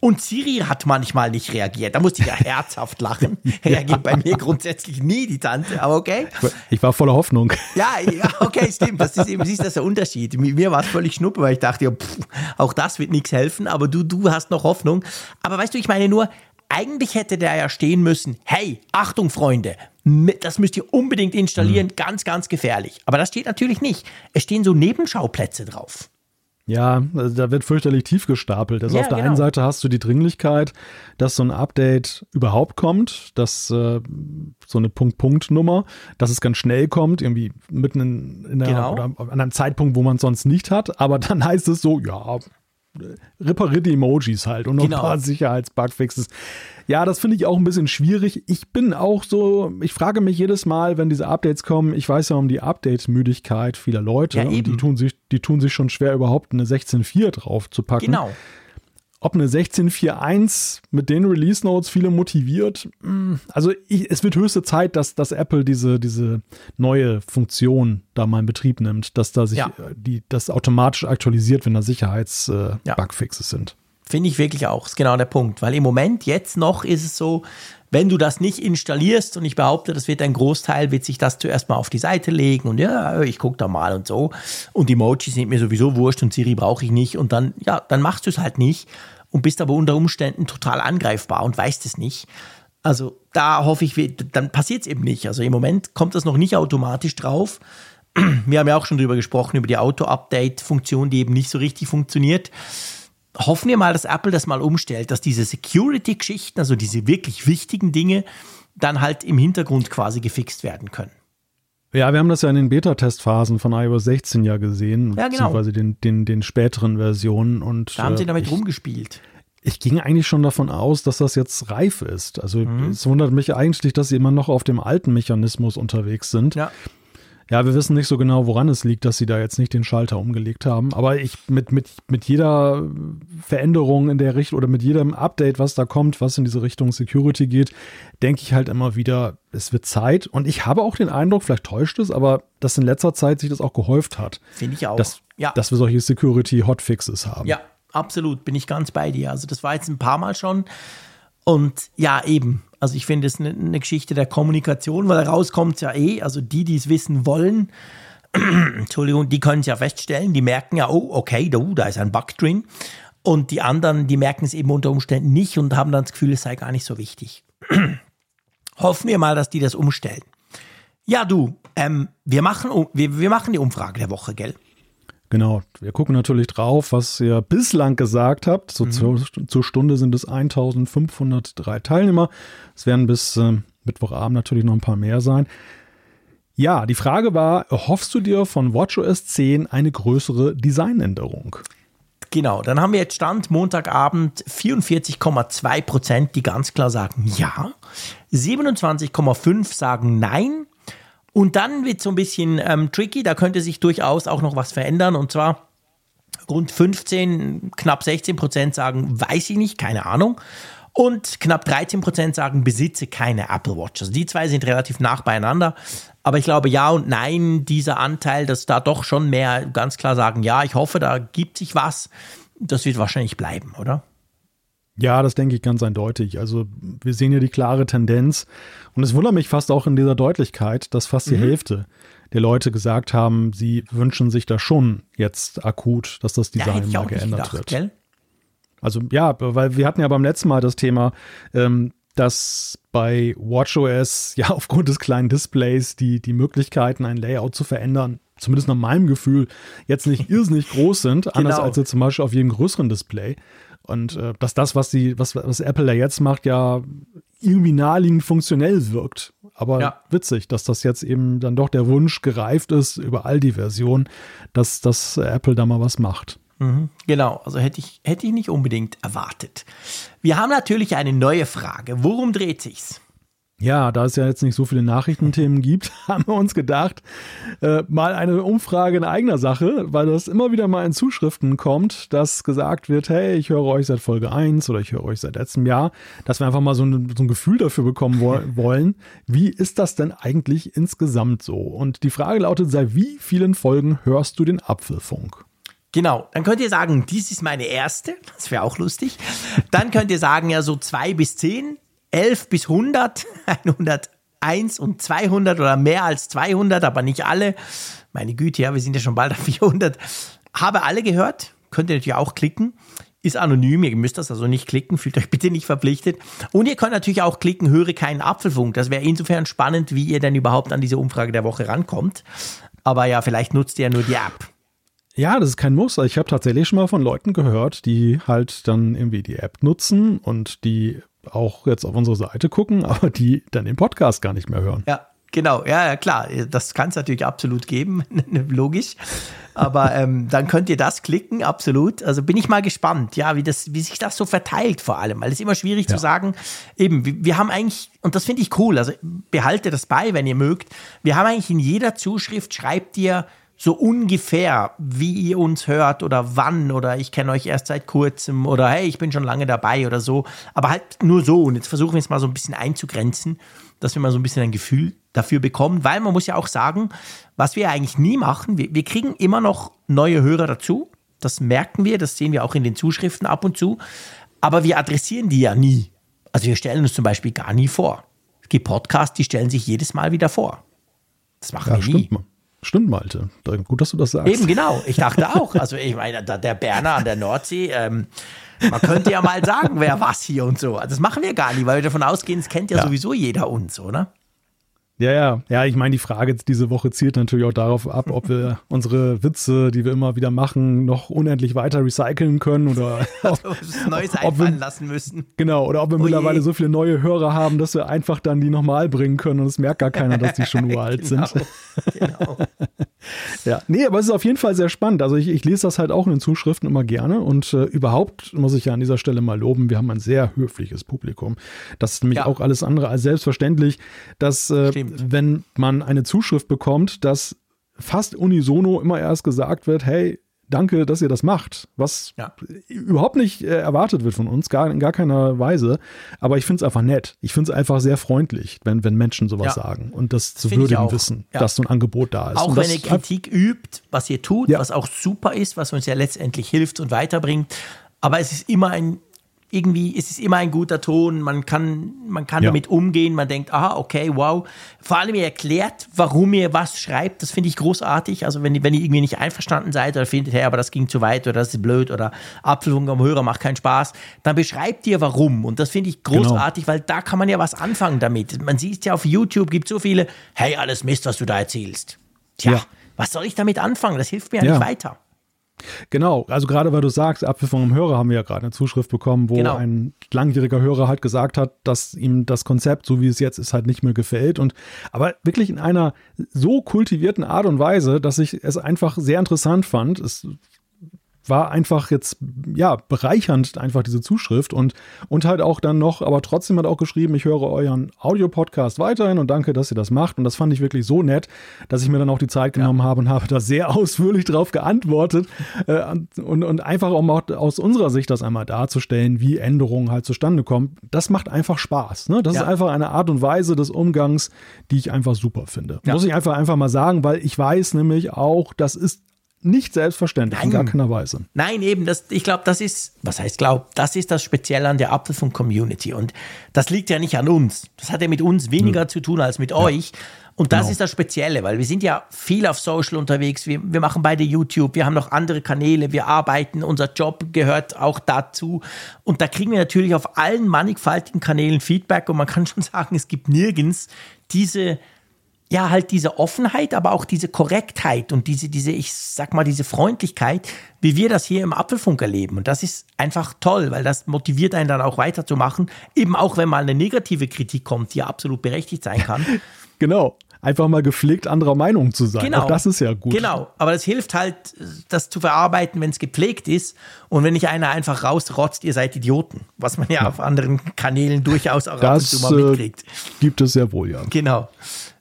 Und Siri hat manchmal nicht reagiert. Da musste ich ja herzhaft lachen. Reagiert bei mir grundsätzlich nie, die Tante, aber okay. Ich war voller Hoffnung. Ja, okay, stimmt. Das ist eben, siehst das der Unterschied. Mir war es völlig schnuppe, weil ich dachte, ja, pff, auch das wird nichts helfen, aber du, du hast noch Hoffnung. Aber weißt du, ich meine nur, eigentlich hätte der ja stehen müssen, hey, Achtung Freunde, das müsst ihr unbedingt installieren, mhm. ganz, ganz gefährlich. Aber das steht natürlich nicht. Es stehen so Nebenschauplätze drauf. Ja, also da wird fürchterlich tief gestapelt. Also Ja, auf der genau. einen Seite hast du die Dringlichkeit, dass so ein Update überhaupt kommt, dass äh, so eine Punkt-Punkt-Nummer, dass es ganz schnell kommt, irgendwie mitten in, in der, Genau. oder an einem Zeitpunkt, wo man es sonst nicht hat. Aber dann heißt es so, ja, repariert die Emojis halt und noch Genau. ein paar Sicherheitsbugfixes. Ja, das finde ich auch ein bisschen schwierig. Ich bin auch so, ich frage mich jedes Mal, wenn diese Updates kommen, ich weiß ja um die Update-Müdigkeit vieler Leute Ja, und die tun sich, die tun sich schon schwer, überhaupt eine 16.4 drauf zu packen. Genau. Ob eine 16.4.1 mit den Release Notes viele motiviert, mh, also ich, es wird höchste Zeit, dass, dass Apple diese, diese neue Funktion da mal in Betrieb nimmt, dass da sich Ja. äh, die, das automatisch aktualisiert, wenn da Ja. Sicherheits-Bugfixes sind. Finde ich wirklich auch, ist genau der Punkt. Weil im Moment, jetzt noch, ist es so, wenn du das nicht installierst und ich behaupte, das wird ein Großteil, wird sich das zuerst mal auf die Seite legen und ja, ich gucke da mal und so. Und die Emojis sind mir sowieso wurscht und Siri brauche ich nicht. Und dann, ja, dann machst du es halt nicht und bist aber unter Umständen total angreifbar und weißt es nicht. Also da hoffe ich, dann passiert es eben nicht. Also im Moment kommt das noch nicht automatisch drauf. Wir haben ja auch schon drüber gesprochen, über die Auto-Update-Funktion, die eben nicht so richtig funktioniert hoffen wir mal, dass Apple das mal umstellt, dass diese Security-Geschichten, also diese wirklich wichtigen Dinge, dann halt im Hintergrund quasi gefixt werden können. Ja, wir haben das ja in den Beta-Testphasen von iOS 16 ja gesehen, Ja, genau. beziehungsweise den, den, den späteren Versionen. Und Da haben sie äh, damit ich, rumgespielt. ich ging eigentlich schon davon aus, dass das jetzt reif ist. Also Mhm. es wundert mich eigentlich, dass sie immer noch auf dem alten Mechanismus unterwegs sind. Ja. Ja, wir wissen nicht so genau, woran es liegt, dass sie da jetzt nicht den Schalter umgelegt haben. Aber ich mit, mit, mit jeder Veränderung in der Richtung oder mit jedem Update, was da kommt, was in diese Richtung Security geht, denke ich halt immer wieder, es wird Zeit. Und ich habe auch den Eindruck, vielleicht täuscht es, aber dass in letzter Zeit sich das auch gehäuft hat, Finde ich auch. dass, ja. dass wir solche Security-Hotfixes haben. ja, absolut, bin ich ganz bei dir. Also das war jetzt ein paar Mal schon. Und ja, eben. Also ich finde es eine, eine Geschichte der Kommunikation, weil rauskommt ja eh, also die, die es wissen wollen, Entschuldigung, die können es ja feststellen, die merken ja, oh, okay, da, da ist ein Bug drin. Und die anderen, die merken es eben unter Umständen nicht und haben dann das Gefühl, es sei gar nicht so wichtig. Hoffen wir mal, dass die das umstellen. Ja, du, ähm, wir, machen, wir, wir machen die Umfrage der Woche, gell? Genau. Wir gucken natürlich drauf, was ihr bislang gesagt habt. So zur, zur Stunde sind es 1503 Teilnehmer. Es werden bis äh, Mittwochabend natürlich noch ein paar mehr sein. Ja, die Frage war, erhoffst du dir von WatchOS 10 eine größere Designänderung? Genau, dann haben wir jetzt Stand Montagabend 44,2 Prozent, die ganz klar sagen ja, 27,5 sagen nein. Und dann wird so ein bisschen ähm, tricky, da könnte sich durchaus auch noch was verändern. Und zwar rund 15, knapp 16 Prozent sagen, weiß ich nicht, keine Ahnung. Und knapp 13 Prozent sagen, besitze keine Apple Watch. Also die zwei sind relativ nah beieinander. Aber ich glaube, ja und nein, dieser Anteil, dass da doch schon mehr ganz klar sagen, ja, ich hoffe, da gibt sich was. Das wird wahrscheinlich bleiben, oder? Ja, das denke ich ganz eindeutig. Also wir sehen ja die klare Tendenz. Und es wundert mich fast auch in dieser Deutlichkeit, dass fast die Hälfte der Leute gesagt haben, sie wünschen sich da schon jetzt akut, dass das Design ich mal geändert gedacht, wird. gell? Also ja, weil wir hatten ja beim letzten Mal das Thema, ähm, dass bei WatchOS ja aufgrund des kleinen Displays die, die Möglichkeiten, ein Layout zu verändern, zumindest nach meinem Gefühl, jetzt nicht irrsinnig groß sind, anders Genau. als jetzt zum Beispiel auf jedem größeren Display. Und äh, dass das, was, die, was, was Apple da jetzt macht, ja irgendwie naheliegend funktionell wirkt. Aber Ja. witzig, dass das jetzt eben dann doch der Wunsch gereift ist über all die Versionen, dass, dass Apple da mal was macht. Genau, also hätte ich, hätte ich nicht unbedingt erwartet. Wir haben natürlich eine neue Frage. Worum dreht sich's? Ja, da es ja jetzt nicht so viele Nachrichtenthemen gibt, haben wir uns gedacht, äh, mal eine Umfrage in eigener Sache, weil das immer wieder mal in Zuschriften kommt, dass gesagt wird, hey, ich höre euch seit Folge 1 oder ich höre euch seit letztem Jahr, dass wir einfach mal so ein, so ein Gefühl dafür bekommen wo wollen, wie ist das denn eigentlich insgesamt so? Und die Frage lautet, seit wie vielen Folgen hörst du den Apfelfunk? Genau, dann könnt ihr sagen, dies ist meine erste, das wäre auch lustig. Dann könnt ihr sagen, ja, so 2 bis 10, 11 bis 100, 101 und 200 oder mehr als 200, aber nicht alle. Meine Güte, ja, wir sind ja schon bald auf 400. Habe alle gehört, könnt ihr natürlich auch klicken. Ist anonym, ihr müsst das also nicht klicken, fühlt euch bitte nicht verpflichtet. Und ihr könnt natürlich auch klicken, höre keinen Apfelfunk. Das wäre insofern spannend, wie ihr denn überhaupt an diese Umfrage der Woche rankommt. Aber ja, vielleicht nutzt ihr ja nur die App. Ja, das ist kein Muss. Ich habe tatsächlich schon mal von Leuten gehört, die halt dann irgendwie die App nutzen und die auch jetzt auf unsere Seite gucken, aber die dann den Podcast gar nicht mehr hören. Ja, genau. Ja, ja klar. Das kann es natürlich absolut geben, logisch. Aber ähm, dann könnt ihr das klicken, absolut. Also bin ich mal gespannt, ja, wie, das, wie sich das so verteilt vor allem. Weil es ist immer schwierig ja. zu sagen, eben, wir, wir haben eigentlich, und das finde ich cool, also behalte das bei, wenn ihr mögt. Wir haben eigentlich in jeder Zuschrift, schreibt ihr, so ungefähr, wie ihr uns hört oder wann oder ich kenne euch erst seit kurzem oder hey, ich bin schon lange dabei oder so. Aber halt nur so. Und jetzt versuchen wir es mal so ein bisschen einzugrenzen, dass wir mal so ein bisschen ein Gefühl dafür bekommen, weil man muss ja auch sagen, was wir eigentlich nie machen, wir, wir kriegen immer noch neue Hörer dazu. Das merken wir, das sehen wir auch in den Zuschriften ab und zu. Aber wir adressieren die ja nie. Also wir stellen uns zum Beispiel gar nie vor. Es gibt Podcasts, die stellen sich jedes Mal wieder vor. Das machen ja, wir nie. Man. Stimmt, Malte. Gut, dass du das sagst. Eben, genau. Ich dachte auch. Also, ich meine, der Berner an der Nordsee, ähm, man könnte ja mal sagen, wer was hier und so. Das machen wir gar nicht, weil wir davon ausgehen, es kennt ja, ja. sowieso jeder uns, oder? Ja, ja, ja, ich meine, die Frage diese Woche zielt natürlich auch darauf ab, ob wir unsere Witze, die wir immer wieder machen, noch unendlich weiter recyceln können oder ob, Neues ob einfallen wir, lassen müssen. Genau, oder ob wir oh mittlerweile je. so viele neue Hörer haben, dass wir einfach dann die nochmal bringen können und es merkt gar keiner, dass die schon uralt genau, sind. genau. ja, nee, aber es ist auf jeden Fall sehr spannend. Also ich, ich lese das halt auch in den Zuschriften immer gerne und äh, überhaupt muss ich ja an dieser Stelle mal loben, wir haben ein sehr höfliches Publikum. Das ist nämlich ja. auch alles andere als selbstverständlich, dass äh, wenn man eine Zuschrift bekommt, dass fast unisono immer erst gesagt wird, hey, danke, dass ihr das macht, was ja. überhaupt nicht äh, erwartet wird von uns, gar, in gar keiner Weise. Aber ich finde es einfach nett. Ich finde es einfach sehr freundlich, wenn, wenn Menschen sowas ja. sagen und das zu würdigen wissen, ja. dass so ein Angebot da ist. Auch wenn ihr Kritik übt, was ihr tut, was auch super ist, was uns ja letztendlich hilft und weiterbringt. Aber es ist immer ein irgendwie ist es immer ein guter Ton, man kann, man kann ja. damit umgehen, man denkt, aha, okay, wow. Vor allem ihr erklärt, warum ihr was schreibt, das finde ich großartig. Also wenn, wenn ihr irgendwie nicht einverstanden seid oder findet, hey, aber das ging zu weit oder das ist blöd oder Apfelfunk am Hörer macht keinen Spaß, dann beschreibt ihr warum. Und das finde ich genau. großartig, genau. weil da kann man ja was anfangen damit. Man sieht ja auf YouTube, gibt so viele, hey, alles Mist, was du da erzählst. Tja, ja. was soll ich damit anfangen? Das hilft mir ja, ja. nicht weiter. Genau, also gerade weil du sagst, Apfel vom Hörer haben wir ja gerade eine Zuschrift bekommen, wo genau. ein langjähriger Hörer halt gesagt hat, dass ihm das Konzept, so wie es jetzt ist, halt nicht mehr gefällt. Und aber wirklich in einer so kultivierten Art und Weise, dass ich es einfach sehr interessant fand. Es war einfach jetzt, ja, bereichernd, einfach diese Zuschrift und, und halt auch dann noch, aber trotzdem hat auch geschrieben, ich höre euren Audiopodcast weiterhin und danke, dass ihr das macht. Und das fand ich wirklich so nett, dass ich mir dann auch die Zeit genommen ja. habe und habe da sehr ausführlich drauf geantwortet äh, und, und einfach um auch aus unserer Sicht das einmal darzustellen, wie Änderungen halt zustande kommen. Das macht einfach Spaß. Ne? Das ja. ist einfach eine Art und Weise des Umgangs, die ich einfach super finde. Ja. Muss ich einfach, einfach mal sagen, weil ich weiß nämlich auch, das ist nicht selbstverständlich, Nein. in gar keiner Weise. Nein, eben, das, ich glaube, das ist, was heißt glaub, das ist das Spezielle an der Apfelfunk-Community. Und das liegt ja nicht an uns. Das hat ja mit uns weniger mhm. zu tun als mit ja. euch. Und das genau. ist das Spezielle, weil wir sind ja viel auf Social unterwegs. Wir, wir machen beide YouTube, wir haben noch andere Kanäle, wir arbeiten, unser Job gehört auch dazu. Und da kriegen wir natürlich auf allen mannigfaltigen Kanälen Feedback und man kann schon sagen, es gibt nirgends diese ja, halt diese Offenheit, aber auch diese Korrektheit und diese, diese, ich sag mal, diese Freundlichkeit, wie wir das hier im Apfelfunk erleben. Und das ist einfach toll, weil das motiviert einen dann auch weiterzumachen. Eben auch, wenn mal eine negative Kritik kommt, die ja absolut berechtigt sein kann. genau. Einfach mal gepflegt anderer Meinung zu sein. Genau. Auch das ist ja gut. Genau. Aber das hilft halt, das zu verarbeiten, wenn es gepflegt ist. Und wenn nicht einer einfach rausrotzt, ihr seid Idioten. Was man ja, ja. auf anderen Kanälen durchaus auch das, ab und zu mal mitkriegt. Äh, gibt es sehr wohl, ja. Genau.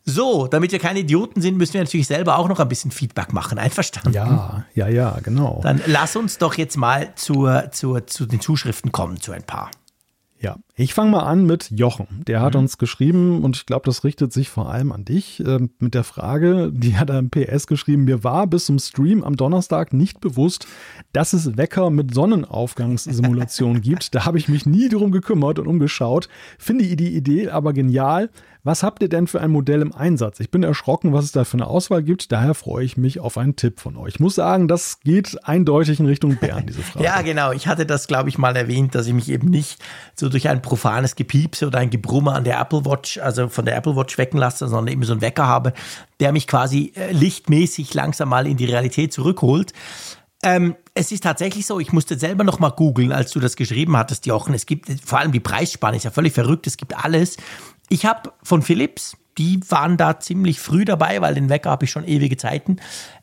So, damit wir keine Idioten sind, müssen wir natürlich selber auch noch ein bisschen Feedback machen. Einverstanden? Ja, ja, ja, genau. Dann lass uns doch jetzt mal zur, zur, zu den Zuschriften kommen, zu ein paar. Ja, ich fange mal an mit Jochen. Der hat mhm. uns geschrieben und ich glaube, das richtet sich vor allem an dich äh, mit der Frage, die hat er im PS geschrieben, mir war bis zum Stream am Donnerstag nicht bewusst, dass es Wecker mit Sonnenaufgangssimulation gibt. Da habe ich mich nie drum gekümmert und umgeschaut. Finde die Idee aber genial. Was habt ihr denn für ein Modell im Einsatz? Ich bin erschrocken, was es da für eine Auswahl gibt. Daher freue ich mich auf einen Tipp von euch. Ich muss sagen, das geht eindeutig in Richtung Bären, diese Frage. ja, genau. Ich hatte das, glaube ich, mal erwähnt, dass ich mich eben nicht so durch ein profanes Gepiepse oder ein Gebrumme an der Apple Watch, also von der Apple Watch wecken lasse, sondern eben so einen Wecker habe, der mich quasi äh, lichtmäßig langsam mal in die Realität zurückholt. Ähm, es ist tatsächlich so, ich musste selber noch mal googeln, als du das geschrieben hattest, Jochen. Es gibt vor allem die Preisspanne, ist ja völlig verrückt, es gibt alles. Ich habe von Philips, die waren da ziemlich früh dabei, weil den Wecker habe ich schon ewige Zeiten.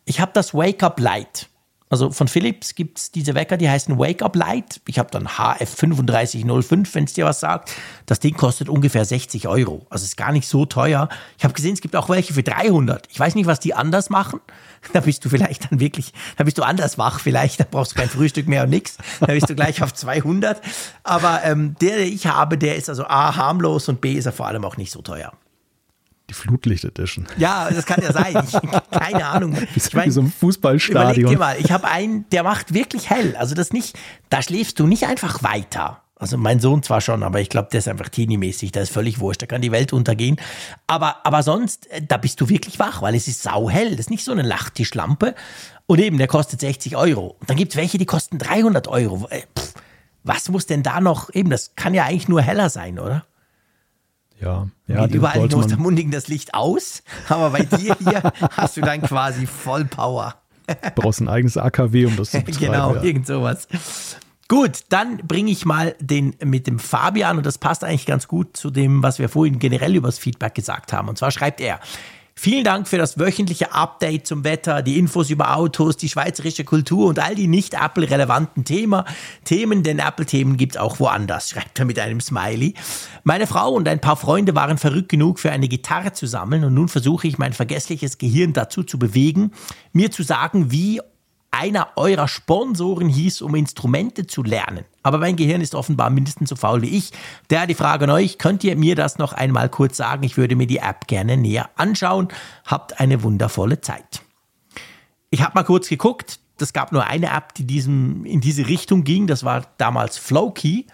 Ich habe das Wake Up Light. Also von Philips gibt es diese Wecker, die heißen Wake Up Light. Ich habe dann HF3505, wenn es dir was sagt. Das Ding kostet ungefähr 60 Euro. Also ist gar nicht so teuer. Ich habe gesehen, es gibt auch welche für 300. Ich weiß nicht, was die anders machen. Da bist du vielleicht dann wirklich, da bist du anders wach vielleicht. Da brauchst du kein Frühstück mehr und nichts. Da bist du gleich auf 200. Aber ähm, der, den ich habe, der ist also A, harmlos und B, ist er vor allem auch nicht so teuer. Die Flutlicht Edition. Ja, das kann ja sein. Ich, keine Ahnung. Ich mein, wie so ein Fußballstadion. Überleg dir mal, ich habe einen, der macht wirklich hell. Also das nicht, da schläfst du nicht einfach weiter. Also mein Sohn zwar schon, aber ich glaube, der ist einfach teenie-mäßig, da ist völlig wurscht, da kann die Welt untergehen. Aber, aber sonst, äh, da bist du wirklich wach, weil es ist sauhell. Das ist nicht so eine Lachtischlampe. Und eben, der kostet 60 Euro. Und dann gibt es welche, die kosten 300 Euro. Äh, pff, was muss denn da noch, eben, das kann ja eigentlich nur heller sein, oder? Ja, ja. überall in Ostermundigen das Licht aus, aber bei dir hier hast du dann quasi Vollpower. Du brauchst ein eigenes AKW, um das zu betreiben. Genau, ja. irgend sowas. Gut, dann bringe ich mal den mit dem Fabian und das passt eigentlich ganz gut zu dem, was wir vorhin generell über das Feedback gesagt haben. Und zwar schreibt er, Vielen Dank für das wöchentliche Update zum Wetter, die Infos über Autos, die schweizerische Kultur und all die nicht Apple-relevanten Themen, denn Apple-Themen gibt es auch woanders, schreibt er mit einem Smiley. Meine Frau und ein paar Freunde waren verrückt genug, für eine Gitarre zu sammeln und nun versuche ich mein vergessliches Gehirn dazu zu bewegen, mir zu sagen, wie einer eurer Sponsoren hieß, um Instrumente zu lernen. Aber mein Gehirn ist offenbar mindestens so faul wie ich. Daher die Frage an euch, könnt ihr mir das noch einmal kurz sagen? Ich würde mir die App gerne näher anschauen. Habt eine wundervolle Zeit. Ich habe mal kurz geguckt. Es gab nur eine App, die diesem, in diese Richtung ging. Das war damals Flowkey.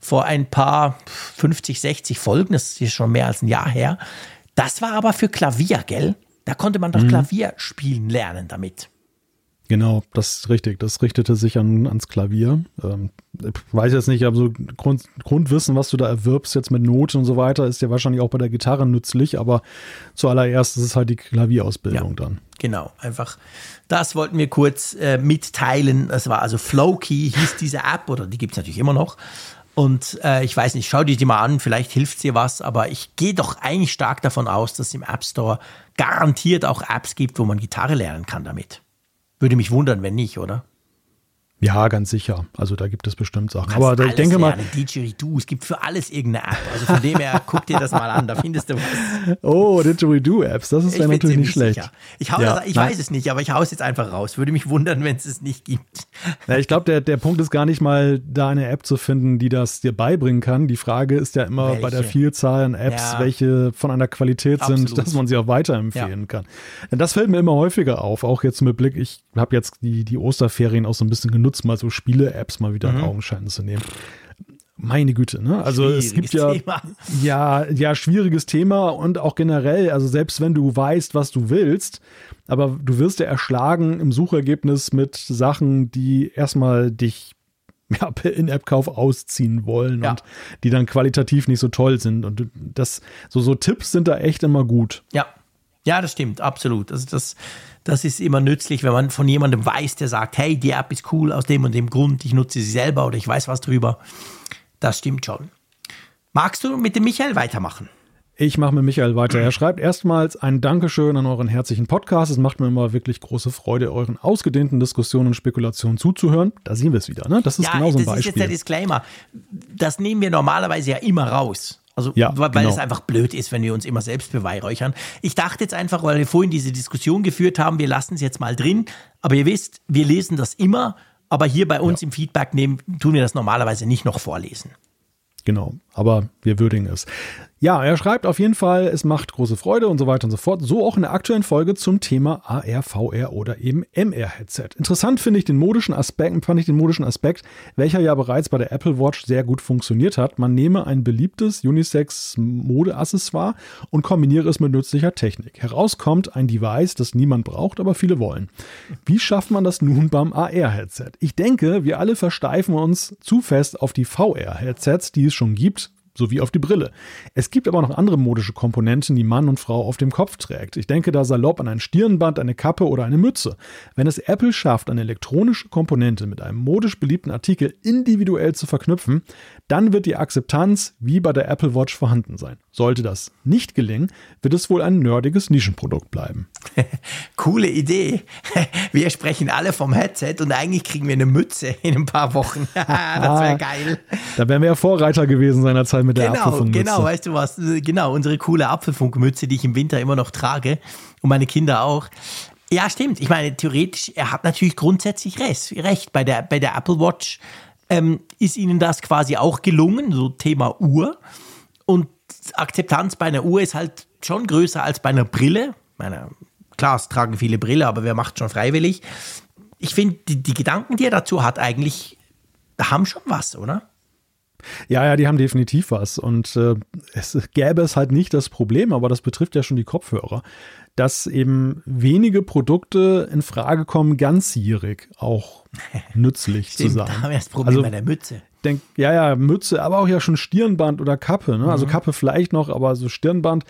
Vor ein paar 50, 60 Folgen. Das ist schon mehr als ein Jahr her. Das war aber für Klavier, gell? Da konnte man doch mhm. Klavier spielen lernen damit. Genau, das ist richtig. Das richtete sich an, ans Klavier. Ähm, ich weiß jetzt nicht, aber so Grund, Grundwissen, was du da erwirbst jetzt mit Noten und so weiter, ist ja wahrscheinlich auch bei der Gitarre nützlich, aber zuallererst ist es halt die Klavierausbildung ja, dann. Genau, einfach das wollten wir kurz äh, mitteilen. Das war also Flowkey, hieß diese App, oder die gibt es natürlich immer noch. Und äh, ich weiß nicht, schau dir die mal an, vielleicht hilft dir was, aber ich gehe doch eigentlich stark davon aus, dass es im App Store garantiert auch Apps gibt, wo man Gitarre lernen kann damit. Würde mich wundern, wenn nicht, oder? Ja, ganz sicher. Also da gibt es bestimmt Sachen. Aber ich denke mal. Didgeridoo, es gibt für alles irgendeine App. Also von dem her, guck dir das mal an, da findest du was. Oh, Didgeridoo-Apps, das ist ja natürlich nicht schlecht. Sicher. Ich, hau ja, das, ich weiß es nicht, aber ich hau es jetzt einfach raus. Würde mich wundern, wenn es es nicht gibt. Ja, ich glaube, der, der Punkt ist gar nicht mal, da eine App zu finden, die das dir beibringen kann. Die Frage ist ja immer welche? bei der Vielzahl an Apps, ja. welche von einer Qualität Absolut. sind, dass man sie auch weiterempfehlen ja. kann. Das fällt mir immer häufiger auf, auch jetzt mit Blick, ich habe jetzt die, die Osterferien auch so ein bisschen genutzt genutzt, mal so Spiele-Apps mal wieder mhm. in Augenschein zu nehmen. Meine Güte, ne? Also es gibt ja, Thema. ja, ja, schwieriges Thema und auch generell, also selbst wenn du weißt, was du willst, aber du wirst ja erschlagen im Suchergebnis mit Sachen, die erstmal dich ja, per In-App-Kauf ausziehen wollen ja. und die dann qualitativ nicht so toll sind. Und das, so, so Tipps sind da echt immer gut. Ja. Ja, das stimmt, absolut. Also das, das ist immer nützlich, wenn man von jemandem weiß, der sagt, hey, die App ist cool aus dem und dem Grund, ich nutze sie selber oder ich weiß was drüber. Das stimmt schon. Magst du mit dem Michael weitermachen? Ich mache mit Michael weiter. Er schreibt erstmals ein Dankeschön an euren herzlichen Podcast. Es macht mir immer wirklich große Freude, euren ausgedehnten Diskussionen und Spekulationen zuzuhören. Da sehen wir es wieder, ne? Das ist ja, genau so ein Beispiel. Das ist jetzt der Disclaimer. Das nehmen wir normalerweise ja immer raus. Also, ja, weil genau. es einfach blöd ist, wenn wir uns immer selbst beweihräuchern. Ich dachte jetzt einfach, weil wir vorhin diese Diskussion geführt haben, wir lassen es jetzt mal drin. Aber ihr wisst, wir lesen das immer. Aber hier bei uns ja. im Feedback nehmen, tun wir das normalerweise nicht noch vorlesen. Genau, aber wir würdigen es. Ja, er schreibt auf jeden Fall, es macht große Freude und so weiter und so fort. So auch in der aktuellen Folge zum Thema AR, VR oder eben MR-Headset. Interessant finde ich den modischen Aspekt, fand ich den modischen Aspekt, welcher ja bereits bei der Apple Watch sehr gut funktioniert hat. Man nehme ein beliebtes Unisex-Mode-Accessoire und kombiniere es mit nützlicher Technik. Herauskommt ein Device, das niemand braucht, aber viele wollen. Wie schafft man das nun beim AR-Headset? Ich denke, wir alle versteifen uns zu fest auf die VR-Headsets, die es schon gibt sowie auf die Brille. Es gibt aber noch andere modische Komponenten, die Mann und Frau auf dem Kopf trägt. Ich denke da salopp an ein Stirnband, eine Kappe oder eine Mütze. Wenn es Apple schafft, eine elektronische Komponente mit einem modisch beliebten Artikel individuell zu verknüpfen, dann wird die Akzeptanz wie bei der Apple Watch vorhanden sein. Sollte das nicht gelingen, wird es wohl ein nerdiges Nischenprodukt bleiben. Coole Idee. Wir sprechen alle vom Headset und eigentlich kriegen wir eine Mütze in ein paar Wochen. das wäre geil. Da wären wir ja Vorreiter gewesen seinerzeit mit der genau, Apfelfunkmütze. Genau, weißt du was? Genau, unsere coole Apfelfunkmütze, die ich im Winter immer noch trage und meine Kinder auch. Ja, stimmt. Ich meine, theoretisch, er hat natürlich grundsätzlich recht. Bei der, bei der Apple Watch ähm, ist ihnen das quasi auch gelungen, so Thema Uhr. Und Akzeptanz bei einer Uhr ist halt schon größer als bei einer Brille. Meine, klar, es tragen viele Brille, aber wer macht schon freiwillig? Ich finde, die, die Gedanken, die er dazu hat, eigentlich, haben schon was, oder? Ja, ja, die haben definitiv was. Und äh, es gäbe es halt nicht das Problem, aber das betrifft ja schon die Kopfhörer, dass eben wenige Produkte in Frage kommen, ganzjährig auch nützlich Stimmt, zu sein. Da haben wir das Problem Also- bei der Mütze. Denk, ja, ja, Mütze, aber auch ja schon Stirnband oder Kappe. Ne? Mhm. Also Kappe vielleicht noch, aber so Stirnband.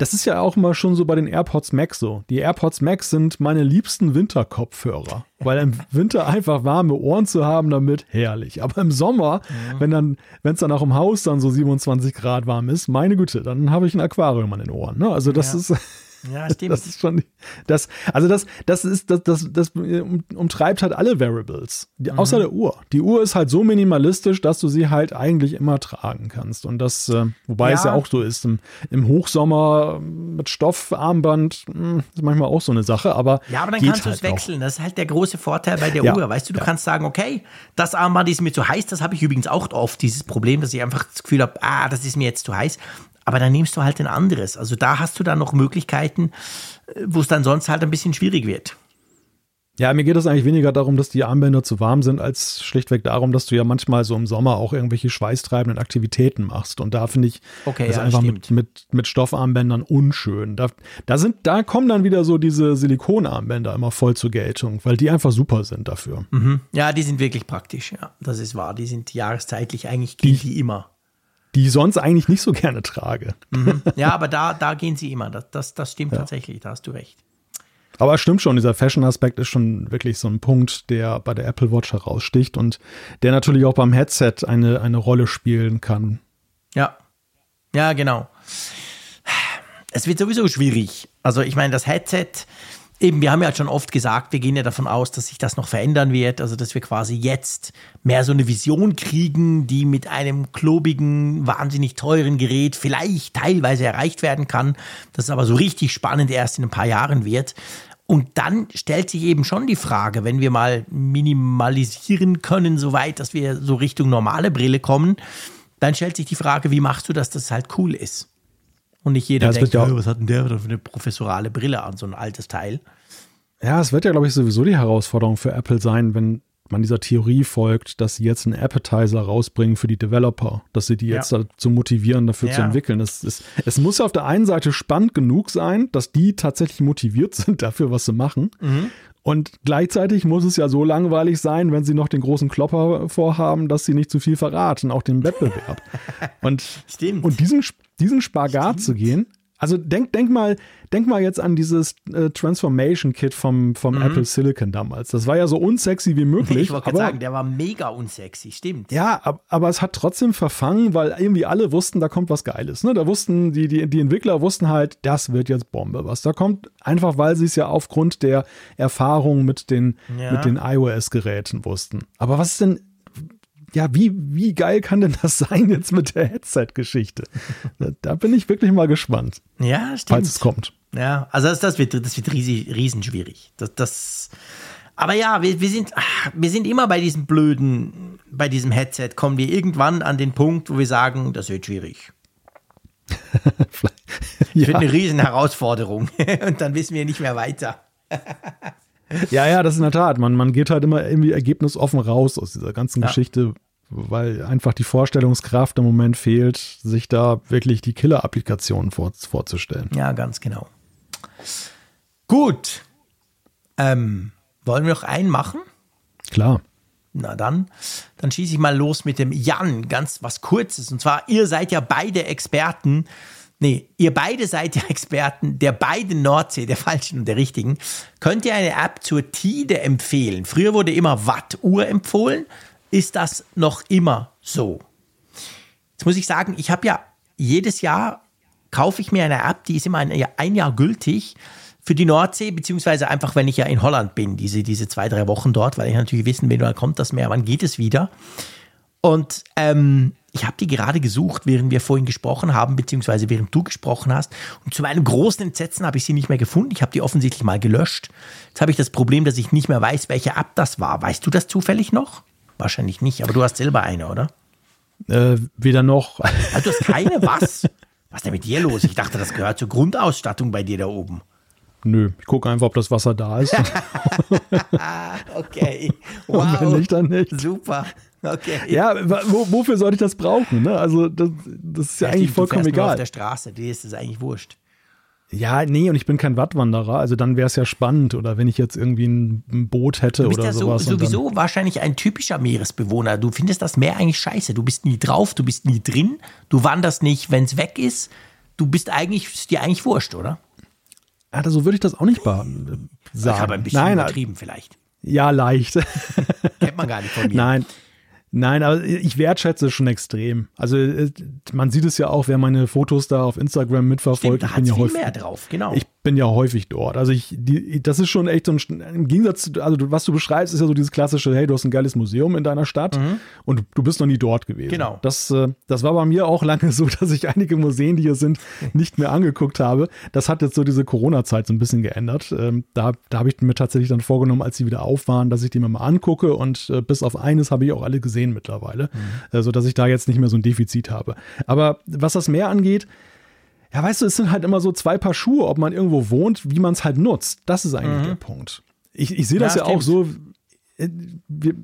Das ist ja auch immer schon so bei den AirPods Max so. Die AirPods Max sind meine liebsten Winterkopfhörer. Weil im Winter einfach warme Ohren zu haben damit, herrlich. Aber im Sommer, Mhm. wenn dann, wenn es dann auch im Haus dann so 27 Grad warm ist, meine Güte, dann habe ich ein Aquarium an den Ohren. Ne? Also das Ja. ist. Ja, stimmt. Das ist schon, das, also das, das ist, das, das, das um- umtreibt halt alle Variables. Die, Außer Mhm. der Uhr. Die Uhr ist halt so minimalistisch, dass du sie halt eigentlich immer tragen kannst. Und das, äh, wobei es Ja. ja auch so ist, im, im Hochsommer mit Stoffarmband, mh, ist manchmal auch so eine Sache, aber. Ja, aber dann kannst du es halt auch. wechseln. Das ist halt der große Vorteil bei der Ja, Uhr. Weißt du, du ja. kannst sagen, okay, das Armband ist mir zu heiß. Das habe ich übrigens auch oft, dieses Problem, dass ich einfach das Gefühl habe, ah, das ist mir jetzt zu heiß. Aber dann nimmst du halt ein anderes. Also da hast du dann noch Möglichkeiten, äh, wo es dann sonst halt ein bisschen schwierig wird. Ja, mir geht es eigentlich weniger darum, dass die Armbänder zu warm sind, als schlichtweg darum, dass du ja manchmal so im Sommer auch irgendwelche schweißtreibenden Aktivitäten machst. Und da finde ich Okay, das ja, einfach mit, mit, mit Stoffarmbändern unschön. Da, da, sind, da kommen dann wieder so diese Silikonarmbänder immer voll zur Geltung, weil die einfach super sind dafür. Ja, die sind wirklich praktisch. Ja, das ist wahr. Die sind jahreszeitlich eigentlich gehen die immer. Die ich sonst eigentlich nicht so gerne trage. Ja, aber da, da gehen sie immer. Das, das, das stimmt tatsächlich. Da hast du recht. Aber es stimmt schon, dieser Fashion-Aspekt ist schon wirklich so ein Punkt, der bei der Apple Watch heraussticht und der natürlich auch beim Headset eine, eine Rolle spielen kann. Ja. Ja, genau. Es wird sowieso schwierig. Also ich meine, das Headset, eben, wir haben ja schon oft gesagt, wir gehen ja davon aus, dass sich das noch verändern wird. Also dass wir quasi jetzt mehr so eine Vision kriegen, die mit einem klobigen, wahnsinnig teuren Gerät vielleicht teilweise erreicht werden kann. Das aber so richtig spannend erst in ein paar Jahren wird. Und dann stellt sich eben schon die Frage, wenn wir mal minimalisieren können, soweit, dass wir so Richtung normale Brille kommen, dann stellt sich die Frage, wie machst du, dass das halt cool ist? Und nicht jeder Ja, denkt, ja auch- "Oh, was hat denn der für eine professorale Brille an, so ein altes Teil. Ja, es wird ja, glaube ich, sowieso die Herausforderung für Apple sein, wenn man dieser Theorie folgt, dass sie jetzt einen Appetizer rausbringen für die Developer, dass sie die Ja. jetzt dazu motivieren, dafür zu Ja. entwickeln. Es, es, es muss ja auf der einen Seite spannend genug sein, dass die tatsächlich motiviert sind, dafür was zu machen. Mhm. Und gleichzeitig muss es ja so langweilig sein, wenn sie noch den großen Klopper vorhaben, dass sie nicht zu viel verraten, auch den Wettbewerb. Und, Stimmt. und diesen, diesen Spagat zu gehen, also denk, denk mal, denk mal jetzt an dieses äh, Transformation Kit vom, vom Apple Silicon damals. Das war ja so unsexy wie möglich. Mhm. ich wollte gerade sagen, der war mega unsexy, stimmt. ja, ab- aber es hat trotzdem verfangen, weil irgendwie alle wussten, da kommt was Geiles. Ne? Da wussten die, die, die Entwickler wussten halt, das wird jetzt Bombe. Was da kommt, einfach weil sie es ja aufgrund der Erfahrung mit den, Ja. mit den iOS-Geräten wussten. Aber was ist denn, ja, wie, wie geil kann denn das sein jetzt mit der Headset-Geschichte? Da- bin ich wirklich mal gespannt, Ja, stimmt. falls es kommt. Ja, also das, das wird, das wird riesig, riesenschwierig. Das, das, aber ja, wir, wir, sind, ah, wir sind immer bei diesem blöden, bei diesem Headset, kommen wir irgendwann an den Punkt, wo wir sagen, das wird schwierig. Ja, Wird eine riesen Herausforderung. Und dann wissen wir nicht mehr weiter. ja, ja, das ist in der Tat. Man, man geht halt immer irgendwie ergebnisoffen raus aus dieser ganzen Ja. Geschichte, weil einfach die Vorstellungskraft im Moment fehlt, sich da wirklich die Killer-Applikationen vor, vorzustellen. Ja, ganz genau. Gut. Ähm, wollen wir noch einen machen? Klar. Na dann, dann schieße ich mal los mit dem Jan, ganz was Kurzes. Und zwar, ihr seid ja beide Experten. Nee, ihr beide seid ja Experten der beiden Nordsee, der falschen und der richtigen. Könnt ihr eine App zur Tide empfehlen? Früher wurde immer Wattuhr empfohlen. Ist das noch immer so? Jetzt muss ich sagen, ich habe ja jedes Jahr kaufe ich mir eine App, die ist immer ein, ein Jahr gültig für die Nordsee, beziehungsweise einfach, wenn ich ja in Holland bin, diese, diese zwei, drei Wochen dort, weil ich natürlich wissen will, wann kommt das Meer, wann geht es wieder. Und ähm, ich habe die gerade gesucht, während wir vorhin gesprochen haben, beziehungsweise während du gesprochen hast. Und zu meinem großen Entsetzen habe ich sie nicht mehr gefunden. Ich habe die offensichtlich mal gelöscht. Jetzt habe ich das Problem, dass ich nicht mehr weiß, welche App das war. Weißt du das zufällig noch? Wahrscheinlich nicht, aber du hast selber eine, oder? Äh, weder noch. Also du hast keine? Was? Was ist denn mit dir los? Ich dachte, das gehört zur Grundausstattung bei dir da oben. Nö, ich gucke einfach, ob das Wasser da ist. okay. Wow. Und wenn nicht, dann nicht. Super. Okay. Ja, wo, wofür sollte ich das brauchen? Ne? Also, das, das ist ja, ja eigentlich vollkommen egal. Nur auf der Straße, dir ist es eigentlich wurscht. Ja, nee, und ich bin kein Wattwanderer, also dann wäre es ja spannend. Oder wenn ich jetzt irgendwie ein Boot hätte du bist oder ja sowas. So, sowieso wahrscheinlich ein typischer Meeresbewohner. Du findest das Meer eigentlich scheiße. Du bist nie drauf, du bist nie drin, du wanderst nicht, wenn es weg ist. Du bist eigentlich, ist dir eigentlich wurscht, oder? Ja, so würde ich das auch nicht sagen. Ich habe ein bisschen Nein, übertrieben vielleicht. Ja, leicht. Kennt man gar nicht von mir. Nein, Nein, aber ich wertschätze es schon extrem. Also äh, man sieht es ja auch, wer meine Fotos da auf Instagram mitverfolgt. Stimmt, da ich bin ja häufig, mehr drauf, genau. Ich bin ja häufig dort. Also ich, die, das ist schon echt so ein, im Gegensatz, also was du beschreibst, ist ja so dieses klassische, hey, du hast ein geiles Museum in deiner Stadt mhm. und du bist noch nie dort gewesen. Genau. Das, äh, das war bei mir auch lange so, dass ich einige Museen, die hier sind, nicht mehr angeguckt habe. Das hat jetzt so diese Corona-Zeit so ein bisschen geändert. Ähm, da da habe ich mir tatsächlich dann vorgenommen, als sie wieder auf waren, dass ich die mir mal angucke und äh, bis auf eines habe ich auch alle gesehen mittlerweile, mhm. äh, sodass ich da jetzt nicht mehr so ein Defizit habe. Aber was das Meer angeht, ja, weißt du, es sind halt immer so zwei Paar Schuhe, ob man irgendwo wohnt, wie man es halt nutzt. Das ist eigentlich mhm. der Punkt. Ich, ich sehe das ja, ja auch so. Äh, wir,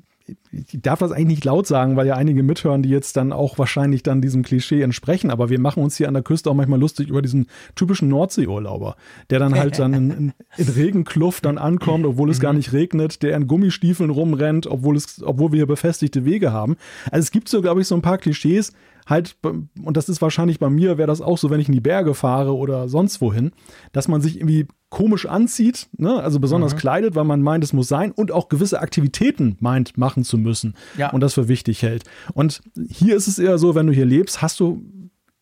ich darf das eigentlich nicht laut sagen, weil ja einige mithören, die jetzt dann auch wahrscheinlich dann diesem Klischee entsprechen. Aber wir machen uns hier an der Küste auch manchmal lustig über diesen typischen Nordseeurlauber, der dann halt dann in, in, in Regenkluft dann ankommt, obwohl es gar nicht regnet, der in Gummistiefeln rumrennt, obwohl es, obwohl wir hier befestigte Wege haben. Also es gibt so, glaube ich, so ein paar Klischees, halt, und das ist wahrscheinlich bei mir, wäre das auch so, wenn ich in die Berge fahre oder sonst wohin, dass man sich irgendwie komisch anzieht, ne? also besonders mhm. kleidet, weil man meint, es muss sein und auch gewisse Aktivitäten meint, machen zu müssen ja. und das für wichtig hält. Und hier ist es eher so, wenn du hier lebst, hast du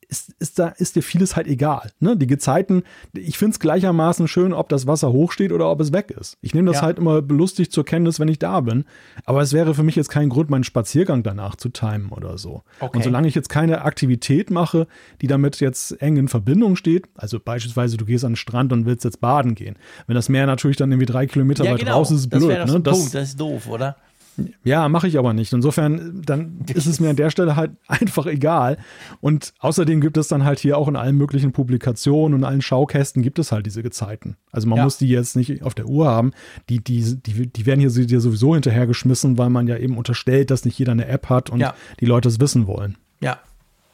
ist, ist, da, ist dir vieles halt egal. Ne? Die Gezeiten, ich finde es gleichermaßen schön, ob das Wasser hochsteht oder ob es weg ist. Ich nehme das ja. halt immer lustig zur Kenntnis, wenn ich da bin. Aber es wäre für mich jetzt kein Grund, meinen Spaziergang danach zu timen oder so. Okay. Und solange ich jetzt keine Aktivität mache, die damit jetzt eng in Verbindung steht, also beispielsweise du gehst an den Strand und willst jetzt baden gehen. Wenn das Meer natürlich dann irgendwie drei Kilometer ja, weit genau. raus ist, ist blöd. Das, ne? das, Punkt. das ist doof, oder? Ja, mache ich aber nicht. Insofern, dann ist es mir an der Stelle halt einfach egal. Und außerdem gibt es dann halt hier auch in allen möglichen Publikationen und allen Schaukästen gibt es halt diese Gezeiten. Also man ja. muss die jetzt nicht auf der Uhr haben. Die, die, die, die werden hier sowieso hinterhergeschmissen, weil man ja eben unterstellt, dass nicht jeder eine App hat und ja. die Leute es wissen wollen. Ja,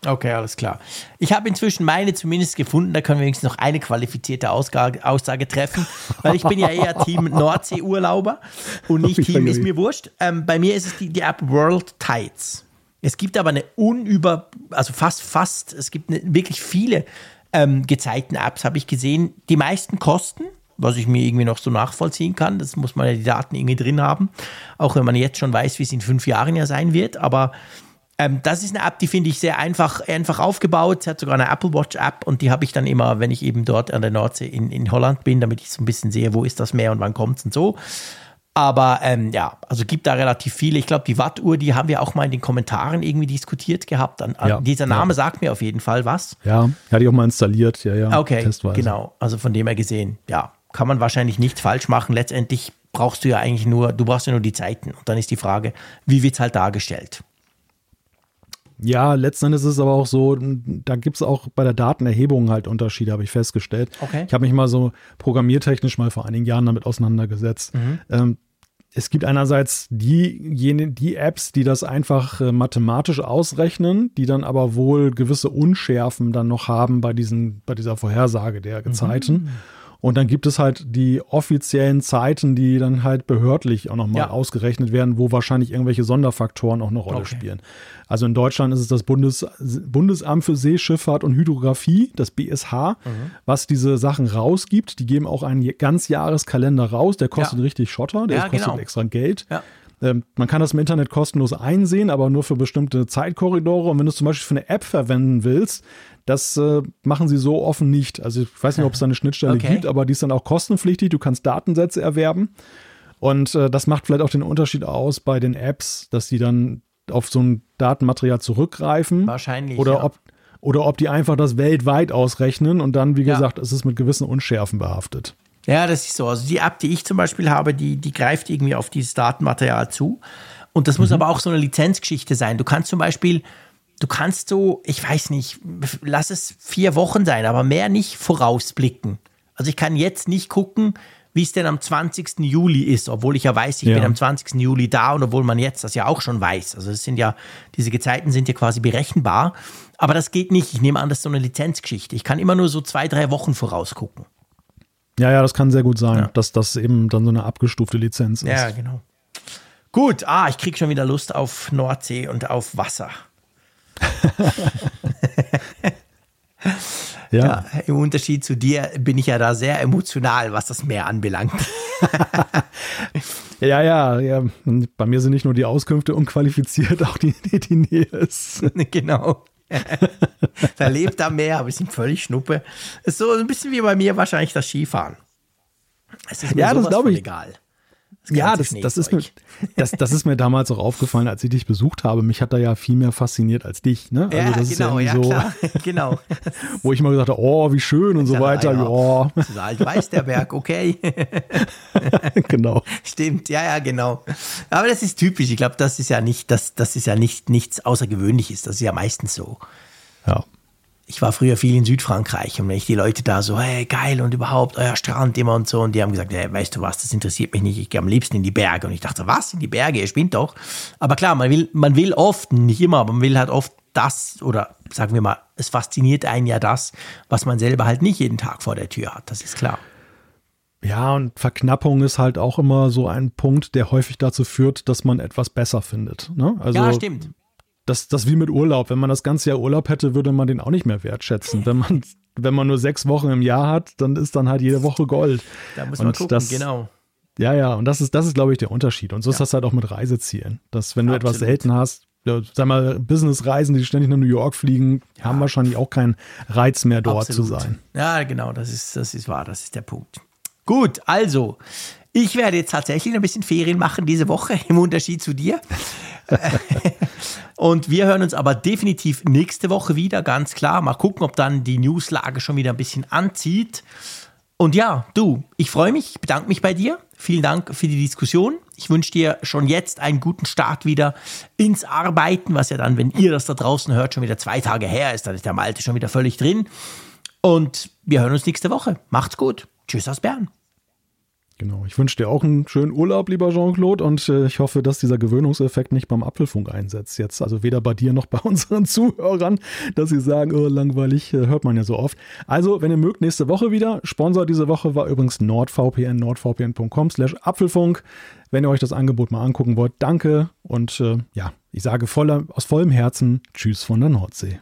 Okay, alles klar. Ich habe inzwischen meine zumindest gefunden, da können wir wenigstens noch eine qualifizierte Ausgage, Aussage treffen, weil ich bin ja eher Team Nordsee-Urlauber und nicht Team ist mir wurscht. Ähm, bei mir ist es die, die App World Tides. Es gibt aber eine unüber, also fast, fast, es gibt eine, wirklich viele ähm, Gezeiten-Apps, habe ich gesehen. Die meisten kosten, was ich mir irgendwie noch so nachvollziehen kann. Das muss man ja die Daten irgendwie drin haben, auch wenn man jetzt schon weiß, wie es in fünf Jahren ja sein wird, aber ähm, das ist eine App, die finde ich sehr einfach, einfach aufgebaut. Sie hat sogar eine Apple Watch App und die habe ich dann immer, wenn ich eben dort an der Nordsee in, in Holland bin, damit ich so ein bisschen sehe, wo ist das Meer und wann kommt es und so. Aber ähm, ja, also gibt da relativ viele. Ich glaube, die Wattuhr, die haben wir auch mal in den Kommentaren irgendwie diskutiert gehabt. An, an ja, dieser Name ja. sagt mir auf jeden Fall was. Ja, hatte ich auch mal installiert, ja, ja. Okay, testweise. genau. Also von dem her gesehen, ja, kann man wahrscheinlich nichts falsch machen. Letztendlich brauchst du ja eigentlich nur, du brauchst ja nur die Zeiten. Und dann ist die Frage, wie wird es halt dargestellt? Ja, letzten Endes ist es aber auch so, da gibt es auch bei der Datenerhebung halt Unterschiede, habe ich festgestellt. Okay. Ich habe mich mal so programmiertechnisch mal vor einigen Jahren damit auseinandergesetzt. Mhm. Ähm, es gibt einerseits die, jene, die Apps, die das einfach äh, mathematisch ausrechnen, die dann aber wohl gewisse Unschärfen dann noch haben bei, diesen, bei dieser Vorhersage der Gezeiten. Mhm. Und dann gibt es halt die offiziellen Zeiten, die dann halt behördlich auch nochmal Ja. ausgerechnet werden, wo wahrscheinlich irgendwelche Sonderfaktoren auch eine Rolle Okay. spielen. Also in Deutschland ist es das Bundes, Bundesamt für Seeschifffahrt und Hydrographie, das BSH, Mhm. was diese Sachen rausgibt. Die geben auch einen Ganzjahreskalender raus, der kostet Ja. richtig Schotter, der Ja, kostet genau. extra Geld. Ja. Ähm, man kann das im Internet kostenlos einsehen, aber nur für bestimmte Zeitkorridore. Und wenn du es zum Beispiel für eine App verwenden willst, das äh, machen sie so offen nicht. Also ich weiß nicht, ob es da eine Schnittstelle Okay. gibt, aber die ist dann auch kostenpflichtig. Du kannst Datensätze erwerben. Und äh, das macht vielleicht auch den Unterschied aus bei den Apps, dass die dann auf so ein Datenmaterial zurückgreifen. Wahrscheinlich, Oder ja. ob oder ob die einfach das weltweit ausrechnen und dann, wie Ja. gesagt, es ist mit gewissen Unschärfen behaftet. Ja, das ist so. Also die App, die ich zum Beispiel habe, die, die greift irgendwie auf dieses Datenmaterial zu. Und das muss aber auch so eine Lizenzgeschichte sein. Du kannst zum Beispiel, du kannst so, ich weiß nicht, lass es vier Wochen sein, aber mehr nicht vorausblicken. Also ich kann jetzt nicht gucken, wie es denn am 20. Juli ist, obwohl ich ja weiß, ich Ja. bin am 20. Juli da und obwohl man jetzt das ja auch schon weiß. Also es sind ja, diese Gezeiten sind ja quasi berechenbar. Aber das geht nicht. Ich nehme an, das ist so eine Lizenzgeschichte. Ich kann immer nur so zwei, drei Wochen vorausgucken. Ja, ja, das kann sehr gut sein, dass das eben dann so eine abgestufte Lizenz ist. Ja, genau. Gut, ah, ich krieg schon wieder Lust auf Nordsee und auf Wasser. Ja. Ja, Im Unterschied zu dir bin ich ja da sehr emotional, was das Meer anbelangt. Ja, ja, ja. Bei mir sind nicht nur die Auskünfte unqualifiziert, auch die, die, die Nähe ist. genau. da lebt am Meer, aber wir sind völlig schnuppe. Ist so ein bisschen wie bei mir wahrscheinlich das Skifahren. Es ist mir Ja, das sowas glaub von ich. egal. Ja, ganze das, das, ist mir, das, das ist mir damals auch aufgefallen, als ich dich besucht habe. Mich hat da ja viel mehr fasziniert als dich. Ne? Also Ja, das ist genau, ja, so, klar. genau. wo ich immer gesagt habe, oh, wie schön und so Ja, weiter. ja. Ja, Das ist alt weiß der Berg, okay. genau. Stimmt, ja, ja, genau. Aber das ist typisch. Ich glaube, das ist ja nicht, das, das ist ja nicht nichts Außergewöhnliches. Das ist ja meistens so. Ja. Ich war früher viel in Südfrankreich und wenn ich die Leute da so, hey, geil und überhaupt, euer Strand immer und so. Und die haben gesagt, hey, weißt du was, das interessiert mich nicht. Ich gehe am liebsten in die Berge. Und ich dachte, was, in die Berge? Ihr spinnt doch. Aber klar, man will, man will oft, nicht immer, aber man will halt oft das oder sagen wir mal, es fasziniert einen ja das, was man selber halt nicht jeden Tag vor der Tür hat. Das ist klar. Ja, und Verknappung ist halt auch immer so ein Punkt, der häufig dazu führt, dass man etwas besser findet. Ne? Also ja, stimmt. Das, das wie mit Urlaub. Wenn man das ganze Jahr Urlaub hätte, würde man den auch nicht mehr wertschätzen. Wenn man, wenn man nur sechs Wochen im Jahr hat, dann ist dann halt jede Woche Gold. Da muss man Und gucken, das- genau. Ja, ja, und das ist, das ist, glaube ich, der Unterschied. Und so ist das halt auch mit Reisezielen. Dass, wenn du etwas Absolut. selten hast, ja, sag mal, Businessreisen, die ständig nach New York fliegen, haben wahrscheinlich auch keinen Reiz mehr, dort Absolut. zu sein. Ja, genau, das ist, das ist wahr, das ist der Punkt. Gut, also, ich werde jetzt tatsächlich ein bisschen Ferien machen diese Woche, im Unterschied zu dir. Und wir hören uns aber definitiv nächste Woche wieder, ganz klar. Mal gucken, ob dann die Newslage schon wieder ein bisschen anzieht. Und ja, du, ich freue mich, ich bedanke mich bei dir. Vielen Dank für die Diskussion. Ich wünsche dir schon jetzt einen guten Start wieder ins Arbeiten, was ja dann, wenn ihr das da draußen hört, schon wieder zwei Tage her ist. Dann ist der Malte schon wieder völlig drin. Und wir hören uns nächste Woche. Macht's gut. Tschüss aus Bern. Genau. Ich wünsche dir auch einen schönen Urlaub, lieber Jean-Claude, und äh, ich hoffe, dass dieser Gewöhnungseffekt nicht beim Apfelfunk einsetzt jetzt. Also weder bei dir noch bei unseren Zuhörern, dass sie sagen, oh, langweilig, äh, hört man ja so oft. Also, wenn ihr mögt, nächste Woche wieder. Sponsor diese Woche war übrigens NordVPN, nordvpn.com slash Apfelfunk. Wenn ihr euch das Angebot mal angucken wollt, danke. Und äh, ja, ich sage voller, aus vollem Herzen Tschüss von der Nordsee.